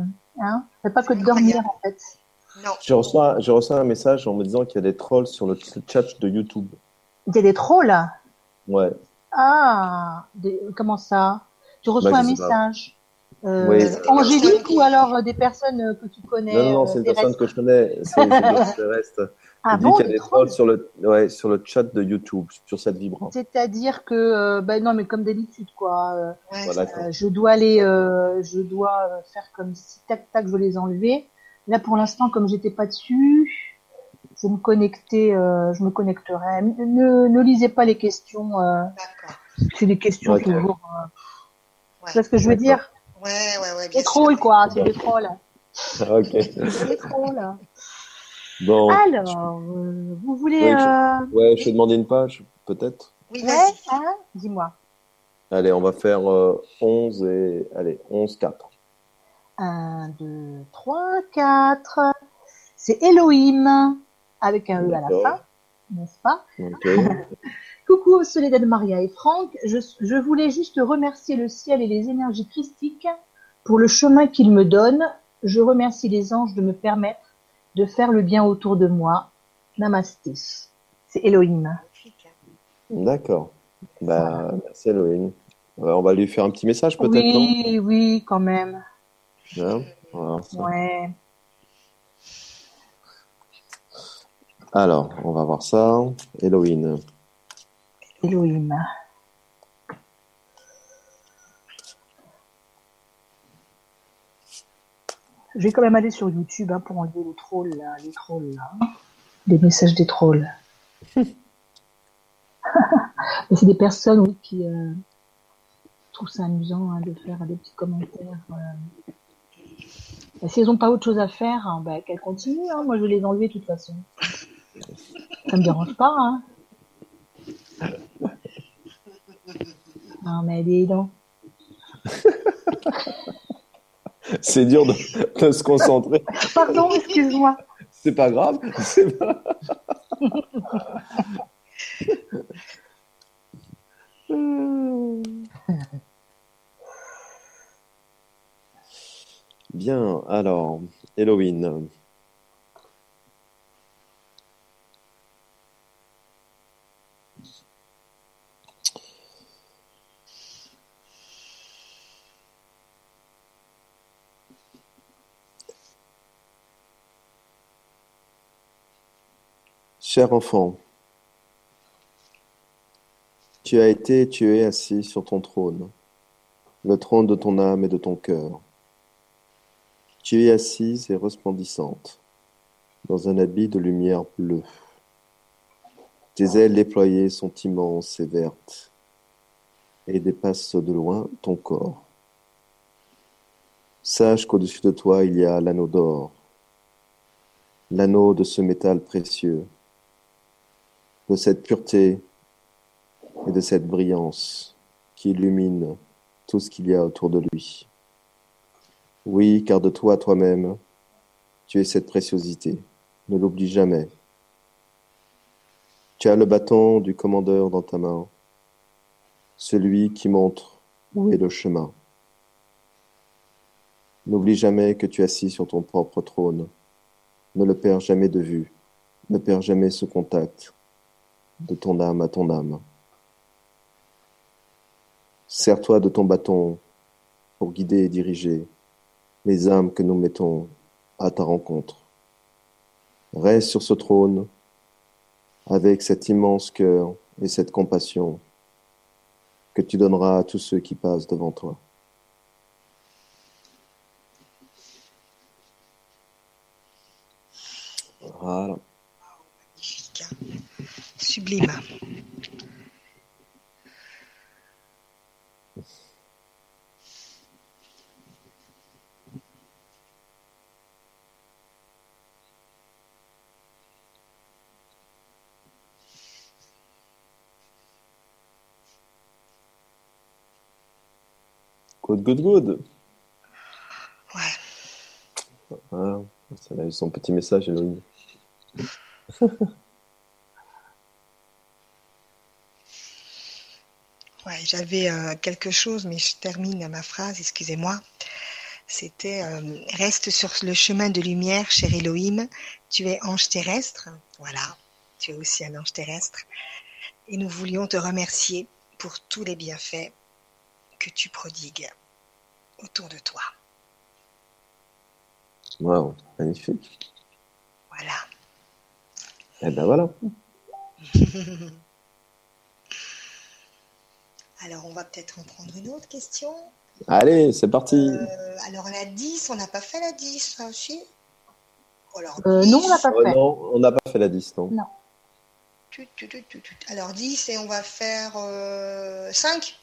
hein, c'est pas que de dormir en fait. Non. Je reçois, je reçois un message en me disant qu'il y a des trolls sur le chat de YouTube. Il y a des trolls? Ouais. Ah, des- comment ça? Tu reçois Bah, un sais pas. message euh, Oui. Angélique ou alors euh, des personnes que tu connais Non, non, non, c'est une terrestres personne que je connais. C'est c'est (laughs) des extraterrestres. Ah Il dit bon, qu'il y a des trolls sur le, ouais, sur le chat de YouTube, sur cette vibrante. C'est-à-dire que, euh, ben non, mais comme d'habitude, quoi. euh, Ouais, Voilà, d'accord. euh, je dois aller, euh, je dois euh, faire comme si tac tac, je veux les enlever. Là, pour l'instant, comme j'étais pas dessus, je me connectais, euh, je me connecterai. Ne, ne lisez pas les questions. Euh, D'accord. c'est des questions Ok. toujours. Euh, Ouais. tu vois ce que je veux dire? Ouais, ouais, ouais, bien trolls, quoi. C'est des trolls. (laughs) ok. C'est des trolls. Bon. Alors, euh, vous voulez... Oui, je- euh, Ouais, je vais demander une page, peut-être. Oui, Ouais, vas-y. hein Dis-moi. Allez, on va faire euh, 11 et. Allez, 11, 4. 1, 2, 3, 4. C'est Elohim, avec un E à la fin, n'est-ce pas? Ok. (laughs) Coucou Soledad Maria et Franck, je, je voulais juste remercier le ciel et les énergies christiques pour le chemin qu'ils me donnent. Je remercie les anges de me permettre de faire le bien autour de moi. Namasté. C'est Elohim. D'accord. Bah, merci Elohim. Euh, on va lui faire un petit message, peut-être, non? Oui, oui, quand même. Hein? Ouais. Alors, on va voir ça. Elohim. Elohim. Je vais quand même aller sur YouTube hein, pour enlever les trolls, là, les trolls, là. Les messages des trolls. (laughs) Mais c'est des personnes, oui, qui euh, trouvent ça amusant hein, de faire des petits commentaires. euh. Et si elles n'ont pas autre chose à faire, hein, bah, qu'elles continuent. Moi, je vais les enlever de toute façon. Ça me dérange pas. (laughs) Non, mais dis donc. (laughs) C'est dur de, de se concentrer. Pardon, excuse-moi. C'est pas grave. Pas... Bien, alors, Elohim. Cher enfant, tu as été et tu es assis sur ton trône, le trône de ton âme et de ton cœur. Tu es assise et resplendissante, dans un habit de lumière bleue. Tes ailes déployées sont immenses et vertes, et dépassent de loin ton corps. Sache qu'au-dessus de toi il y a l'anneau d'or, l'anneau de ce métal précieux, de cette pureté et de cette brillance qui illumine tout ce qu'il y a autour de lui. Oui, car de toi toi-même, tu es cette préciosité. Ne l'oublie jamais. Tu as le bâton du commandeur dans ta main, celui qui montre où est le chemin. N'oublie jamais que tu es assis sur ton propre trône. Ne le perds jamais de vue. Ne perds jamais ce contact de ton âme à ton âme. Sers-toi de ton bâton pour guider et diriger les âmes que nous mettons à ta rencontre. Reste sur ce trône avec cet immense cœur et cette compassion que tu donneras à tous ceux qui passent devant toi. sublime. Good, good, good. Ouais. Ah, ça a eu son petit message, Elohim. (laughs) J'avais euh, quelque chose, mais je termine ma phrase, excusez-moi. C'était euh, Reste sur le chemin de lumière, cher Elohim. Tu es ange terrestre. Voilà, tu es aussi un ange terrestre. Et nous voulions te remercier pour tous les bienfaits que tu prodigues autour de toi. Waouh, magnifique. Voilà. Et ben voilà. (laughs) Alors, on va peut-être en prendre une autre question. Allez, c'est parti. Euh, alors, la 10, on n'a pas fait la 10, hein, si Alors, Euh, 10, non, on l'a pas Oh fait. non, on n'a pas fait la 10, non. tut. Alors, 10, et on va faire euh, 5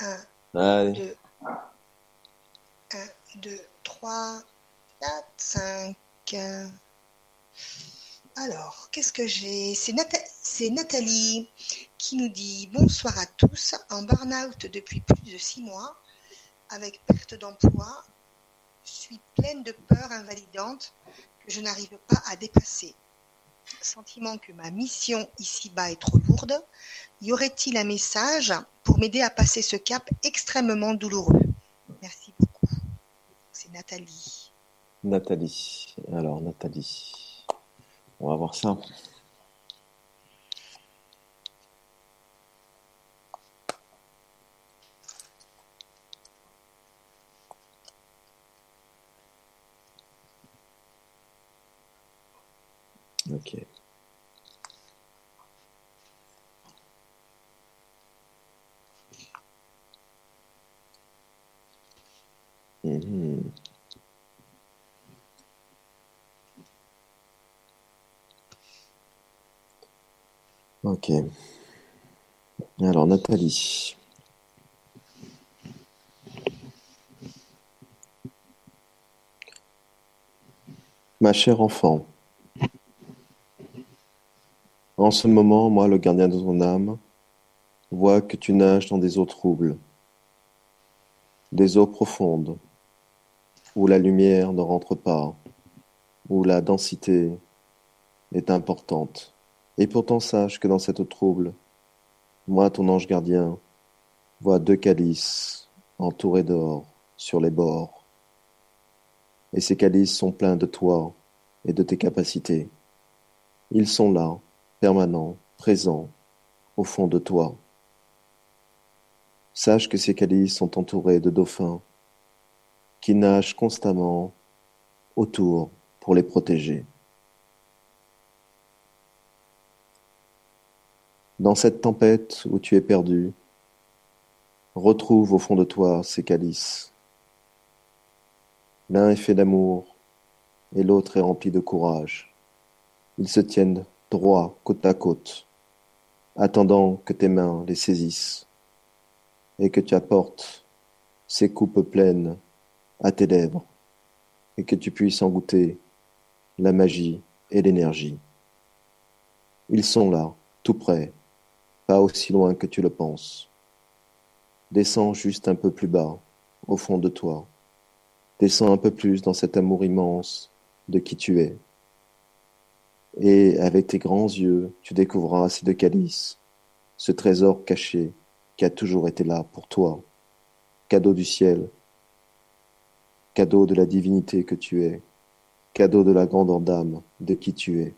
1, Allez. 2, 1, 2, 3, 4, 5. Alors, qu'est-ce que j'ai? C'est Nathalie qui nous dit Bonsoir à tous. En burn-out depuis plus de 6 mois, avec perte d'emploi, suis pleine de peur invalidante que je n'arrive pas à dépasser. Sentiment que ma mission ici-bas est trop lourde. Y aurait-il un message pour m'aider à passer ce cap extrêmement douloureux? Merci beaucoup. C'est Nathalie. Nathalie. Alors, Nathalie. On va voir ça. Ok. Alors, Nathalie. Ma chère enfant, en ce moment, moi, le gardien de ton âme, vois que tu nages dans des eaux troubles, des eaux profondes, où la lumière ne rentre pas, où la densité est importante. Et pourtant sache que dans cette trouble, moi, ton ange gardien, vois deux calices entourés d'or sur les bords. Et ces calices sont pleins de toi et de tes capacités. Ils sont là, permanents, présents, au fond de toi. Sache que ces calices sont entourés de dauphins qui nagent constamment autour pour les protéger. Dans cette tempête où tu es perdu, retrouve au fond de toi ces calices. L'un est fait d'amour et l'autre est rempli de courage. Ils se tiennent droit côte à côte, attendant que tes mains les saisissent et que tu apportes ces coupes pleines à tes lèvres et que tu puisses en goûter la magie et l'énergie. Ils sont là, tout près, pas aussi loin que tu le penses. Descends juste un peu plus bas, au fond de toi. Descends un peu plus dans cet amour immense de qui tu es. Et avec tes grands yeux, tu découvriras ces deux calices, ce trésor caché qui a toujours été là pour toi, cadeau du ciel, cadeau de la divinité que tu es, cadeau de la grandeur d'âme de qui tu es.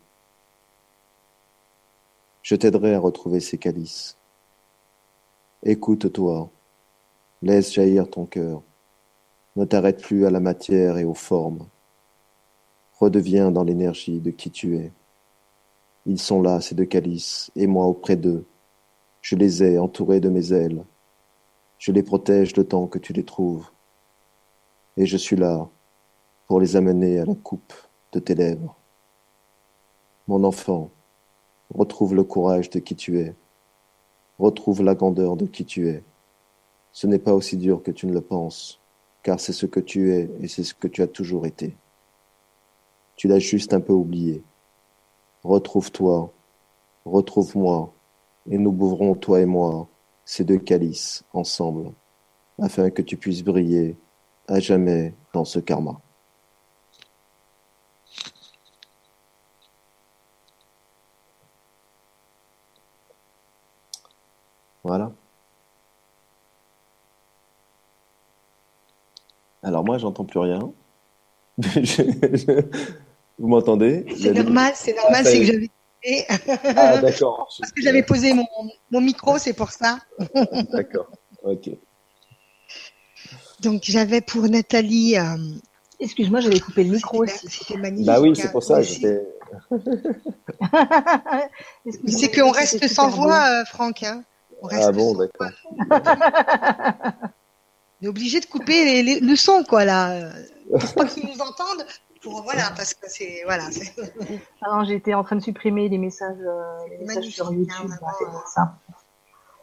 Je t'aiderai à retrouver ces calices. Écoute-toi, laisse jaillir ton cœur, ne t'arrête plus à la matière et aux formes. Redeviens dans l'énergie de qui tu es. Ils sont là, ces deux calices, et moi auprès d'eux. Je les ai entourés de mes ailes. Je les protège le temps que tu les trouves. Et je suis là pour les amener à la coupe de tes lèvres. Mon enfant, retrouve le courage de qui tu es. Retrouve la grandeur de qui tu es. Ce n'est pas aussi dur que tu ne le penses, car c'est ce que tu es et c'est ce que tu as toujours été. Tu l'as juste un peu oublié. Retrouve-toi, retrouve-moi, et nous bouvrons, toi et moi, ces deux calices ensemble, afin que tu puisses briller à jamais dans ce karma. Voilà. Alors moi, j'entends plus rien. (laughs) Vous m'entendez? C'est normal, c'est normal, Ah, c'est que j'avais Ah, d'accord. (laughs) parce que j'avais posé mon, mon micro, c'est pour ça. (laughs) D'accord. Ok. Donc j'avais pour Nathalie. euh, Excuse-moi, j'avais coupé le micro c'était- aussi. C'était magnifique. Bah oui, c'est pour ça. J'étais. C'est qu'on c'était rest super sans voix, euh, Franck. Hein. On reste Ah bon, d'accord. On est obligé de couper les- les- le son, quoi, là. Pour pas qu'ils nous entendent. Pour, voilà, parce que c'est. Voilà, c'est (laughs) Ah j'étais en train de supprimer les messages, euh, les messages sur hein, YouTube. vraiment, pour ça.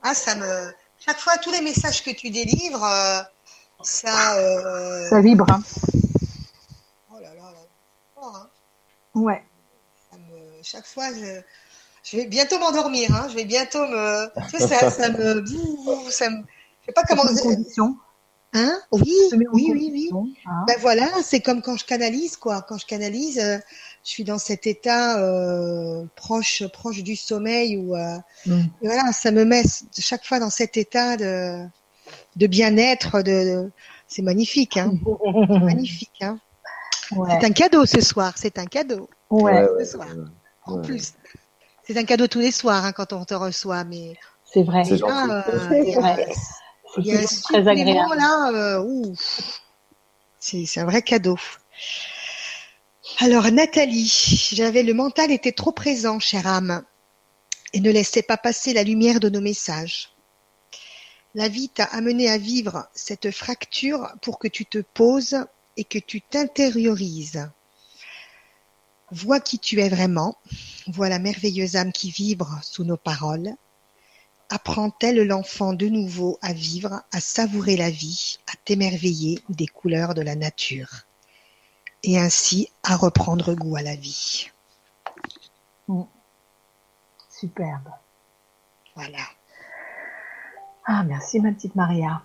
Ah, ça me. Chaque fois, tous les messages que tu délivres, euh, ça. euh, Ça vibre. hein. Oh là là, là. Oh, hein. Ouais. Ça me- Chaque fois, je, je vais bientôt m'endormir. Hein. Je vais bientôt me. Tu sais, ça, ça me. (laughs) Ça me. Je sais pas comment. En condition. Hein? Oui, oui, oui, oui. hein. Ben voilà, c'est comme quand je canalise, quoi. Quand je canalise, euh, je suis dans cet état euh, proche, proche du sommeil où, euh, Mm. voilà, ça me met chaque fois dans cet état de, de bien-être. De, de- c'est magnifique, hein. (laughs) magnifique, hein. Ouais. C'est un cadeau ce soir. C'est un cadeau. Ouais, ouais, ce soir. ouais. En plus, c'est un cadeau tous les soirs hein, quand on te reçoit, mais c'est vrai. C'est (laughs) il y a- un très agréable. là, euh, c'est un vrai cadeau. Alors Nathalie, j'avais le mental était trop présent, chère âme, et ne laissait pas passer la lumière de nos messages. La vie t'a amené à vivre cette fracture pour que tu te poses et que tu t'intériorises. Vois qui tu es vraiment, vois la merveilleuse âme qui vibre sous nos paroles. Apprend-elle l'enfant de nouveau à vivre, à savourer la vie, à t'émerveiller des couleurs de la nature, et ainsi à reprendre goût à la vie? Superbe. Voilà. Ah, merci ma petite Maria.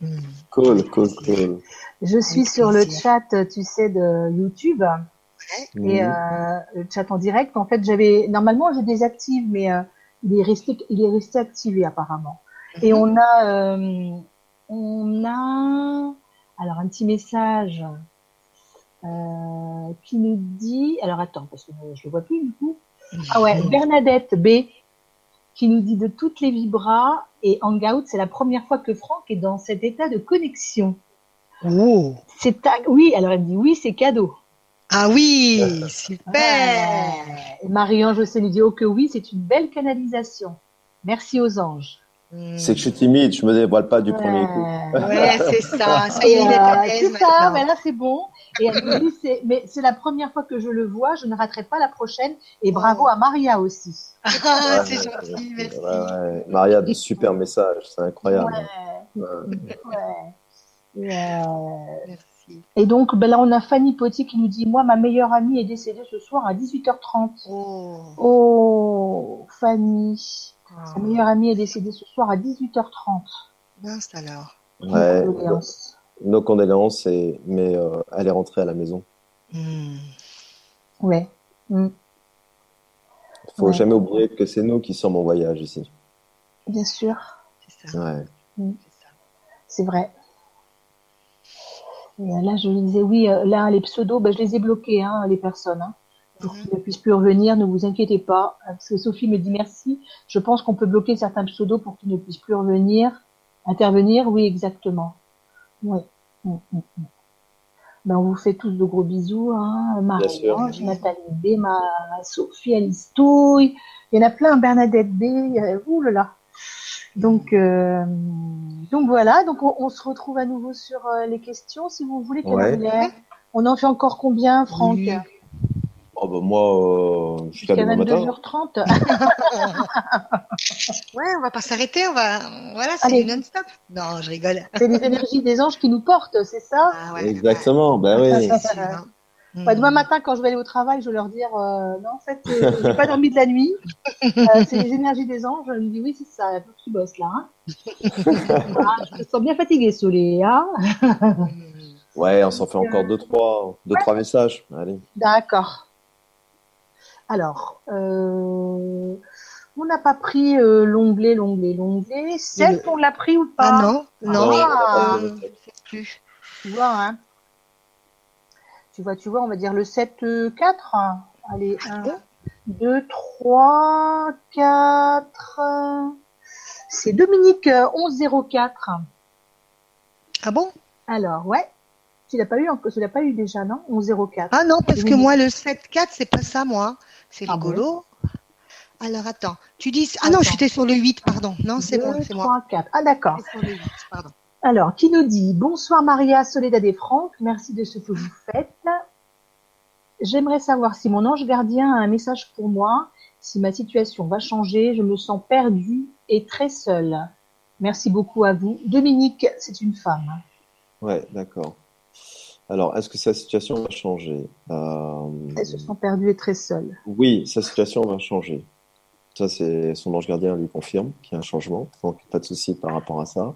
Hmm. Cool, cool, cool. Je suis Avec sur le chat, tu sais, de YouTube. Et euh, le chat en direct, en fait, j'avais normalement je désactive, mais euh, il est resté il est resté activé apparemment. Et Mhm. on a euh, on a alors un petit message euh, qui nous dit alors attends parce que je le vois plus du coup. Ah ouais, Bernadette B qui nous dit de toutes les vibras et Hangout, c'est la première fois que Franck est dans cet état de connexion. Oh. C'est ta- oui, alors elle me dit oui, c'est cadeau. Ah oui, super. Ouais. Marie-Ange aussi nous dit oh que oui, c'est une belle canalisation. Merci aux anges. Hmm. C'est que je suis timide, je me dévoile pas du premier coup. Ouais. C'est ça. Ça y est, Et, il est à euh, l'aise c'est ça, mais là c'est bon. Et elle nous dit, c'est- mais c'est la première fois que je le vois, je ne raterai pas la prochaine. Et bravo à Maria aussi. (laughs) Ah, Ouais, c'est gentil, merci. Ouais, ouais. Maria, de super messages, c'est incroyable. Ouais, Ouais. ouais. Et, euh, Merci. Et donc ben là on a Fanny Potier qui nous dit moi ma meilleure amie est décédée ce soir à 18h30. Oh. Oh Fanny, sa Oh. meilleure amie est décédée ce soir à 18h30. Mince alors. Ouais. Condoléances. Nos condoléances, et... mais euh, elle est rentrée à la maison. Hmm. Ouais. Mm. faut Ouais. jamais oublier que c'est nous qui sommes en voyage ici. Bien sûr, C'est ça. Ouais. c'est ça. c'est vrai. Et euh, là, je lui disais, oui, euh, là, les pseudos, ben, je les ai bloqués, hein, les personnes, hein, pour Mhm. qu'ils ne puissent plus revenir. Ne vous inquiétez pas, Euh, parce que Sophie me dit merci. Je pense qu'on peut bloquer certains pseudos pour qu'ils ne puissent plus revenir, intervenir. Oui, exactement. Oui. Mm. Ben, on vous fait tous de gros bisous, hein. Marie-Ange, Nathalie B, ma Sophie, Alice Touille. Il y en a plein, Bernadette B. Ouh là là. Donc, euh, donc voilà. Donc on, on se retrouve à nouveau sur euh, les questions, si vous voulez. Ouais. On en fait encore combien, Franck Oui. Oh, bah, moi, euh, jusqu'à demain matin. 22h30. (laughs) Ouais, on va pas s'arrêter, on va, voilà, c'est non-stop. Non, je rigole. c'est les énergies des anges qui nous portent, c'est ça? Ah ouais, Exactement, ben ouais, oui. Bah, demain matin, quand je vais aller au travail, je vais leur dire euh, non, en fait, euh, j'ai pas dormi de la nuit. Euh, c'est les énergies des anges. Je me dis oui, c'est ça, tu bosses là. Hein. Ah, je me sens bien fatiguée, Solé. Hein Ouais, on s'en fait encore deux, trois, deux, trois messages. Allez. D'accord. Alors, euh, on n'a pas pris euh, l'onglet, l'onglet, l'onglet. Celle on l'a pris ou pas? Ah non, non, Ah. euh, je sais plus. Tu vois, hein Tu vois, tu vois, on va dire le 7-4. Allez, 1, 2, 3, 4. C'est Dominique euh, 1104. Ah bon? Alors, ouais. Tu l'as pas eu, tu l'as pas eu déjà, non? 1104. Ah non, parce que moi, le 7-4, c'est pas ça, moi. C'est Ah bon? rigolo. Alors, attends. Tu dis... Ah non, Attends. j'étais sur le 8, pardon. Non, c'est bon, c'est moi. trois, quatre. Ah, d'accord. J'étais sur le 8, pardon. Alors, qui nous dit Bonsoir Maria, Soledad et Franck, merci de ce que vous faites. J'aimerais savoir si mon ange gardien a un message pour moi, si ma situation va changer, je me sens perdue et très seule. Merci beaucoup à vous. Dominique, c'est une femme. Ouais, d'accord. Alors, est-ce que sa situation va changer? Euh, Elle se sent perdue et très seule. Oui, sa situation va changer. Ça, c'est son ange gardien lui confirme qu'il y a un changement, donc pas de souci par rapport à ça.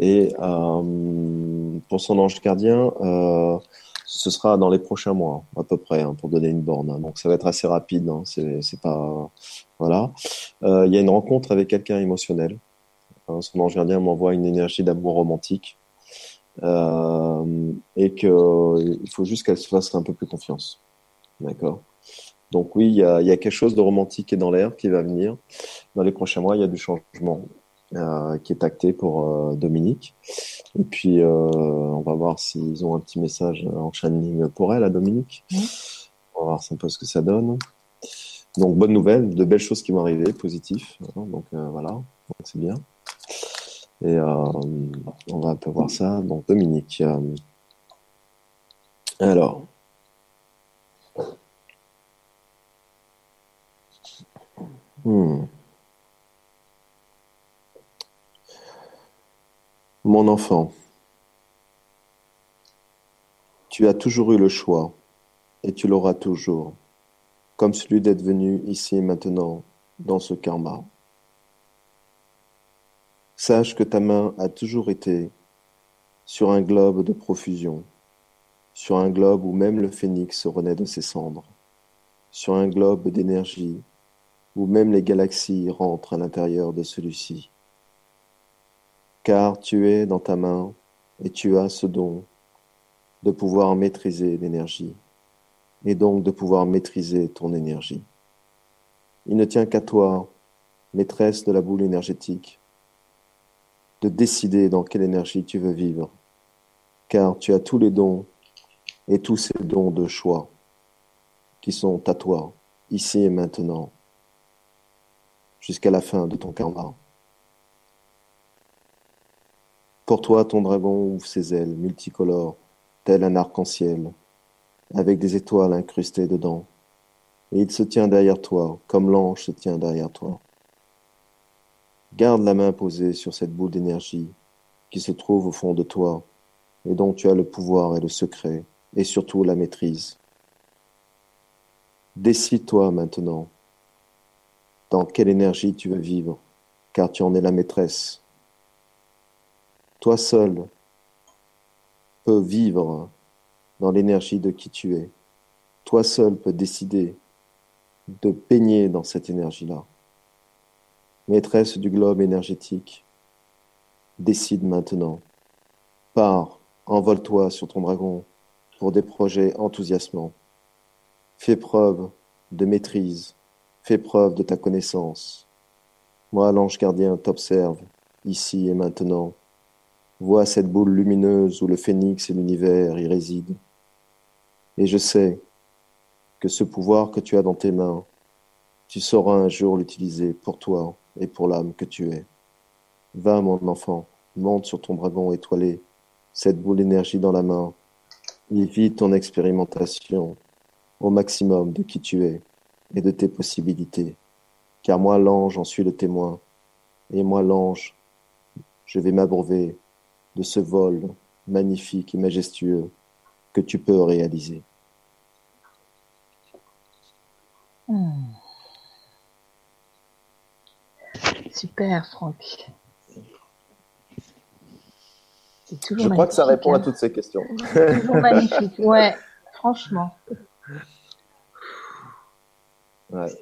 Et euh, pour son ange gardien, euh, ce sera dans les prochains mois, à peu près, hein, pour donner une borne. hein. Donc ça va être assez rapide. Hein. C'est, pas voilà. Euh, Il y a une rencontre avec quelqu'un émotionnel. Son ange gardien m'envoie une énergie d'amour romantique et que il faut juste qu'elle se fasse un peu plus confiance. D'accord? Donc oui, il y a quelque chose de romantique qui est dans l'air qui va venir. Dans les prochains mois, il y a du changement euh, qui est acté pour euh, Dominique. Et puis, euh, on va voir s'ils ont un petit message en channeling pour elle, à Dominique. On va voir un peu ce que ça donne. Donc, bonne nouvelle, de belles choses qui vont arriver, positifs. hein. Donc, voilà, c'est bien. Et on va un peu voir ça. Donc, Dominique. alors, Hmm. Mon enfant, tu as toujours eu le choix et tu l'auras toujours, comme celui d'être venu ici et maintenant dans ce karma. Sache que ta main a toujours été sur un globe de profusion, sur un globe où même le phénix renaît de ses cendres, sur un globe d'énergie où même les galaxies rentrent à l'intérieur de celui-ci. Car tu es dans ta main et tu as ce don de pouvoir maîtriser l'énergie et donc de pouvoir maîtriser ton énergie. Il ne tient qu'à toi, maîtresse de la boule énergétique, de décider dans quelle énergie tu veux vivre, car tu as tous les dons et tous ces dons de choix qui sont à toi, ici et maintenant jusqu'à la fin de ton karma. Pour toi, ton dragon ouvre ses ailes multicolores, tel un arc-en-ciel, avec des étoiles incrustées dedans, et il se tient derrière toi, comme l'ange se tient derrière toi. Garde la main posée sur cette boule d'énergie qui se trouve au fond de toi, et dont tu as le pouvoir et le secret, et surtout la maîtrise. Décide-toi maintenant dans quelle énergie tu veux vivre, car tu en es la maîtresse. Toi seul peux vivre dans l'énergie de qui tu es. Toi seul peux décider de baigner dans cette énergie-là. Maîtresse du globe énergétique, décide maintenant. Pars, envole-toi sur ton dragon pour des projets enthousiasmants. Fais preuve de maîtrise Fais preuve de ta connaissance. Moi, l'ange gardien, t'observe, ici et maintenant. Vois cette boule lumineuse où le phénix et l'univers y résident. Et je sais que ce pouvoir que tu as dans tes mains, tu sauras un jour l'utiliser pour toi et pour l'âme que tu es. Va, mon enfant, monte sur ton dragon étoilé, cette boule d'énergie dans la main, et vis ton expérimentation au maximum de qui tu es et de tes possibilités. Car moi, l'ange, en suis le témoin. Et moi, l'ange, je vais m'abreuver de ce vol magnifique et majestueux que tu peux réaliser. Hmm. Super, Franck. C'est toujours Je crois que ça répond à hein. toutes ces questions. (laughs) Toujours magnifique, ouais, franchement. Ouais.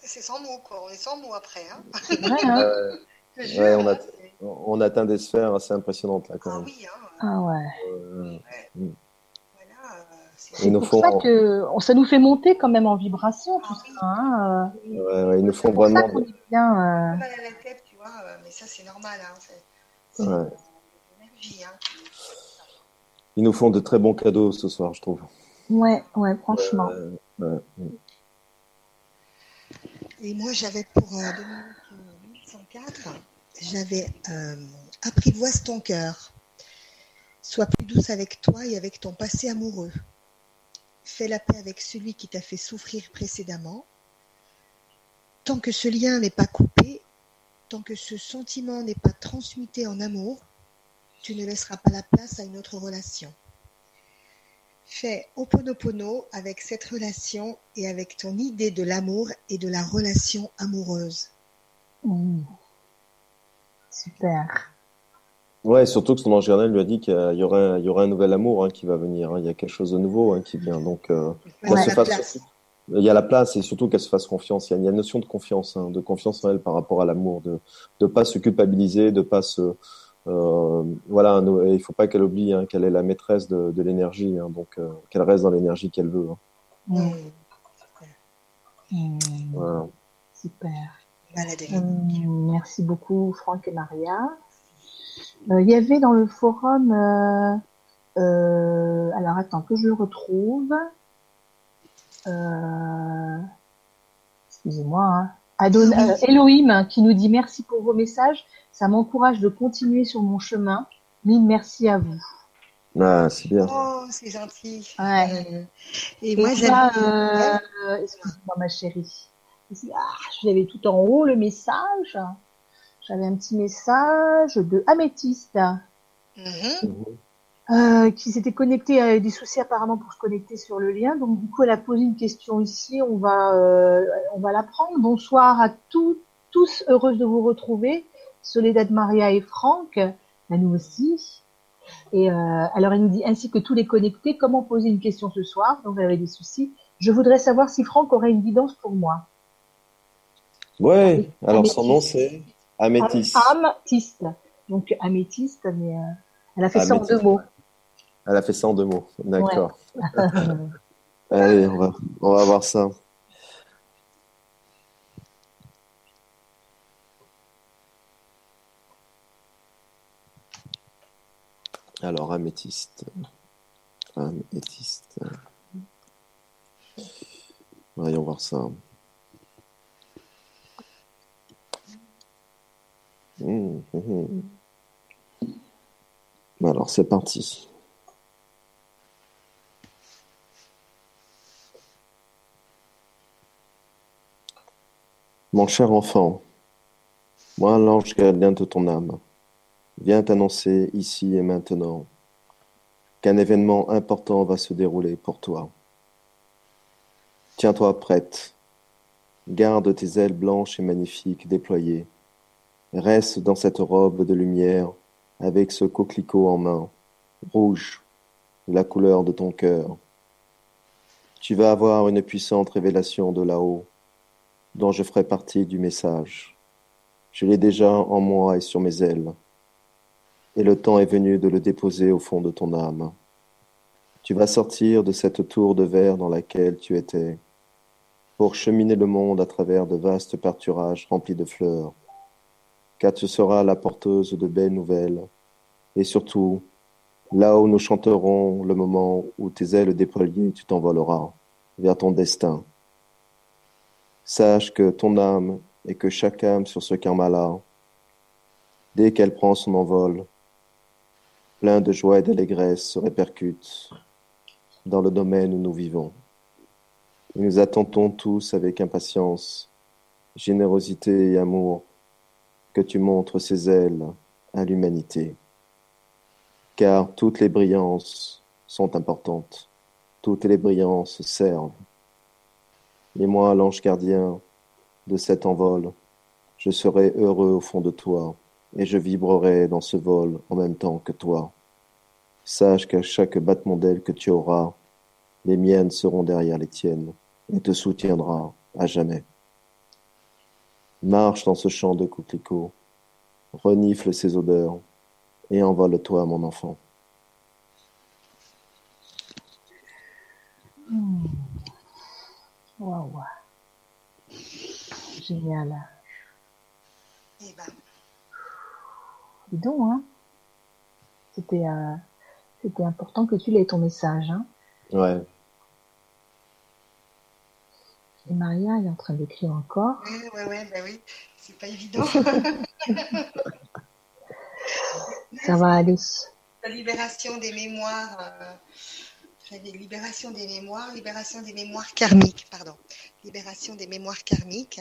C'est sans mots, quoi. On est sans mots après. Hein. Vrai, hein ouais, on, a, (laughs) on, atteint des sphères assez impressionnantes, là, quand ah même. Oui, hein. Ah ouais. Mm. C'est pour ça que ça nous fait monter quand même en vibration tout ça. Hein. Ouais, ouais, ils nous font vraiment. Ça bien, euh... mal à la tête, tu vois, euh, mais ça c'est normal. Hein. C'est. Hein. Ils nous font de très bons cadeaux ce soir, je trouve. Ouais, ouais, franchement. Ouais, Et moi, j'avais pour euh, 2104, j'avais euh, apprivoise ton cœur. Sois plus douce avec toi et avec ton passé amoureux. Fais la paix avec celui qui t'a fait souffrir précédemment. Tant que ce lien n'est pas coupé, tant que ce sentiment n'est pas transmuté en amour, tu ne laisseras pas la place à une autre relation. Fais Oponopono avec cette relation et avec ton idée de l'amour et de la relation amoureuse. Super. Ouais, surtout que son ange gardien lui a dit qu'il y aurait, il y aurait un nouvel amour hein, qui va venir. Hein. Il y a quelque chose de nouveau hein, qui vient. Donc, euh, se fasse, il y a la place et surtout qu'elle se fasse confiance. Il y a, une notion de confiance, de confiance en elle par rapport à l'amour, de ne pas se culpabiliser, de pas se euh, voilà. Il faut pas qu'elle oublie qu'elle est la maîtresse de, de l'énergie, donc euh, qu'elle reste dans l'énergie qu'elle veut. Mmh. Mmh. Voilà. Super. Euh, merci beaucoup, Franck et Maria. Euh, il y avait dans le forum, euh, euh, alors attends que je le retrouve. Excusez-moi. Hein. Adon Elohim qui nous dit merci pour vos messages. Ça m'encourage de continuer sur mon chemin. Mille merci à vous. Ah, c'est bien. Oh, c'est gentil. Ouais. Et, moi, j'aime. Euh, Excusez-moi, ma chérie. Ah, je l'avais tout en haut, le message. J'avais un petit message de Améthyste mm-hmm. euh, qui s'était connecté, à des soucis apparemment pour se connecter sur le lien. Donc du coup, elle a posé une question ici. On va, euh, on va la prendre. Bonsoir à tous, tous heureuse de vous retrouver. Soledad Maria et Franck, à nous aussi. Et euh, alors elle nous dit ainsi que tous les connectés, comment poser une question ce soir? Donc elle avait des soucis. Je voudrais savoir si Franck aurait une guidance pour moi. Ouais. Alors son nom c'est Améthyste. Améthyste. Donc améthyste, mais euh, elle a fait ça en deux mots. Elle a fait ça en deux mots. D'accord. (laughs) Allez, on va, on va voir ça. Alors, améthyste. Améthyste. Voyons voir ça. Mmh, mmh. Alors c'est parti. Mon cher enfant, moi l'ange gardien de ton âme, viens t'annoncer ici et maintenant qu'un événement important va se dérouler pour toi. Tiens-toi prête, garde tes ailes blanches et magnifiques déployées Reste dans cette robe de lumière, avec ce coquelicot en main, rouge, la couleur de ton cœur. Tu vas avoir une puissante révélation de là-haut, dont je ferai partie du message. Je l'ai déjà en moi et sur mes ailes, et le temps est venu de le déposer au fond de ton âme. Tu vas sortir de cette tour de verre dans laquelle tu étais, pour cheminer le monde à travers de vastes pâturages remplis de fleurs car tu seras la porteuse de belles nouvelles. Et surtout, là où nous chanterons le moment où tes ailes déployées, tu t'envoleras vers ton destin. Sache que ton âme et que chaque âme sur ce karma-là, dès qu'elle prend son envol, plein de joie et d'allégresse se répercute dans le domaine où nous vivons. Nous attendons tous avec impatience, générosité et amour que tu montres ces ailes à l'humanité. Car toutes les brillances sont importantes, toutes les brillances servent Et moi, l'ange gardien de cet envol, je serai heureux au fond de toi, et je vibrerai dans ce vol en même temps que toi. Sache qu'à chaque battement d'aile que tu auras, les miennes seront derrière les tiennes, et te soutiendra à jamais. Marche dans ce champ de coquelicots, renifle ses odeurs, et envole-toi, mon enfant. Hmm. Waouh. Génial. Eh ben, Dis donc, hein. C'était euh, c'était important que tu l'aies ton message. Hein. Ouais, Et Maria est en train d'écrire encore. ouais, ouais, ouais, bah oui, c'est pas évident. (laughs) Ça va aller. La libération des mémoires, euh, libération des mémoires, libération des mémoires karmiques, pardon, libération des mémoires karmiques.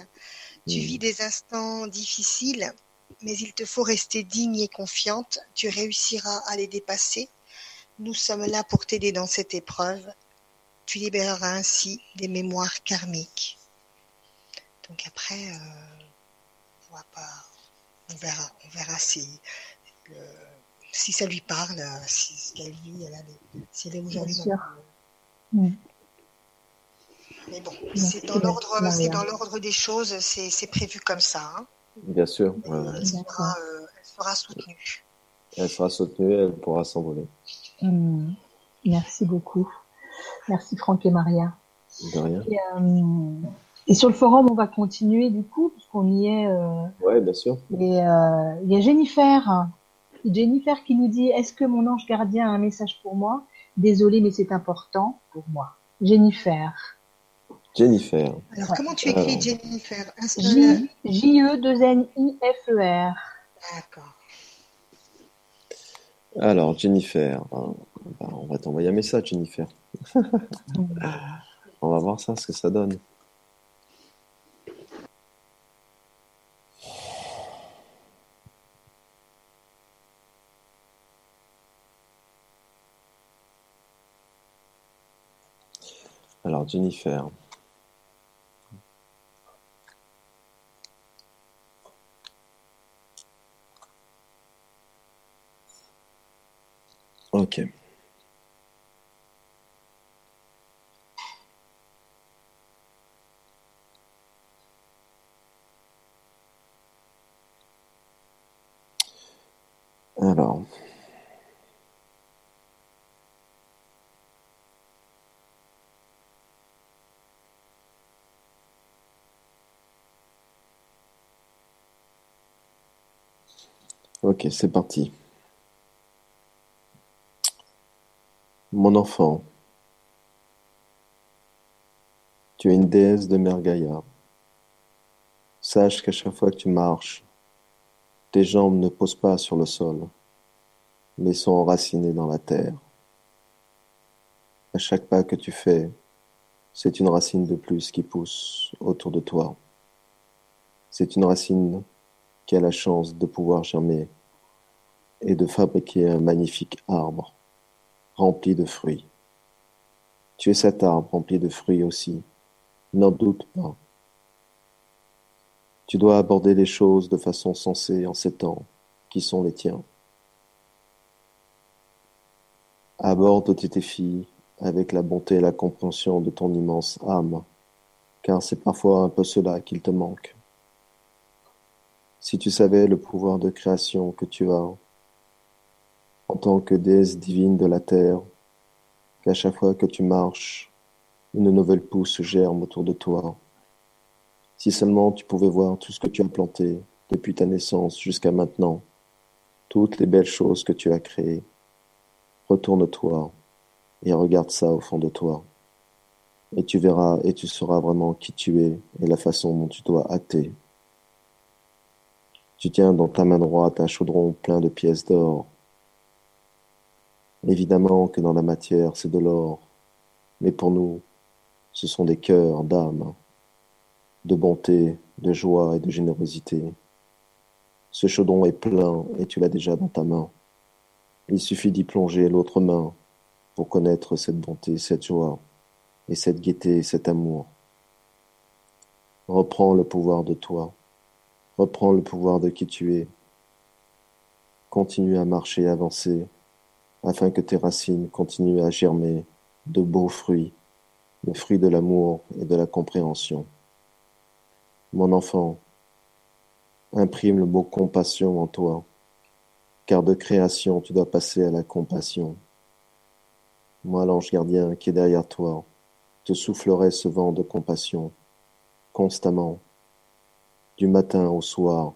Tu vis des instants difficiles, mais il te faut rester digne et confiante. Tu réussiras à les dépasser. Nous sommes là pour t'aider dans cette épreuve. Tu libéreras ainsi des mémoires karmiques. Donc après, euh, on va pas, on verra, on verra si, le- si ça lui parle, euh, si ce qu'elle vit, elle a si elle est aujourd'hui. Bien sûr. dans- Mm. Mais bon, c'est dans l'ordre, c'est dans l'ordre des choses, c'est c'est prévu comme ça. hein. bien sûr. ouais. Elle, sera, euh, elle sera soutenue. Elle sera soutenue, elle pourra s'envoler. Hmm. Merci beaucoup. Merci Franck et Maria. De rien. Et, euh, et sur le forum, on va continuer du coup, puisqu'on y est. euh, Ouais, bien sûr. et euh, il y a Jennifer. Jennifer qui nous dit Est-ce que mon ange gardien a un message pour moi? Désolée, mais c'est important pour moi. Jennifer. Jennifer. Alors, comment tu écris Alors. Jennifer? Un seul- J- J-E-2-N-I-F-E-R. D'accord. Alors, Jennifer, ben, on va t'envoyer un message, Jennifer. (laughs) On va voir ça, ce que ça donne. Alors, Jennifer. Ok. Alors. Ok, c'est parti. Mon enfant, tu es une déesse de Mère Gaïa. Sache qu'à chaque fois que tu marches, tes jambes ne posent pas sur le sol, mais sont enracinées dans la terre. À chaque pas que tu fais, c'est une racine de plus qui pousse autour de toi. C'est une racine qui a la chance de pouvoir germer et de fabriquer un magnifique arbre rempli de fruits. Tu es cet arbre rempli de fruits aussi, n'en doute pas. Tu dois aborder les choses de façon sensée en ces temps qui sont les tiens. Aborde tes défis avec la bonté et la compréhension de ton immense âme, car c'est parfois un peu cela qu'il te manque. Si tu savais le pouvoir de création que tu as, en tant que déesse divine de la terre, qu'à chaque fois que tu marches, une nouvelle pousse germe autour de toi. Si seulement tu pouvais voir tout ce que tu as planté depuis ta naissance jusqu'à maintenant, toutes les belles choses que tu as créées, retourne-toi et regarde ça au fond de toi. Et tu verras et tu sauras vraiment qui tu es et la façon dont tu dois hâter. Tu tiens dans ta main droite un chaudron plein de pièces d'or. Évidemment que dans la matière, c'est de l'or, mais pour nous, ce sont des cœurs d'âme, de bonté, de joie et de générosité. Ce chaudron est plein et tu l'as déjà dans ta main. Il suffit d'y plonger l'autre main pour connaître cette bonté, cette joie et cette gaieté et cet amour. Reprends le pouvoir de toi. Reprends le pouvoir de qui tu es. Continue à marcher avancer afin que tes racines continuent à germer de beaux fruits, le fruit de l'amour et de la compréhension. Mon enfant, imprime le mot compassion en toi, car de création tu dois passer à la compassion. Moi, l'ange gardien qui est derrière toi, te soufflerai ce vent de compassion, constamment, du matin au soir.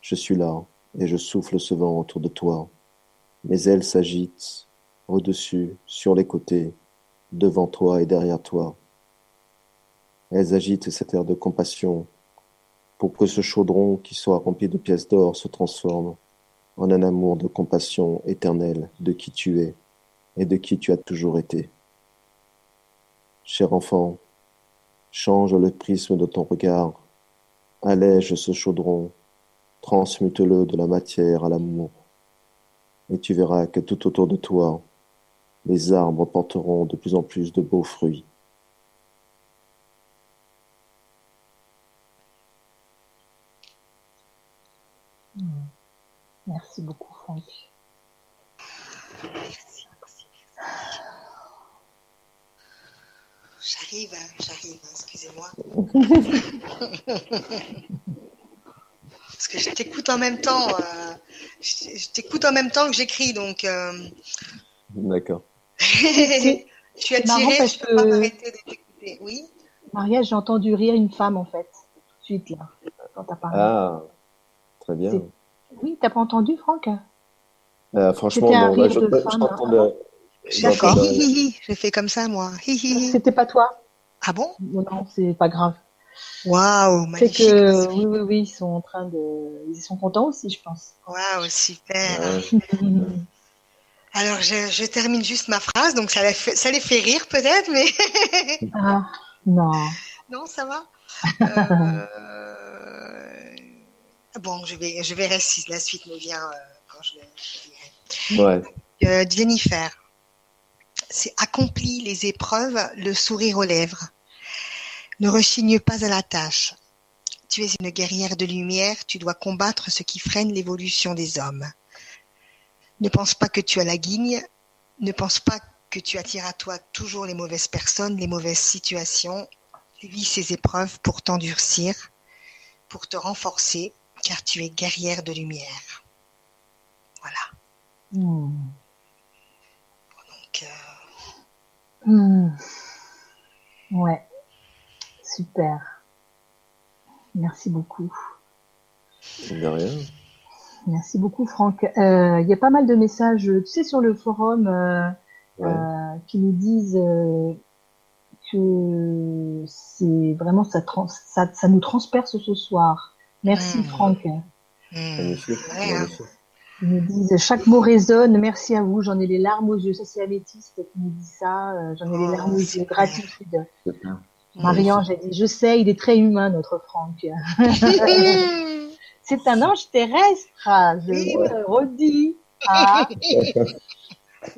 Je suis là et je souffle ce vent autour de toi. Mes ailes s'agitent, au-dessus, sur les côtés, devant toi et derrière toi. Elles agitent cet air de compassion pour que ce chaudron qui soit rempli de pièces d'or se transforme en un amour de compassion éternelle de qui tu es et de qui tu as toujours été. Cher enfant, change le prisme de ton regard, allège ce chaudron, transmute-le de la matière à l'amour, et tu verras que tout autour de toi, les arbres porteront de plus en plus de beaux fruits. Merci beaucoup, Franck. Merci, merci, J'arrive, j'arrive, excusez-moi. (laughs) Que je t'écoute en même temps. Euh, je t'écoute en même temps que j'écris, donc. Euh... D'accord. (laughs) je suis attirée, je peux pas m'arrêter de t'écouter. Oui. Maria, j'ai entendu rire une femme en fait, tout de suite là, quand t'as parlé. Ah, très bien. Oui, t'as pas entendu, Franck? Euh, Franchement, non, je, je, je D'accord. J'ai fait comme ça, moi. C'était pas toi? Ah bon? Non, c'est pas grave. Waouh, magnifique. C'est que oui, oui, oui, ils sont en train de, ils sont contents aussi, je pense. Waouh, super. (laughs) Alors, je, je, termine juste ma phrase, donc ça les fait, ça les fait rire peut-être, mais. (laughs) ah non. Non, ça va. Euh... Bon, je vais, je verrai si la suite me vient euh, quand je le dirai. Ouais. Euh, Jennifer, c'est accompli les épreuves, le sourire aux lèvres. Ne rechigne pas à la tâche. Tu es une guerrière de lumière, tu dois combattre ce qui freine l'évolution des hommes. Ne pense pas que tu as la guigne, ne pense pas que tu attires à toi toujours les mauvaises personnes, les mauvaises situations. Vis ces épreuves pour t'endurcir, pour te renforcer, car tu es guerrière de lumière. Voilà. Mmh. Donc, euh... mmh. ouais, super. Merci beaucoup. De rien. Merci beaucoup, Franck. Euh, il y a pas mal de messages, tu sais, sur le forum euh, ouais. euh, qui nous disent euh, que c'est vraiment ça, trans ça, ça nous transperce ce soir. Merci Mmh. Franck. mmh. Ouais, hein. Ils nous disent chaque mot résonne. Merci à vous. J'en ai les larmes aux yeux. Ça c'est Améthyste qui nous dit ça. J'en ai les Oh, larmes aux yeux. Gratitude. Marianne, j'ai dit je sais, il est très humain notre Franck. (laughs) C'est un ange terrestre. Je vous le redis. Ah. (laughs)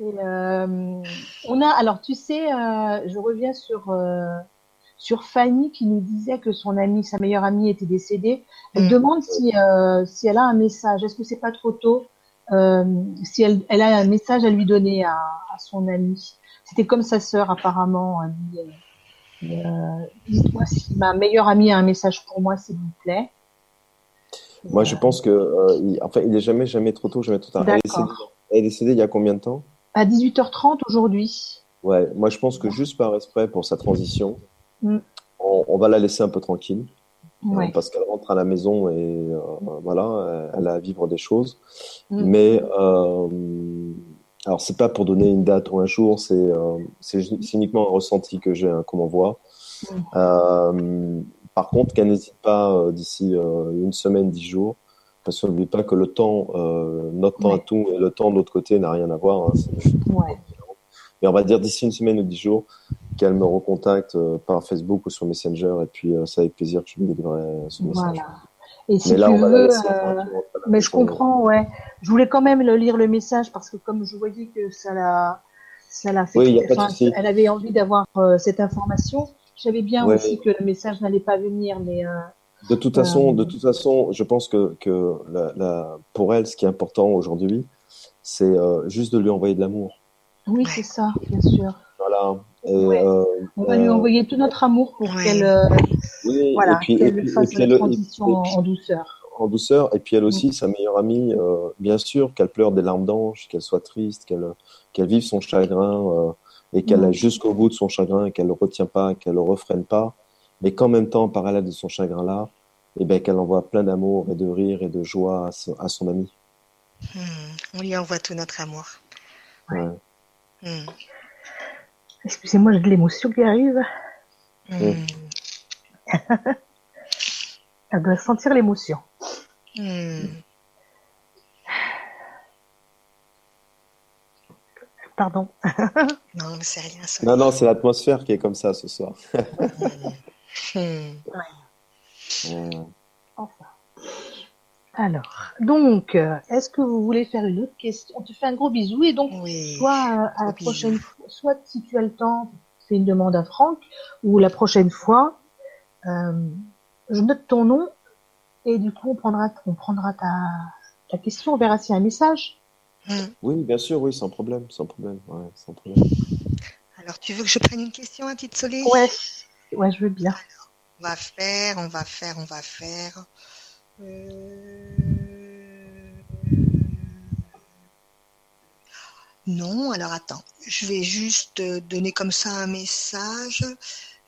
Et, euh, on a alors tu sais, euh, je reviens sur euh, sur Fanny qui nous disait que son amie, sa meilleure amie était décédée. Elle Mm. demande si si elle a un message. Est-ce que c'est pas trop tôt si elle, elle a un message à lui donner à, à son amie? C'était comme sa sœur apparemment. Euh, Dites-moi si ma meilleure amie a un message pour moi, s'il vous plaît. Moi, je pense que, euh, il, enfin, il est jamais, jamais trop tôt, jamais trop tard. Elle est, décédée, elle est décédée il y a combien de temps? À 18h30 aujourd'hui. Ouais, moi, je pense que juste par respect pour sa transition, Mm. on, on va la laisser un peu tranquille. euh, parce qu'elle rentre à la maison et euh, voilà, elle a à vivre des choses. Mm. Mais alors c'est pas pour donner une date ou un jour, c'est euh, uniquement un ressenti que j'ai, hein, qu'on m'envoie. Mm. Euh, par contre, qu'elle n'hésite pas euh, d'ici euh, une semaine, dix jours, parce qu'on n'oublie pas que le temps, euh, notre temps Ouais. à tout et le temps de l'autre côté n'a rien à voir. hein, Ouais. mais on va dire d'ici une semaine ou dix jours qu'elle me recontacte par Facebook ou sur Messenger et puis c'est avec plaisir que je lui délivrerai son message. Voilà. Et si Mais là, tu on va la veux, laisser euh, la mais je comprends, ouais. Je voulais quand même le lire le message parce que comme je voyais que ça l'a, ça l'a fait, Oui, y a pas de enfin, souci. elle avait envie d'avoir euh, cette information. savais bien aussi que le message n'allait pas venir, mais. Euh, de toute façon, de toute façon, je pense que, que la, pour elle, ce qui est important aujourd'hui, c'est euh, juste de lui envoyer de l'amour. Oui, c'est ça, bien sûr. Voilà. Euh, On va lui envoyer tout notre amour pour qu'elle voilà, fasse la transition en douceur. En douceur, et puis elle aussi, sa meilleure amie, bien sûr, qu'elle pleure des larmes d'ange, qu'elle soit triste, qu'elle vive son chagrin et qu'elle aille jusqu'au bout de son chagrin, qu'elle ne le retient pas, qu'elle ne le refrène pas, mais qu'en même temps, en parallèle de son chagrin-là, eh ben, qu'elle envoie plein d'amour et de rire et de joie à, son, ami. Hmm, on lui envoie tout notre amour. Ouais. Hmm. Excusez-moi, j'ai de l'émotion qui arrive. Hmm. (laughs) Elle doit sentir l'émotion. Pardon. non, mais c'est rien. Non, non, c'est l'atmosphère qui est comme ça ce soir. (laughs) Enfin. Alors, donc, euh, est-ce que vous voulez faire une autre question? On te fait un gros bisou et donc, soit euh, à la prochaine fois, soit si tu as le temps, fais une demande à Franck, ou la prochaine fois, euh, je note ton nom et du coup on prendra, on prendra ta, ta question, on verra s'il y a un message. Mm. Oui, bien sûr, oui, sans problème, sans problème, ouais, sans problème. Alors, tu veux que je prenne une question à titre Soleil Ouais, ouais, je veux bien. on va faire, on va faire, on va faire. Euh, non, alors attends, je vais juste donner comme ça un message.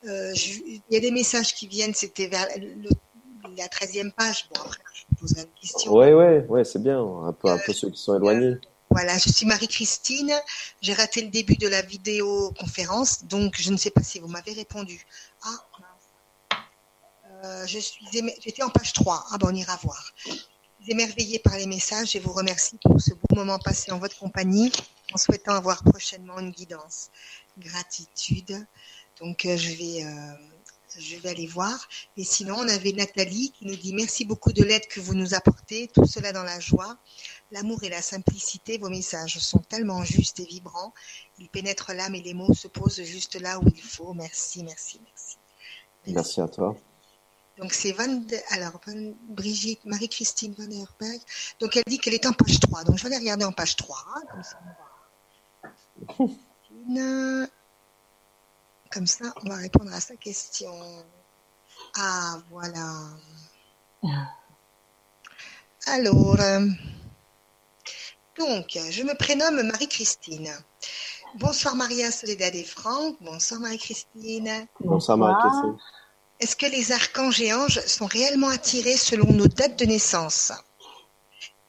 Euh, il y a des messages qui viennent, c'était vers la 13e page. Bon, après, je poserai une question. Oui, oui, ouais, c'est bien, un peu, un peu ceux qui sont éloignés. Voilà, je suis Marie-Christine. J'ai raté le début de la vidéoconférence, donc je ne sais pas si vous m'avez répondu. Ah, euh, je suis j'étais en page 3. Ah ben on ira voir. Je émerveillée par les messages et vous remercie pour ce beau moment passé en votre compagnie, en souhaitant avoir prochainement une guidance. Gratitude. Donc euh, je vais euh, je vais aller voir. Et sinon, on avait Nathalie qui nous dit merci beaucoup de l'aide que vous nous apportez, tout cela dans la joie. L'amour et la simplicité, vos messages sont tellement justes et vibrants. Ils pénètrent l'âme et les mots se posent juste là où il faut. Merci, merci, merci. Merci, à toi. Donc c'est Van, alors Brigitte, Marie-Christine Van Herberg. Donc elle dit qu'elle est en page 3. Donc je vais aller regarder en page 3. Hein, comme, ça, on va... comme ça, on va répondre à sa question. Ah, voilà. Alors, euh, donc, je me prénomme Marie-Christine. Bonsoir Maria Soledad et Franck. Bonsoir Marie-Christine. Bonsoir Marie-Christine. Est-ce que les archanges et anges sont réellement attirés selon nos dates de naissance?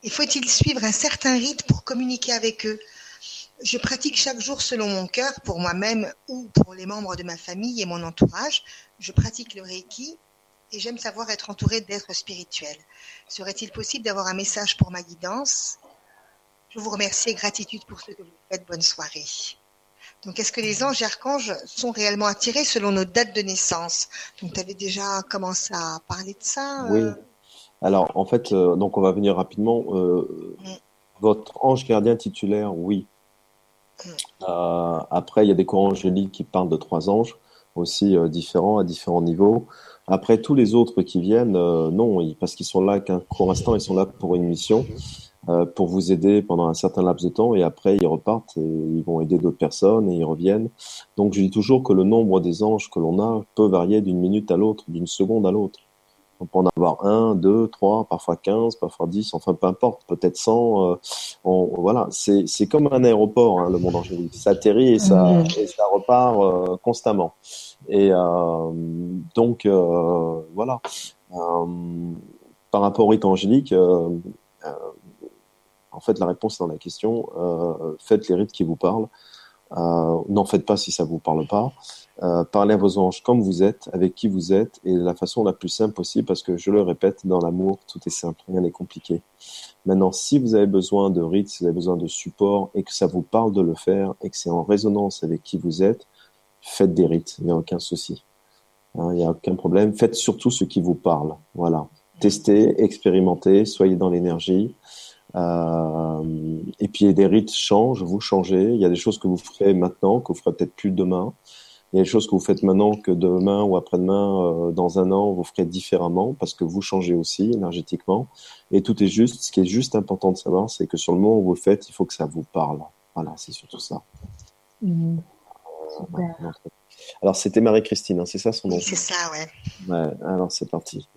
Et faut-il suivre un certain rite pour communiquer avec eux? Je pratique chaque jour selon mon cœur, pour moi-même ou pour les membres de ma famille et mon entourage. Je pratique le Reiki et j'aime savoir être entourée d'êtres spirituels. Serait-il possible d'avoir un message pour ma guidance? Je vous remercie et gratitude pour ce que vous faites. Bonne soirée. Donc, est-ce que les anges et archanges sont réellement attirés selon nos dates de naissance? Donc, tu avais déjà commencé à parler de ça euh? Oui. Alors, en fait, euh, donc on va venir rapidement. Euh, mm. Votre ange gardien titulaire, oui. Mm. après, il y a des courants angéliques qui parlent de trois anges aussi différents à différents niveaux. Après, tous les autres qui viennent, non, parce qu'ils sont là qu'un court instant, ils sont là pour une mission. Euh, pour vous aider pendant un certain laps de temps et après ils repartent et ils vont aider d'autres personnes et ils reviennent. Donc je dis toujours que le nombre des anges que l'on a peut varier d'une minute à l'autre, d'une seconde à l'autre. On peut en avoir un, deux, trois, parfois quinze, parfois dix, enfin peu importe, peut-être cent. Euh, voilà, c'est comme un aéroport, hein, le monde angélique. Ça atterrit et ça et ça repart euh, constamment. Et euh, donc voilà. par rapport au rite angélique, en fait, la réponse est dans la question. Euh, faites les rites qui vous parlent. Euh, N'en faites pas si ça vous parle pas. Euh, parlez à vos anges comme vous êtes, avec qui vous êtes, et de la façon la plus simple possible, parce que je le répète, dans l'amour, tout est simple, rien n'est compliqué. Maintenant, si vous avez besoin de rites, si vous avez besoin de support, et que ça vous parle de le faire, et que c'est en résonance avec qui vous êtes, faites des rites, il n'y a aucun souci. Hein, il n'y a aucun problème. Faites surtout ce qui vous parle. Voilà. Testez, expérimentez, soyez dans l'énergie. Euh, et puis des rites changent, vous changez. Il y a des choses que vous ferez maintenant, que vous ferez peut-être plus demain. Il y a des choses que vous faites maintenant que demain ou après-demain, euh, dans un an, vous ferez différemment parce que vous changez aussi énergétiquement. Et tout est juste. Ce qui est juste important de savoir, c'est que sur le moment où vous le faites, il faut que ça vous parle. Voilà, c'est surtout ça. Mhm. Euh, Super. Alors, c'était Marie-Christine, hein, c'est ça son nom? c'est ça, ouais. Ouais, alors c'est parti.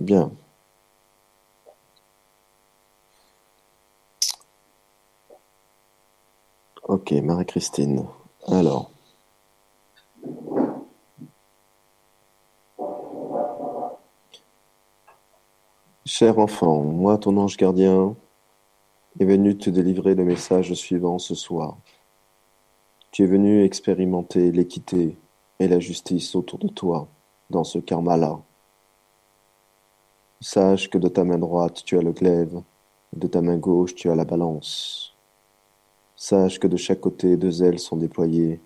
Bien. Ok, Marie-Christine. Alors. Cher enfant, moi, ton ange gardien, est venu te délivrer le message suivant ce soir. Tu es venu expérimenter l'équité et la justice autour de toi, dans ce karma-là. Sache que de ta main droite tu as le glaive, de ta main gauche tu as la balance. Sache que de chaque côté deux ailes sont déployées,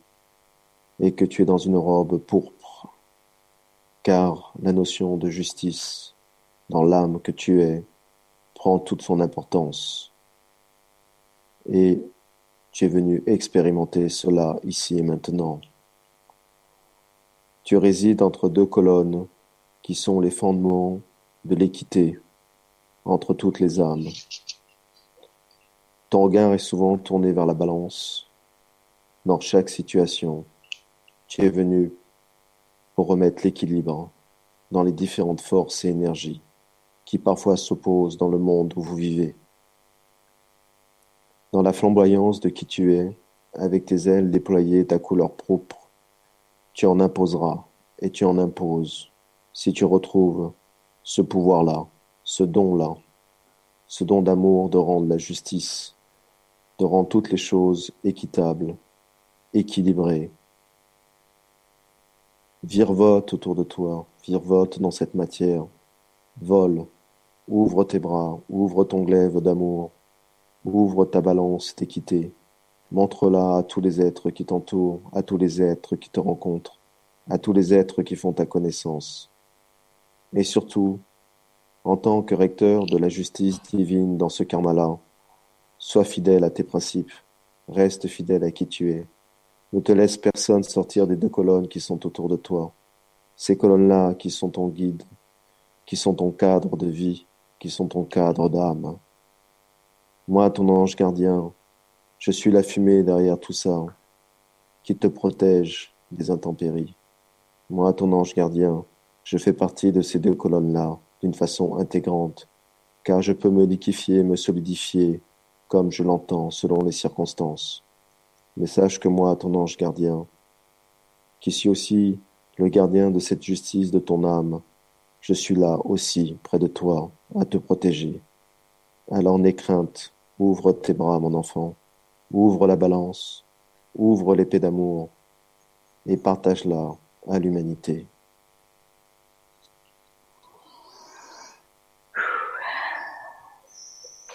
et que tu es dans une robe pourpre, car la notion de justice, dans l'âme que tu es, prend toute son importance. Et tu es venu expérimenter cela ici et maintenant. Tu résides entre deux colonnes qui sont les fondements de l'équité entre toutes les âmes. Ton regard est souvent tourné vers la balance. Dans chaque situation, tu es venu pour remettre l'équilibre dans les différentes forces et énergies qui parfois s'opposent dans le monde où vous vivez. Dans la flamboyance de qui tu es, avec tes ailes déployées ta couleur propre, tu en imposeras et tu en imposes si tu retrouves ce pouvoir-là, ce don-là, ce don d'amour de rendre la justice, de rendre toutes les choses équitables, équilibrées. Virevote autour de toi, virevote dans cette matière, vole, ouvre tes bras, ouvre ton glaive d'amour, ouvre ta balance d'équité, montre-la à tous les êtres qui t'entourent, à tous les êtres qui te rencontrent, à tous les êtres qui font ta connaissance. Et surtout, en tant que recteur de la justice divine dans ce karma-là, sois fidèle à tes principes, reste fidèle à qui tu es. Ne te laisse personne sortir des deux colonnes qui sont autour de toi. Ces colonnes-là qui sont ton guide, qui sont ton cadre de vie, qui sont ton cadre d'âme. Moi, ton ange gardien, je suis la fumée derrière tout ça, qui te protège des intempéries. Moi, ton ange gardien, je fais partie de ces deux colonnes-là d'une façon intégrante, car je peux me liquifier, me solidifier, comme je l'entends selon les circonstances. Mais sache que moi, ton ange gardien, qui suis aussi le gardien de cette justice de ton âme, je suis là aussi, près de toi, à te protéger. Alors n'aie crainte, ouvre tes bras, mon enfant, ouvre la balance, ouvre l'épée d'amour, et partage-la à l'humanité.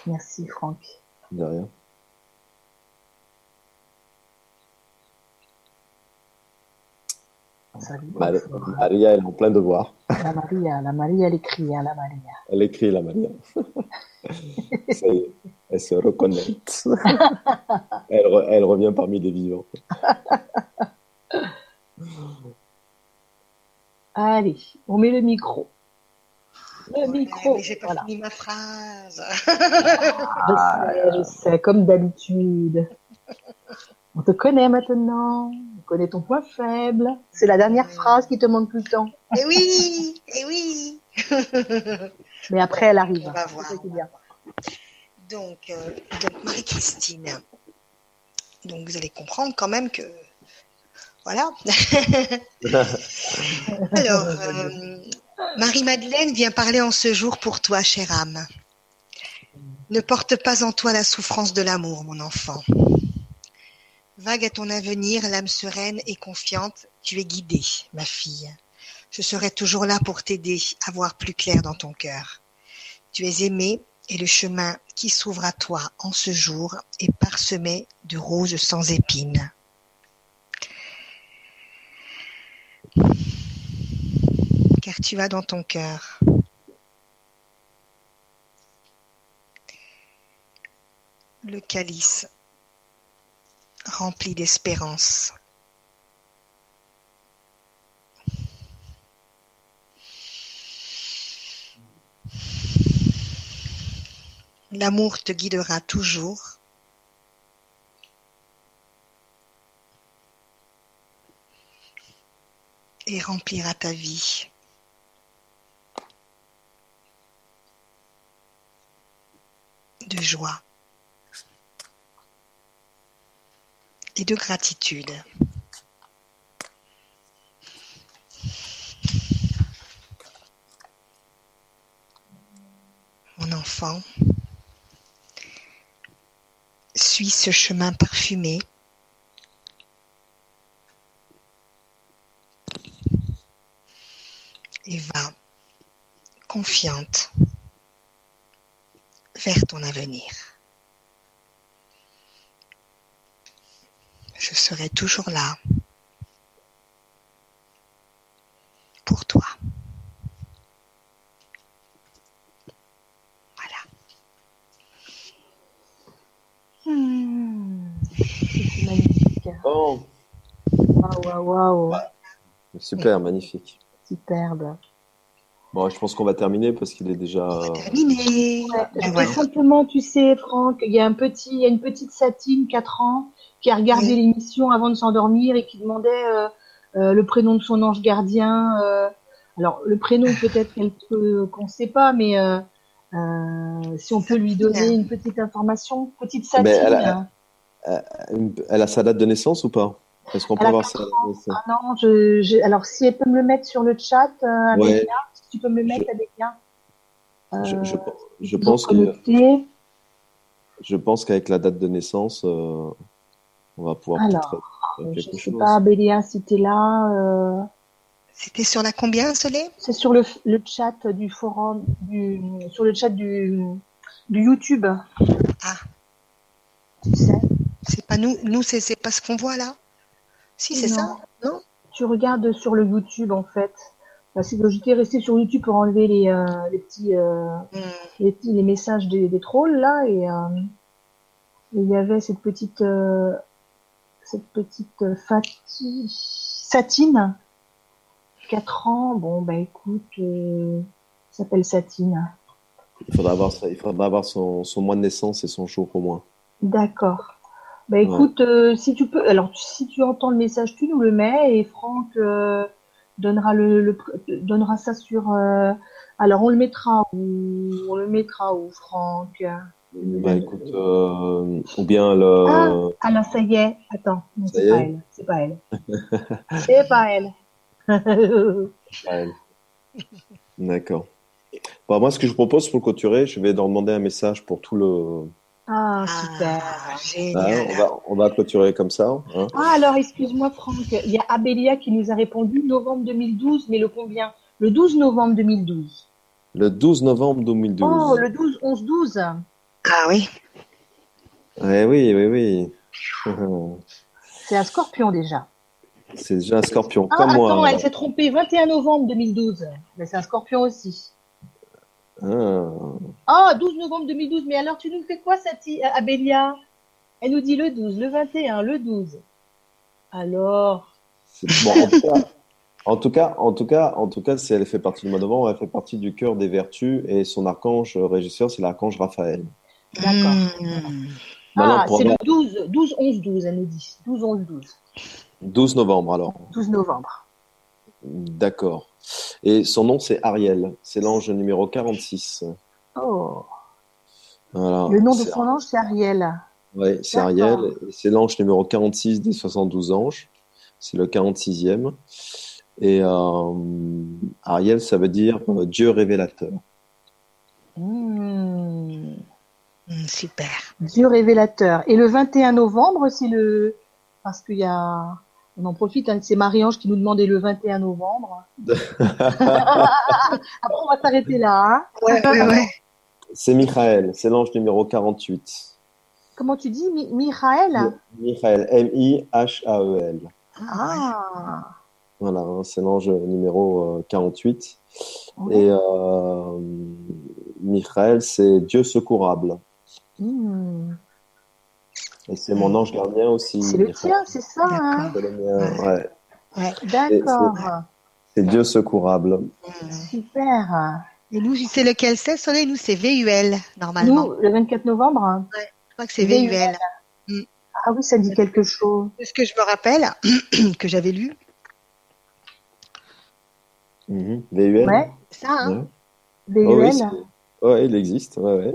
Merci Franck. De rien. Salut. Mar- Maria, elle est en plein devoir. La Maria, la Maria, elle écrit, hein, la Maria. Elle écrit, la Maria. (laughs) Ça y est, elle se reconnecte. (laughs) elle, re- elle revient parmi les vivants. Allez, on met le micro. Le micro, mais j'ai pas voilà. fini ma phrase. Je sais, je sais, comme d'habitude. On te connaît maintenant, on connaît ton point faible. C'est la dernière phrase qui te manque tout le temps. Eh oui, eh oui. (laughs) Mais après, elle arrive. On va voir. Donc, euh, donc Marie-Christine. Donc, vous allez comprendre quand même que. Voilà. (laughs) (laughs) Alors, euh, Marie-Madeleine vient parler en ce jour pour toi, chère âme. Ne porte pas en toi la souffrance de l'amour, mon enfant. Vague à ton avenir, l'âme sereine et confiante, tu es guidée, ma fille. Je serai toujours là pour t'aider à voir plus clair dans ton cœur. Tu es aimée et le chemin qui s'ouvre à toi en ce jour est parsemé de roses sans épines. Tu as dans ton cœur le calice rempli d'espérance. L'amour te guidera toujours. et remplira ta vie. De joie et de gratitude. Mon enfant, suis ce chemin parfumé et va confiante vers ton avenir. Je serai toujours là pour toi. Voilà. Hmm. C'est magnifique. Bon, Waouh, waouh, waouh. super, magnifique. Superbe. Bon, je pense qu'on va terminer parce qu'il est déjà. Terminé. Ouais, c'était voilà. simplement, tu sais, Franck, il y a un petit, il y a une petite Satine, 4 ans, qui a regardé Oui. l'émission avant de s'endormir et qui demandait euh, euh, le prénom de son ange gardien. euh, alors, le prénom, peut-être qu'elle peut- qu'on ne sait pas, mais euh, euh, si on peut lui donner une petite information, petite Satine. Mais elle a- hein. Elle a sa date de naissance ou pas? Est-ce qu'on peut avoir sa date ans. de naissance Ah non, je, je- alors si elle peut me le mettre sur le chat, euh, Ouais. Tu peux me le mettre avec. Je, je, Euh, je pense que je pense qu'avec la date de naissance, euh, on va pouvoir Alors, Je quelque sais chose. pas, Bélia, si t'es là. euh, C'était sur la combien, Soleil? c'est sur le, le chat du forum, du, sur le chat du, du YouTube. Ah. Tu sais, C'est pas nous, nous c'est c'est pas ce qu'on voit là? Si, c'est ça Non? Tu regardes sur le YouTube en fait. Parce que j'étais restée sur YouTube pour enlever les, euh, les petits, euh, Hmm. les, petits- les messages des, des trolls là et euh, il y avait cette petite, euh, cette petite euh, Fati, Satine, 4 ans. Bon bah écoute, euh, s'appelle Satine. Il faudra avoir, ça- il faudra avoir son, son mois de naissance et son jour au moins. D'accord. Bah écoute, euh, si tu peux, alors si tu entends le message, tu nous le mets et Franck euh, donnera le, le donnera ça sur. euh, alors on le mettra où On le mettra où, Franck Bah écoute, euh, ou bien le. Ah. Alors ça y est. Attends, c'est pas elle. (laughs) C'est pas elle. c'est pas elle. D'accord. Bon, moi, ce que je propose pour clôturer, je vais leur demander un message pour tout le. Ah super. Ah, Hein, génial. on, va, on va clôturer comme ça. hein. Ah alors excuse-moi Franck, il y a Abélia qui nous a répondu novembre 2012, mais le combien? Le 12 novembre 2012. Le 12 novembre 2012. Oh, le 12, 11, 12. Ah oui Eh oui, oui, oui. C'est un scorpion déjà. C'est déjà un scorpion, Ah, comme attends, moi. elle s'est trompée. 21 novembre 2012. Mais c'est un scorpion aussi. Ah. Ah, 12 novembre 2012. Mais alors, tu nous fais quoi, Sati, Abélia? Elle nous dit le 12, le 21, le 12. Alors, C'est- Bon, en tout cas, en tout cas, en tout cas, en tout cas, si elle fait partie du mois de novembre, elle fait partie du cœur des vertus et son archange régisseur, c'est l'archange Raphaël. D'accord. Maintenant, ah, c'est le avoir- 12, 12, 11, 12, elle nous dit. 12, 11, 12. 12 novembre, alors. 12 novembre. D'accord. Et son nom, c'est Ariel. C'est l'ange numéro 46. Oh. Voilà. Le nom de son ange, c'est Ariel. Ouais, c'est. Ariel. C'est l'ange numéro 46 des 72 anges. C'est le 46e. Et euh, Ariel, ça veut dire euh, Dieu révélateur. Hmm. Hmm, super. Dieu révélateur. Et le 21 novembre, c'est le... Parce qu'il y a... On en profite, hein, c'est Marie-Ange qui nous demandait le 21 novembre. (laughs) Après, on va s'arrêter là. Hein Ouais, ouais, ouais. C'est Michael, c'est l'ange numéro 48. Comment tu dis, Mi Michael? Michael, M-I-H-A-E-L. Ah, Voilà, hein, c'est l'ange numéro euh, 48. ouais. Et euh, Michael, c'est Dieu secourable. Hmm. Et c'est mon ange gardien aussi. C'est le tien, c'est ça, hein C'est le mien, ouais. Ouais. D'accord, C'est Dieu secourable. super. Et nous, c'est lequel? C'est, Soleil Nous, c'est VUL, normalement. Nous, le 24 novembre, Je crois que c'est VUL. VUL. ah oui, ça dit quelque chose. C'est ce que je me rappelle, (clears throat) que j'avais lu. Mhm. VUL Ouais, Ça, hein Ouais. Oh VUL, oui, c'est- ouais, il existe. Ouais, ouais.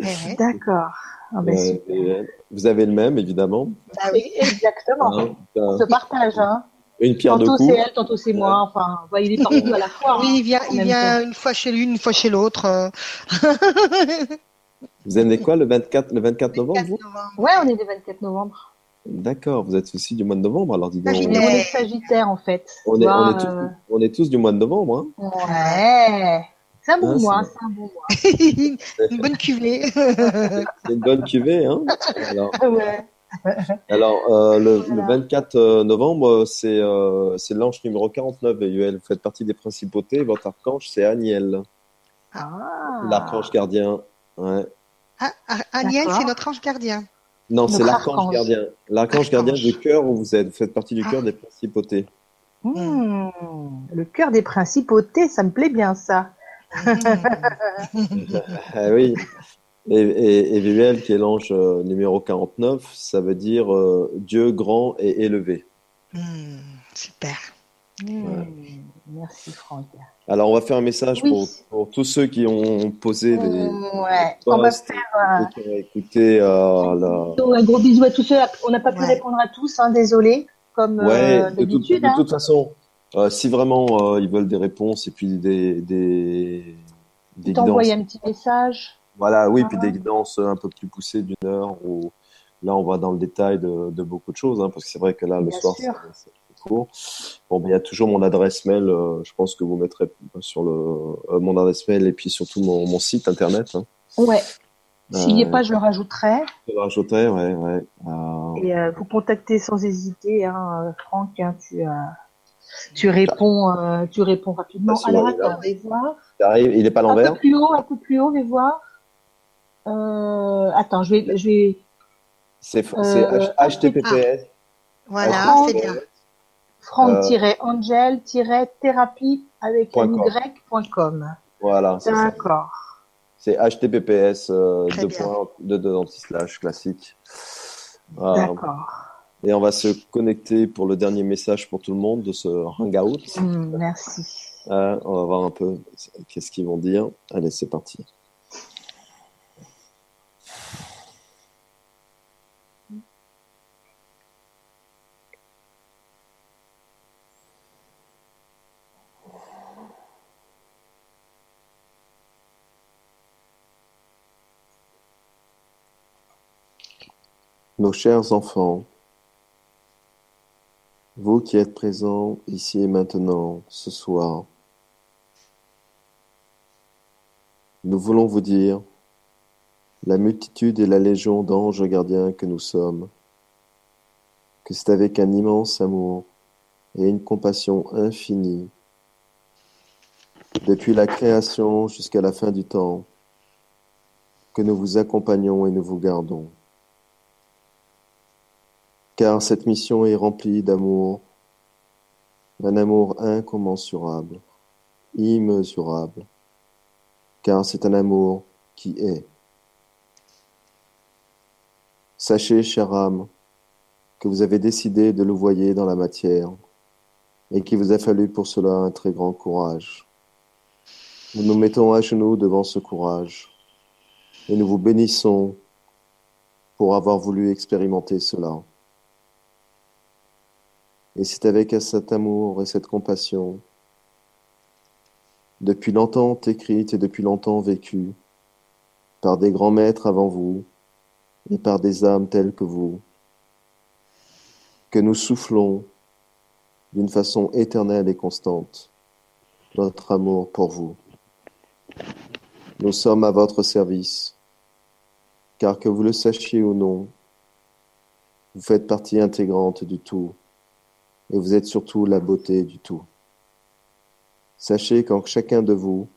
Ouais, ouais. d'accord. Ah ben, super. VUL. Vous avez le même, évidemment. Bah oui. Exactement. Hein, On se partage, hein. une pierre de Tantôt c'est coups. elle, tantôt c'est moi. Enfin, ouais, il est partout à la fois. Oui, hein, il vient, il vient une fois chez l'une, une fois chez l'autre. euh. (laughs) Vous aimez quoi le 24, le 24 novembre, 4 vous novembre. Ouais, on est des 24 novembre. D'accord, vous êtes aussi du mois de novembre, alors dis donc. On est Sagittaire en fait. On est, vois, on, est tous, euh, on est tous du mois de novembre. Hein. Ouais. C'est un bon Ah, mois, c'est un bon mois. (laughs) une bonne cuvée. (laughs) C'est une bonne cuvée. Hein. Alors, (laughs) Ouais. alors euh, le, le Voilà. 24 euh, novembre, c'est euh, l'ange numéro 49, VUL. Vous faites partie des principautés. Votre archange, c'est Aniel, Ah. l'archange gardien. Ouais. Ah, ah, Aniel, D'accord. c'est notre ange gardien. Non, c'est l'archange archange. gardien. L'archange gardien du cœur où vous êtes. Vous faites partie du cœur Ah. des principautés. Hmm. Le cœur des principautés, ça me plaît bien ça. Ah oui. Et, et, et VUL, qui est l'ange euh, numéro 49, ça veut dire euh, Dieu grand et élevé. Hmm, super. Hmm. Merci Franck. Alors, on va faire un message Oui. pour, pour tous ceux qui ont posé des Ouais. On va faire euh, et qui ont écouté euh, la... donc, un gros bisou à tous ceux. On n'a pas pu Ouais. répondre à tous, hein, désolé, comme Ouais, euh, de, toute- d'habitude. de hein. toute façon, euh, si vraiment euh, ils veulent des réponses et puis des, des, des guidances, un petit message. voilà, oui, Ah. puis des guidances un peu plus poussées d'une heure où là on va dans le détail de, de beaucoup de choses, hein, parce que c'est vrai que là le Bien soir c'est court. Bon, ben, il y a toujours mon adresse mail, euh, je pense que vous mettrez sur le mon adresse mail et puis surtout mon, mon site internet. Hein. Ouais. S'il n'y est pas, je le rajouterai. Je le rajouterai, ouais, ouais. Et vous contactez sans hésiter, hein, Franck. hein, tu, euh, tu réponds, euh, tu réponds rapidement. Facilement, Alors attends, on va voir. arrive, il est pas à Un l'envers. peu plus haut, un peu plus haut, on va voir. Euh, attends, je vais, je vais. C'est c'est Euh, H- HTTPS. Voilà, c'est bien. Franck-angel-thérapie avec y.com. Voilà, c'est ça. D'accord. C'est HTTPS euh, Très deux bien. points, deux, deux anti-slash classique. Voilà. D'accord. Et on va se connecter pour le dernier message pour tout le monde de ce hangout. Hmm, merci. Euh, on va voir un peu qu'est-ce qu'ils vont dire. Allez, c'est parti. Nos chers enfants, vous qui êtes présents ici et maintenant, ce soir, nous voulons vous dire, la multitude et la légion d'anges gardiens que nous sommes, que c'est avec un immense amour et une compassion infinie, depuis la création jusqu'à la fin du temps, que nous vous accompagnons et nous vous gardons car cette mission est remplie d'amour, d'un amour incommensurable, immesurable, car c'est un amour qui est. Sachez, chère âme, que vous avez décidé de louvoyer dans la matière et qu'il vous a fallu pour cela un très grand courage. Nous nous mettons à genoux devant ce courage et nous vous bénissons pour avoir voulu expérimenter cela. Et c'est avec cet amour et cette compassion, depuis longtemps écrite et depuis longtemps vécue, par des grands maîtres avant vous et par des âmes telles que vous, que nous soufflons d'une façon éternelle et constante notre amour pour vous. Nous sommes à votre service, car que vous le sachiez ou non, vous faites partie intégrante du tout, et vous êtes surtout la beauté du tout. Sachez qu'en chacun de vous,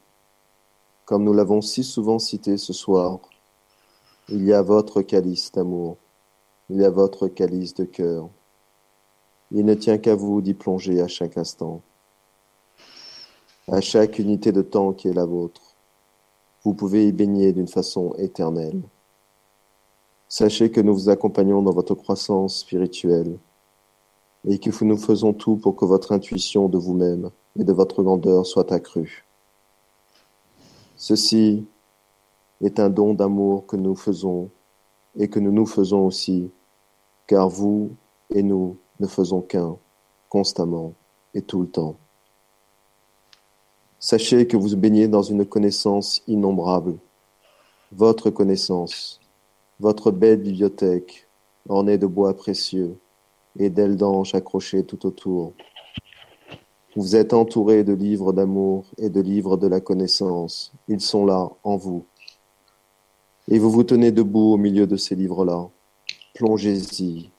comme nous l'avons si souvent cité ce soir, il y a votre calice d'amour, il y a votre calice de cœur. Il ne tient qu'à vous d'y plonger à chaque instant, à chaque unité de temps qui est la vôtre. Vous pouvez y baigner d'une façon éternelle. Sachez que nous vous accompagnons dans votre croissance spirituelle et que nous faisons tout pour que votre intuition de vous-même et de votre grandeur soit accrue. Ceci est un don d'amour que nous faisons et que nous nous faisons aussi, car vous et nous ne faisons qu'un, constamment et tout le temps. Sachez que vous baignez dans une connaissance innombrable, votre connaissance, votre belle bibliothèque ornée de bois précieux et d'ailes d'ange accrochées tout autour. Vous êtes entouré de livres d'amour et de livres de la connaissance. Ils sont là, en vous. Et vous vous tenez debout au milieu de ces livres-là. Plongez-y,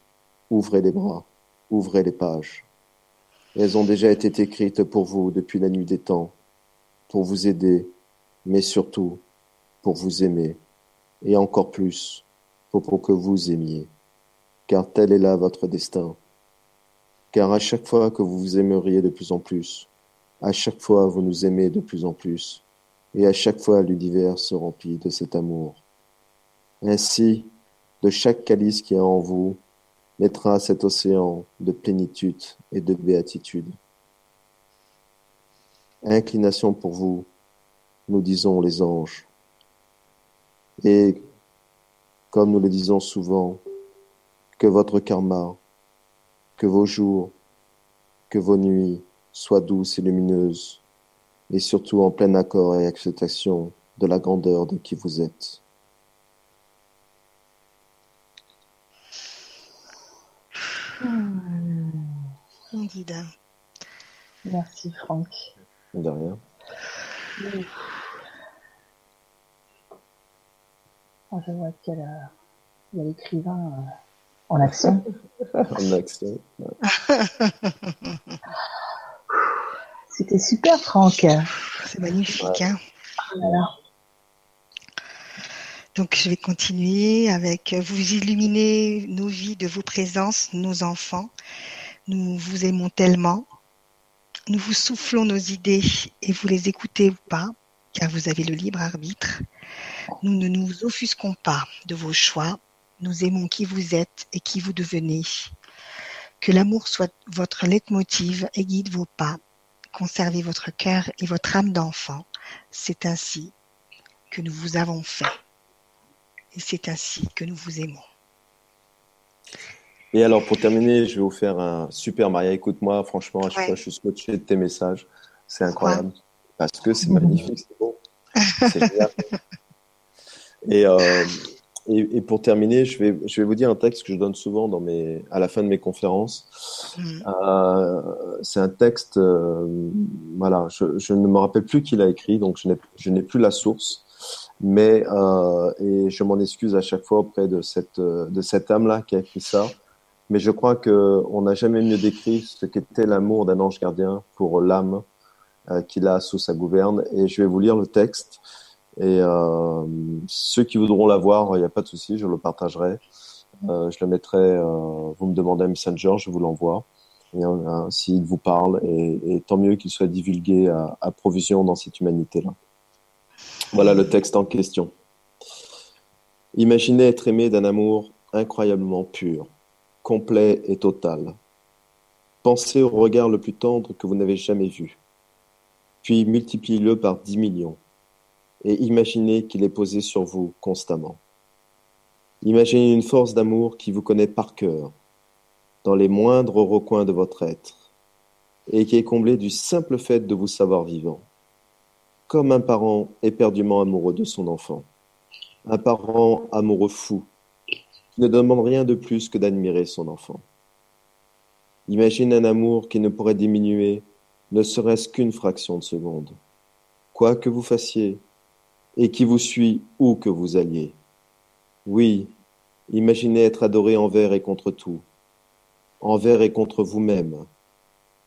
ouvrez les bras, ouvrez les pages. Elles ont déjà été écrites pour vous depuis la nuit des temps pour vous aider, mais surtout pour vous aimer, et encore plus pour, que vous aimiez, car tel est là votre destin. Car à chaque fois que vous vous aimeriez de plus en plus, à chaque fois vous nous aimez de plus en plus, et à chaque fois l'univers se remplit de cet amour. Ainsi, de chaque calice qui est en vous, naîtra cet océan de plénitude et de béatitude. Inclination pour vous, nous disons les anges. Et comme nous le disons souvent, que votre karma, que vos jours, que vos nuits soient douces et lumineuses, et surtout en plein accord et acceptation de la grandeur de qui vous êtes. Hmm. Merci Franck. De rien. Oh, je vois qu'il y a l'écrivain euh, en action. en action. (laughs) C'était super, Franck. C'est magnifique. Hein Donc, je vais continuer avec vous illuminez nos vies de vos présences, nos enfants. Nous vous aimons tellement. Nous vous soufflons nos idées et vous les écoutez ou pas, car vous avez le libre arbitre. Nous ne nous offusquons pas de vos choix. Nous aimons qui vous êtes et qui vous devenez. Que l'amour soit votre leitmotiv et guide vos pas. Conservez votre cœur et votre âme d'enfant. C'est ainsi que nous vous avons fait. Et c'est ainsi que nous vous aimons. Et alors, pour terminer, je vais vous faire un super Maria. Écoute-moi, franchement, à chaque fois, je suis scotché de tes messages. C'est incroyable. Parce que c'est magnifique, c'est beau. C'est (laughs) génial. Euh, et, et, pour terminer, je vais, je vais vous dire un texte que je donne souvent dans mes, à la fin de mes conférences. Mm. Euh, c'est un texte, euh, voilà, je, je, ne me rappelle plus qui l'a écrit, donc je n'ai plus la source. Mais, et je m'en excuse à chaque fois auprès de cette, de cette âme-là qui a écrit ça mais je crois qu'on n'a jamais mieux décrit ce qu'était l'amour d'un ange gardien pour l'âme euh, qu'il a sous sa gouverne. Et je vais vous lire le texte. Et euh, ceux qui voudront l'avoir, il n'y a pas de souci, je le partagerai. Euh, je le mettrai, euh, vous me demandez un messenger, je vous l'envoie. Euh, s'il vous parle, et, et tant mieux qu'il soit divulgué à, à provision dans cette humanité-là. Voilà le texte en question. Imaginez être aimé d'un amour incroyablement pur complet et total. Pensez au regard le plus tendre que vous n'avez jamais vu, puis multipliez-le par dix millions, et imaginez qu'il est posé sur vous constamment. Imaginez une force d'amour qui vous connaît par cœur, dans les moindres recoins de votre être, et qui est comblée du simple fait de vous savoir vivant, comme un parent éperdument amoureux de son enfant, un parent amoureux fou ne demande rien de plus que d'admirer son enfant. Imagine un amour qui ne pourrait diminuer ne serait-ce qu'une fraction de seconde. Quoi que vous fassiez, et qui vous suit où que vous alliez. Oui, imaginez être adoré envers et contre tout, envers et contre vous-même,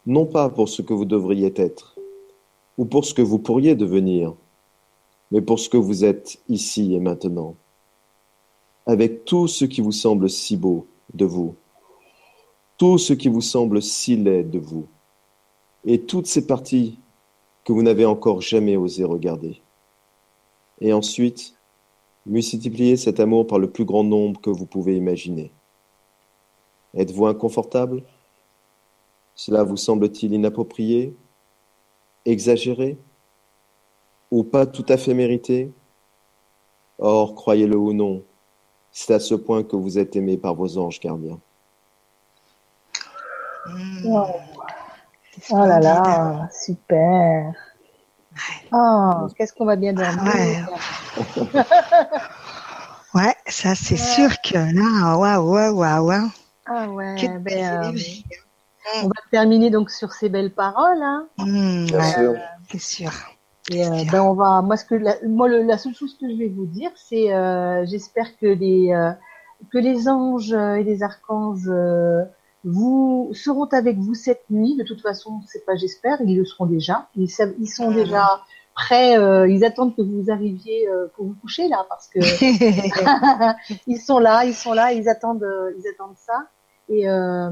non pas pour ce que vous devriez être, ou pour ce que vous pourriez devenir, mais pour ce que vous êtes ici et maintenant, avec tout ce qui vous semble si beau de vous, tout ce qui vous semble si laid de vous, et toutes ces parties que vous n'avez encore jamais osé regarder. Et ensuite, multipliez cet amour par le plus grand nombre que vous pouvez imaginer. Êtes-vous inconfortable? Cela vous semble-t-il inapproprié? Exagéré? Ou pas tout à fait mérité? Or, croyez-le ou non, c'est à ce point que vous êtes aimé par vos anges gardiens. Oh, là là, super. Oh, qu'est-ce qu'on va bien dormir. Ouais. (laughs) Ouais, ça c'est sûr que là, waouh, waouh, waouh, waouh. Ah ouais, Quelle ben, euh, énergie. on va terminer donc sur ces belles paroles. Hein. Mmh, Bien sûr. c'est sûr. Et euh, ben on va, moi ce que la, moi le- la seule chose que je vais vous dire, c'est euh, j'espère que les euh, que les anges et les archanges euh, vous seront avec vous cette nuit. De toute façon, c'est pas j'espère, ils le seront déjà. Ils savent, ils sont Mhm. déjà prêts. euh, ils attendent que vous arriviez euh, pour vous coucher là, parce que (laughs) (laughs) ils sont là, ils sont là, ils attendent, euh, ils attendent ça. Et euh,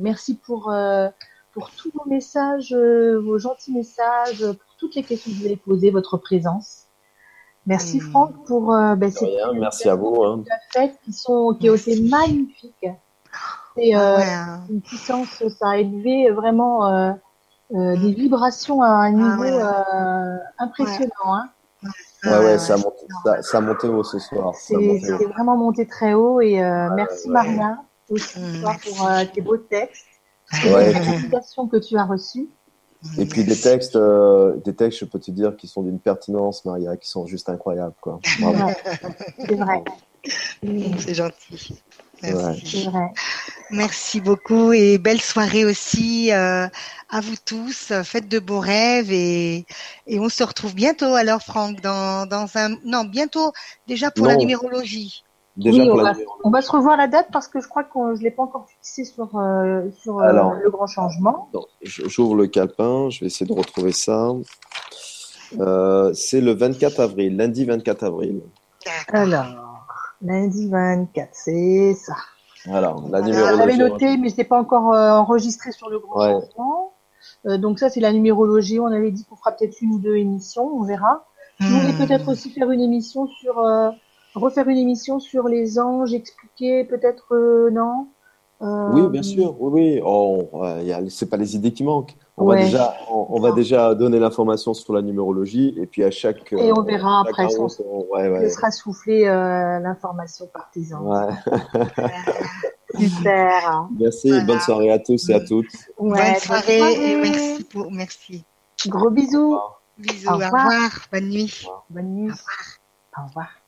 merci pour euh, pour tous vos messages, euh, vos gentils messages, pour toutes les questions que vous avez posées, votre présence. Merci Mm. Franck pour euh, ben, ces rien, merci à vous. hein. fêtes qui sont qui ont été magnifiques. C'est euh, Ouais, hein. une puissance, ça a élevé vraiment euh, euh, des vibrations à un niveau ouais. euh, impressionnant. Hein. Ouais, ouais, ça a monté, ça, ça a monté haut ce soir. C'est vraiment monté très haut et euh, merci ouais. Maria aussi Mm, pour euh, tes beaux textes, Ouais. les invitations que tu as reçues. Et puis des textes, euh, des textes, je peux te dire, qui sont d'une pertinence, Maria, qui sont juste incroyables, quoi. C'est vrai, C'est gentil. Merci. beaucoup et belle soirée aussi euh, à vous tous. Faites de beaux rêves et, et on se retrouve bientôt alors Franck dans, dans un non bientôt déjà pour la numérologie. Déjà Oui, pour on la va, on va se revoir la date parce que je crois que je l'ai pas encore fixé sur euh, sur euh, le grand changement. J'ouvre le calepin, je vais essayer de retrouver ça. Euh, c'est le 24 avril, lundi 24 avril. Alors, lundi 24, c'est ça. Voilà, la Je numérologie. l'avais noté, mais je n'ai pas encore euh, enregistré sur le grand Ouais. changement. Euh, donc ça, c'est la numérologie. On avait dit qu'on fera peut-être une ou deux émissions, on verra. Je voulais Hmm. peut-être aussi faire une émission sur, euh, refaire une émission sur les anges, expliquer peut-être, euh, non? Euh, Oui, bien sûr, oui, oui. Oh, c'est pas les idées qui manquent. On va déjà, on, on va déjà donner l'information sur la numérologie et puis à chaque. Et on euh, verra chaque après, round, on- ouais, ouais. Ce sera soufflé euh, l'information partisan. Ouais. (laughs) Super. Merci, Voilà. bonne soirée à tous et à toutes. Ouais, Bonne bonne soirée et merci pour merci. Gros bisous. Bisous, Au au revoir. revoir, bonne nuit. Bonne nuit. Au revoir.